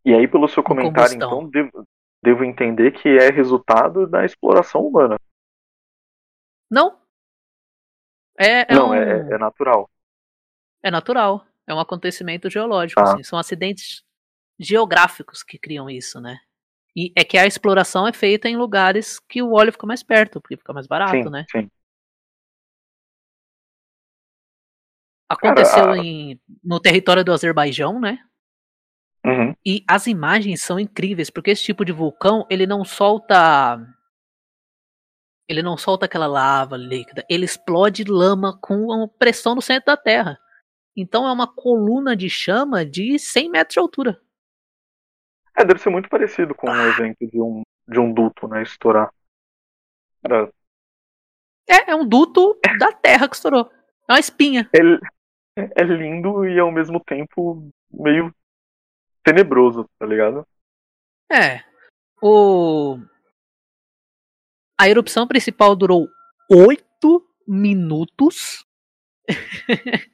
E aí, pelo seu comentário, então, devo, devo entender que é resultado da exploração humana. Não, é, é não, um... é, é, natural. É natural. É um acontecimento geológico. Ah. Assim. São acidentes geográficos que criam isso, né? E é que a exploração é feita em lugares que o óleo fica mais perto, porque fica mais barato, sim, né? Sim. Aconteceu Cara, em, no território do Azerbaijão, né? Uhum. E as imagens são incríveis, porque esse tipo de vulcão, ele não solta ele não solta aquela lava líquida, ele explode lama com pressão no centro da Terra. Então é uma coluna de chama de 100 metros de altura. É, deve ser muito parecido com o um evento de um, de um duto, né, estourar. Era... É, é um duto da Terra que estourou. É uma espinha. É, é lindo e ao mesmo tempo meio tenebroso, tá ligado? É. O a erupção principal durou 8 minutos.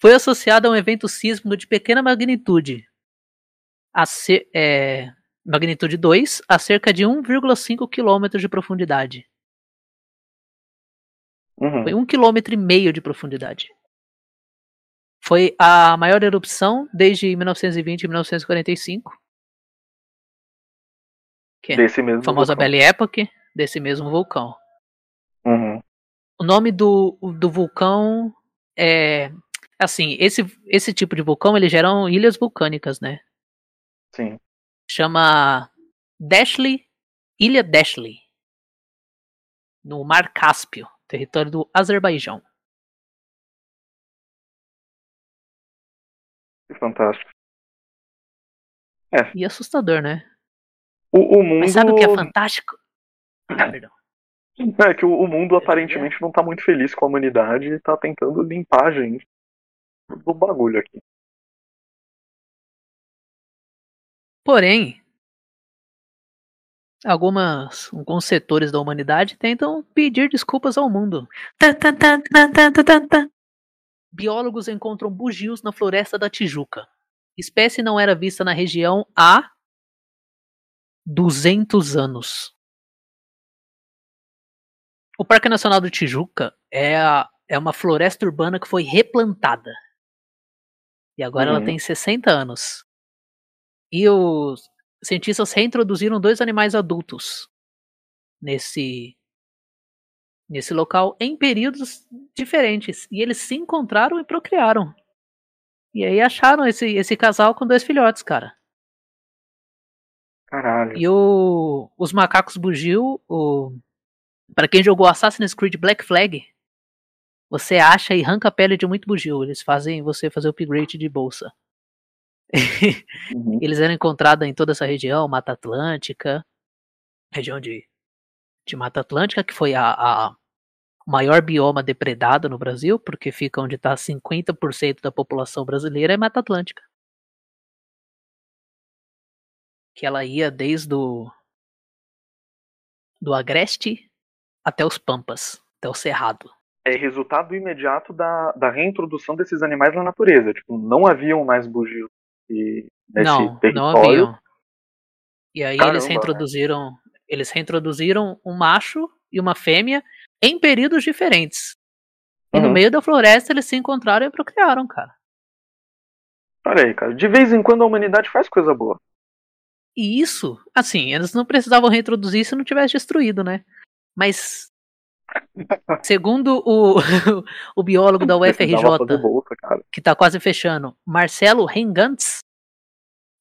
Foi associada a um evento sísmico de pequena magnitude, a ser, é, magnitude 2, a cerca de 1,5 km de profundidade. Uhum. Foi um km e meio de profundidade. Foi a maior erupção desde 1920 e 1945 que desse mesmo famosa vulcão. Belle Époque, desse mesmo vulcão. Uhum. O nome do, do vulcão é assim, esse, esse tipo de vulcão ele geram ilhas vulcânicas, né? Sim. Chama Dashley, Ilha Dashley, no Mar Cáspio, território do Azerbaijão. Fantástico. É. E assustador, né? O, o mundo... Mas sabe o que é fantástico? Ah, perdão. É que o, o mundo aparentemente não tá muito feliz com a humanidade e tá tentando limpar a gente do bagulho aqui. Porém, algumas, alguns setores da humanidade tentam pedir desculpas ao mundo. Biólogos encontram bugios na floresta da Tijuca. Espécie não era vista na região há 200 anos. O Parque Nacional do Tijuca é, a, é uma floresta urbana que foi replantada. E agora uhum. ela tem 60 anos. E os cientistas reintroduziram dois animais adultos nesse nesse local em períodos diferentes. E eles se encontraram e procriaram. E aí acharam esse, esse casal com dois filhotes, cara. Caralho. E o, os macacos bugio, o, para quem jogou Assassin's Creed Black Flag, você acha e arranca a pele de muito bugio. Eles fazem você fazer upgrade de bolsa. uhum. Eles eram encontrados em toda essa região, Mata Atlântica, região de, de Mata Atlântica, que foi a, a maior bioma depredado no Brasil, porque fica onde está 50% da população brasileira, é Mata Atlântica que ela ia desde o do Agreste até os Pampas, até o Cerrado. é resultado imediato da, da reintrodução desses animais na natureza. Tipo, não haviam mais bugios nesse não, território. não haviam. E aí Caramba, eles reintroduziram, eles reintroduziram um macho e uma fêmea em períodos diferentes. E no Uhum. meio da floresta eles se encontraram e procriaram, cara. Olha aí, cara. De vez em quando a humanidade faz coisa boa. E isso, assim, eles não precisavam reintroduzir se não tivesse destruído, né? Mas segundo o, o biólogo da UFRJ, bolsa, que tá quase fechando, Marcelo Rengantz,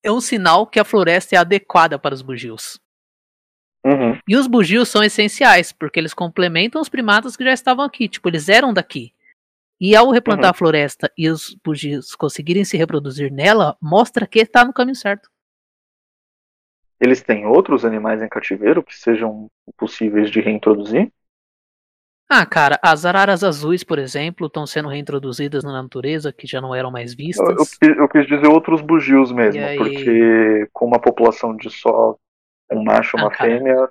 é um sinal que a floresta é adequada para os bugios. Uhum. E os bugios são essenciais, porque eles complementam os primatas que já estavam aqui, tipo, eles eram daqui. E ao replantar Uhum. a floresta e os bugios conseguirem se reproduzir nela, mostra que está no caminho certo. Eles têm outros animais em cativeiro que sejam possíveis de reintroduzir? Ah, cara, as araras azuis, por exemplo, estão sendo reintroduzidas na natureza, que já não eram mais Eu, vistas. eu quis- eu quis dizer outros bugios mesmo, porque com uma população de só um macho Ah, uma cara, fêmea,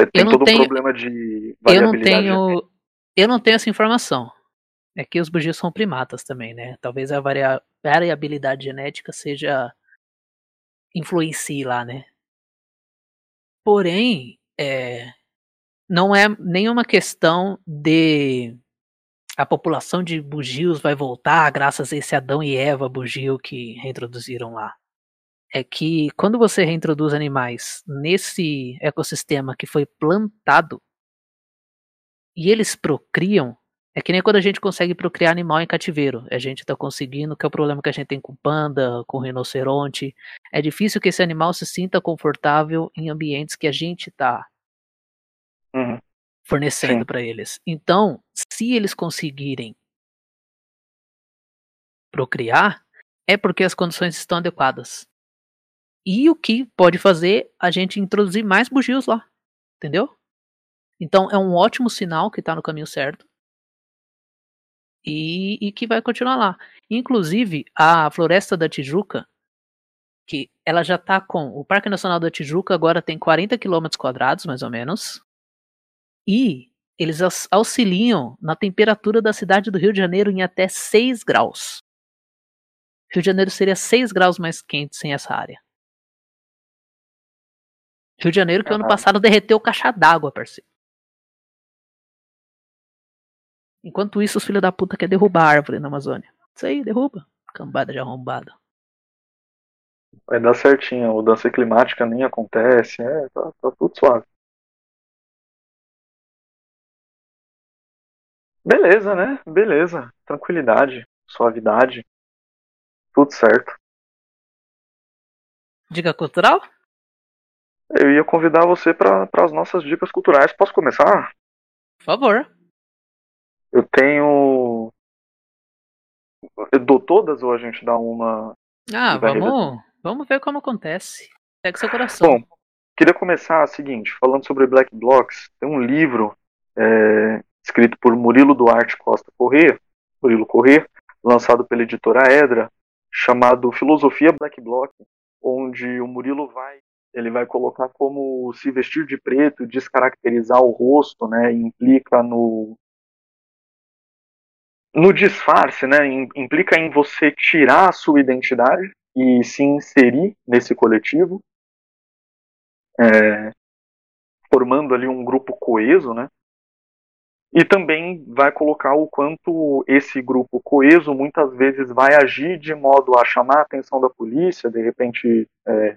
é, tem todo um tenho- problema de Eu não variabilidade. tenho. Eu não tenho essa informação. É que os bugios são primatas também, né? Talvez a varia- variabilidade genética seja. influencie lá, né? Porém, é, não é nenhuma questão de a população de bugios vai voltar graças a esse Adão e Eva bugio que reintroduziram lá. É que quando você reintroduz animais nesse ecossistema que foi plantado e eles procriam, é que nem quando a gente consegue procriar animal em cativeiro. A gente tá conseguindo, que é o problema que a gente tem com panda, com rinoceronte. É difícil que esse animal se sinta confortável em ambientes que a gente tá Uhum. fornecendo para eles. Então, se eles conseguirem procriar, é porque as condições estão adequadas. E o que pode fazer a gente introduzir mais bugios lá, entendeu? Então é um ótimo sinal que está no caminho certo e, e que vai continuar lá. Inclusive a floresta da Tijuca, que ela já está com o Parque Nacional da Tijuca agora tem 40 quilômetros quadrados mais ou menos e eles aux- auxiliam na temperatura da cidade do Rio de Janeiro em até 6 graus. Rio de Janeiro seria 6 graus mais quente sem essa área. Rio de Janeiro que ano Caralho. passado derreteu caixa d'água, parceiro. Enquanto isso, os filhos da puta querem derrubar a árvore na Amazônia. Isso aí, derruba. Cambada de arrombada. Vai dar certinho, a mudança climática nem acontece, é, tá, tá tudo suave. Beleza, né? Beleza. Tranquilidade, suavidade. Tudo certo. Dica cultural? Eu ia convidar você para as nossas dicas culturais. Posso começar? Por favor. Eu tenho. Eu dou todas ou a gente dá uma. Ah, vamos, vamos ver como acontece. Pega seu coração. Bom, queria começar o seguinte, falando sobre Black Blocks. Tem um livro é, escrito por Murilo Duarte Costa Corrêa, Murilo Corrêa, lançado pela editora Edra, chamado Filosofia Black Bloc, onde o Murilo vai ele vai colocar como se vestir de preto, descaracterizar o rosto, né, implica no no disfarce, né, im- implica em você tirar a sua identidade e se inserir nesse coletivo, é, formando ali um grupo coeso, né? E também vai colocar o quanto esse grupo coeso muitas vezes vai agir de modo a chamar a atenção da polícia, de repente é,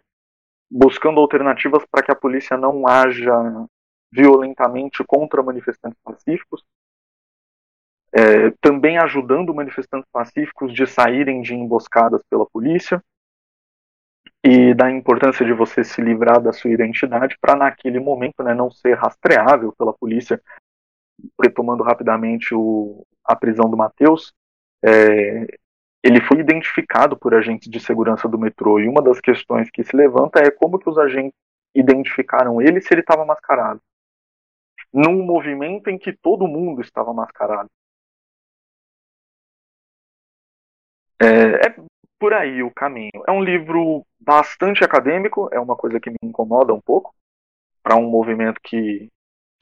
buscando alternativas para que a polícia não haja violentamente contra manifestantes pacíficos, é, também ajudando manifestantes pacíficos de saírem de emboscadas pela polícia e da importância de você se livrar da sua identidade para naquele momento né, não ser rastreável pela polícia. Retomando rapidamente o, a prisão do Matheus, é, ele foi identificado por agentes de segurança do metrô e uma das questões que se levanta é como que os agentes identificaram ele se ele estava mascarado. Num movimento em que todo mundo estava mascarado. É, é por aí o caminho. É um livro bastante acadêmico, é uma coisa que me incomoda um pouco para um movimento que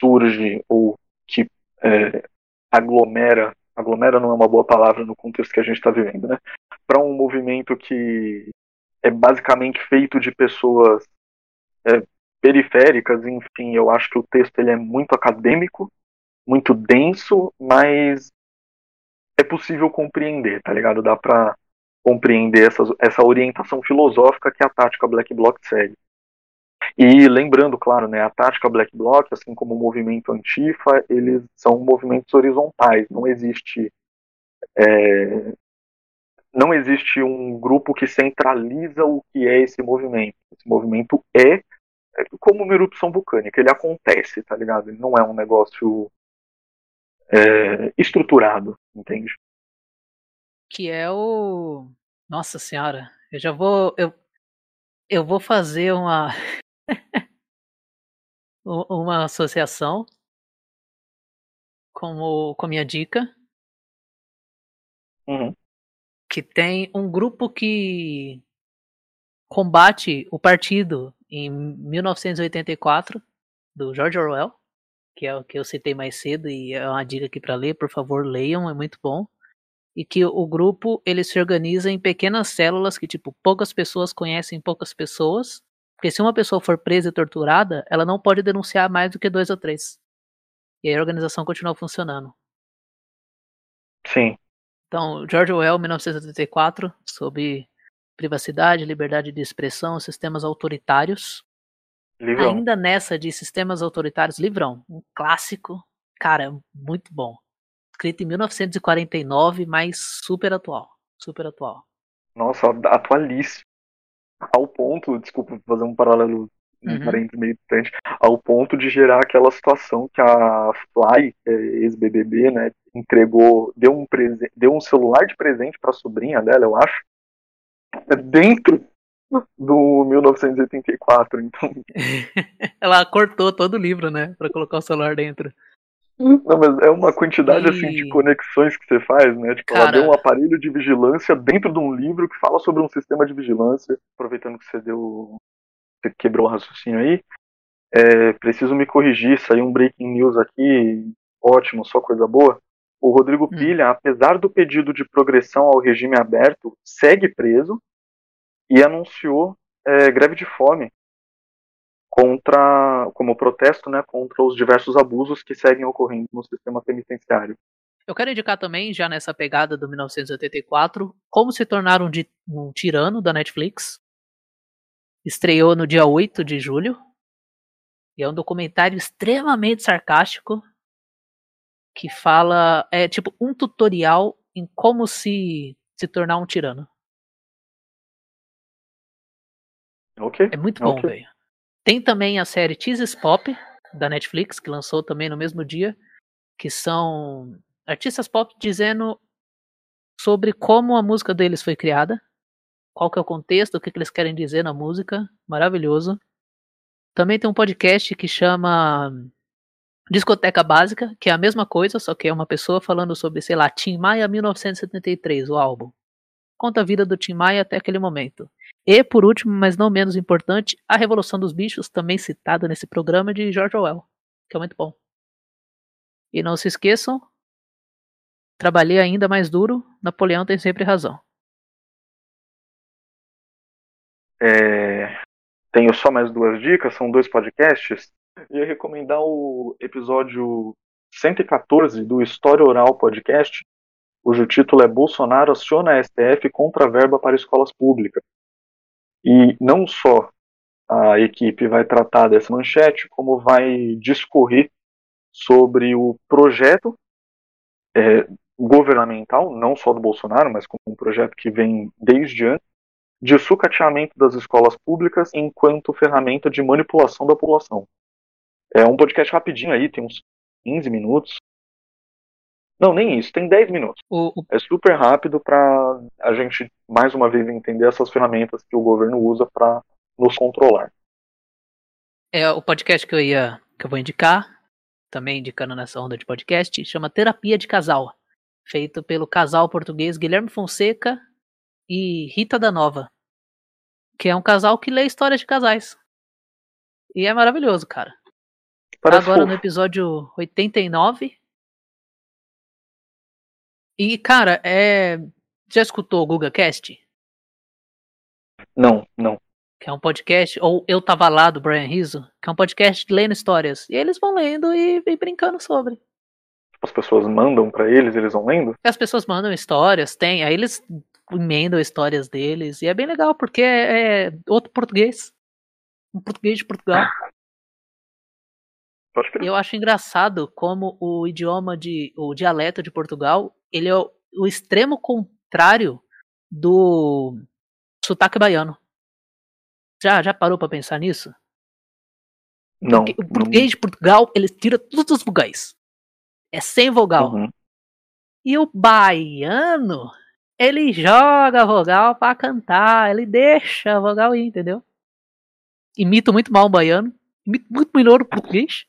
surge ou que é, aglomera, aglomera não é uma boa palavra no contexto que a gente está vivendo, né? Para um movimento que é basicamente feito de pessoas é, periféricas, enfim, eu acho que o texto ele é muito acadêmico, muito denso, mas é possível compreender, tá ligado? Dá para compreender essa, orientação filosófica que a tática Black Bloc segue. E lembrando, claro, né, a tática Black Bloc, assim como o movimento Antifa, eles são movimentos horizontais, não existe é, não existe um grupo que centraliza o que é esse movimento. Esse movimento é, é como uma erupção vulcânica, ele acontece, tá ligado? Ele não é um negócio é, estruturado, entende? Que é o. Nossa senhora, eu já vou. Eu, eu vou fazer uma. uma associação como, com a minha dica. Uhum. Que tem um grupo que combate o partido em 1984 do George Orwell que é o que eu citei mais cedo e é uma dica aqui para ler, por favor, leiam, é muito bom. E que o grupo ele se organiza em pequenas células que tipo poucas pessoas conhecem poucas pessoas, porque se uma pessoa for presa e torturada, ela não pode denunciar mais do que dois ou três. E aí a organização continua funcionando. Sim. Então, George Orwell, 1984, sobre privacidade, liberdade de expressão, sistemas autoritários. Livrão. Ainda nessa de sistemas autoritários, livrão, um clássico, cara, muito bom. Escrito em 1949, mas super atual, super atual. Nossa, atualíssimo. Ao ponto, desculpa fazer um paralelo um Uhum. parênteses meio distante, ao ponto de gerar aquela situação que a Fly, é ex-BBB, né, entregou, deu um, deu um celular de presente para a sobrinha dela, eu acho, dentro do 1984, então Ela cortou todo o livro, né, Pra colocar o celular dentro. Não, mas é uma quantidade assim de E- conexões que você faz, né? Tipo, ela Cara- deu um aparelho de vigilância dentro de um livro que fala sobre um sistema de vigilância. Aproveitando que você deu. Você quebrou o raciocínio aí. É, preciso me corrigir, saiu um breaking news aqui. Ótimo, só coisa boa. O Rodrigo Hum. Pilha, apesar do pedido de progressão ao regime aberto, segue preso e anunciou é, greve de fome contra, como protesto, né, contra os diversos abusos que seguem ocorrendo no sistema penitenciário. Eu quero indicar também, já nessa pegada do 1984, Como se tornar um, um tirano da Netflix. Estreou no dia 8 de julho. E é um documentário extremamente sarcástico que fala, é tipo um tutorial em como se se tornar um tirano. Ok? É muito bom, Ok. velho. Tem também a série Teases Pop da Netflix, que lançou também no mesmo dia, que são artistas pop dizendo sobre como a música deles foi criada, qual que é o contexto, o que, que eles querem dizer na música. Maravilhoso. Também tem um podcast que chama Discoteca Básica, que é a mesma coisa, só que é uma pessoa falando sobre, sei lá, Tim Maia 1973, o álbum. Conta a vida do Tim Maia até aquele momento. E, por último, mas não menos importante, A Revolução dos Bichos, também citada nesse programa de George Orwell, que é muito bom. E não se esqueçam, trabalhei ainda mais duro, Napoleão tem sempre razão. É, tenho só mais duas dicas, são dois podcasts. Ia recomendar o episódio 114 do História Oral Podcast, cujo título é Bolsonaro aciona a STF contra a verba para escolas públicas. E não só a equipe vai tratar dessa manchete, como vai discorrer sobre o projeto é, governamental, não só do Bolsonaro, mas como um projeto que vem desde antes, de sucateamento das escolas públicas enquanto ferramenta de manipulação da população. É um podcast rapidinho aí, tem uns 15 minutos. Não, nem isso, tem 10 minutos. O, o- É super rápido para a gente, mais uma vez, entender essas ferramentas que o governo usa para nos controlar. é o podcast que eu ia que eu vou indicar, também indicando nessa onda de podcast, chama Terapia de Casal, feito pelo casal português Guilherme Fonseca e Rita da Nova, que é um casal que lê histórias de casais. E é maravilhoso, cara. Parece Agora no fofo. episódio 89, E, cara, é. Já escutou o GugaCast? Não, não. Que é um podcast, ou Eu Tava Lá, do Brian Rizzo, que é um podcast lendo histórias. E eles vão lendo e, e brincando sobre. As pessoas mandam pra eles, eles vão lendo? As pessoas mandam histórias, tem, aí eles emendam histórias deles, e é bem legal, porque é, é outro português. Um português de Portugal. Eu acho engraçado como o idioma de. o dialeto de Portugal, ele é o, o extremo contrário do sotaque baiano. Já, já parou pra pensar nisso? Não. Porque o português de Portugal, ele tira todos os vogais. É sem vogal. Uhum. E o baiano, ele joga a vogal pra cantar, ele deixa a vogal ir, entendeu? Imito muito mal o baiano, imito muito melhor o português.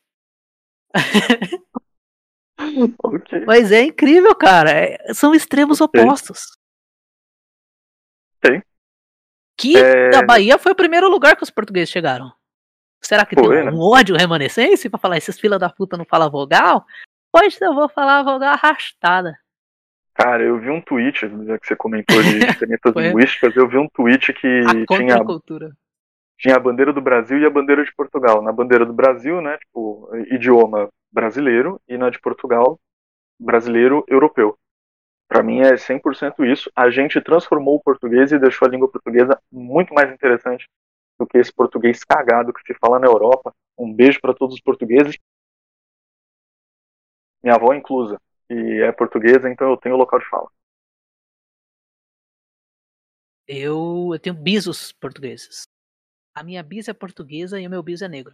Ok. Mas é incrível, cara. é- são extremos opostos. Ok. Que É. a Bahia foi o primeiro lugar que os portugueses chegaram. Será que Foi, tem né? um ódio remanescente pra falar esses fila da puta não falam vogal? Hoje eu vou falar vogal arrastada. Cara, eu vi um tweet, já que você comentou de diferenças linguísticas, eu vi um tweet que A tinha, contracultura. Tinha a bandeira do Brasil e a bandeira de Portugal. Na bandeira do Brasil, né, tipo, idioma brasileiro, e na de Portugal, brasileiro europeu. Pra mim é 100% isso. A gente transformou o português e deixou a língua portuguesa muito mais interessante do que esse português cagado que se fala na Europa. Um beijo pra todos os portugueses. Minha avó inclusa e é portuguesa, então eu tenho local de fala. Eu, eu tenho bisos portugueses. A minha bisa é portuguesa e o meu biso é negro.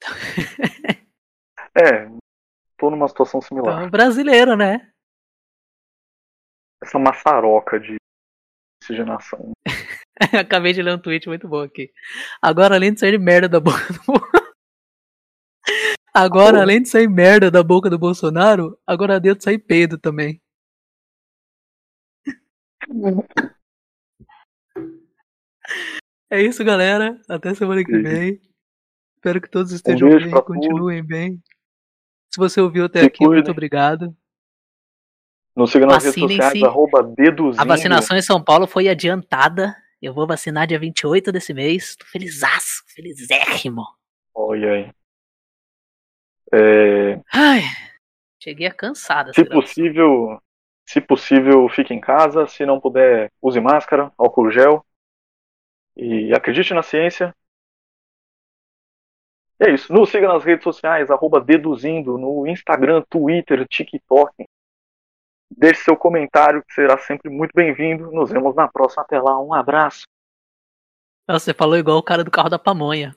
É, tô numa situação similar. Então, brasileiro, né? Essa maçaroca de miscigenação. Acabei de ler um tweet muito bom aqui. Agora, além de sair merda da boca do Agora, além de sair merda da boca do Bolsonaro, agora dentro sai peido também. É isso, galera. Até semana que vem. Espero que todos estejam beijo bem, continuem bem. Se você ouviu até Se aqui, muito cuidem. obrigado. Nos siga nas redes sociais, arroba deduzindo. A vacinação em São Paulo foi adiantada. Eu vou vacinar dia 28 desse mês. Tô felizaço, felizérrimo. Olha aí. É, Ai, cheguei a cansada. se possível, se possível, fique em casa. Se não puder, use máscara, álcool gel. E acredite na ciência. E é isso. Nos siga nas redes sociais, arroba deduzindo, no Instagram, Twitter, TikTok. Deixe seu comentário, que será sempre muito bem-vindo. Nos vemos na próxima. Até lá. Um abraço. Você falou igual o cara do carro da pamonha.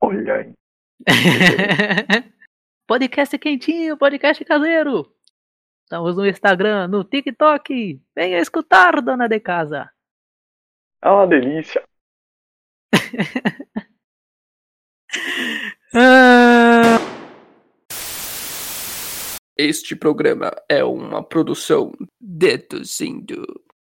Olha aí. podcast quentinho, podcast caseiro. Estamos no Instagram, no TikTok. Venha escutar, dona de casa. É uma delícia. Ah, Este programa é uma produção deduzindo.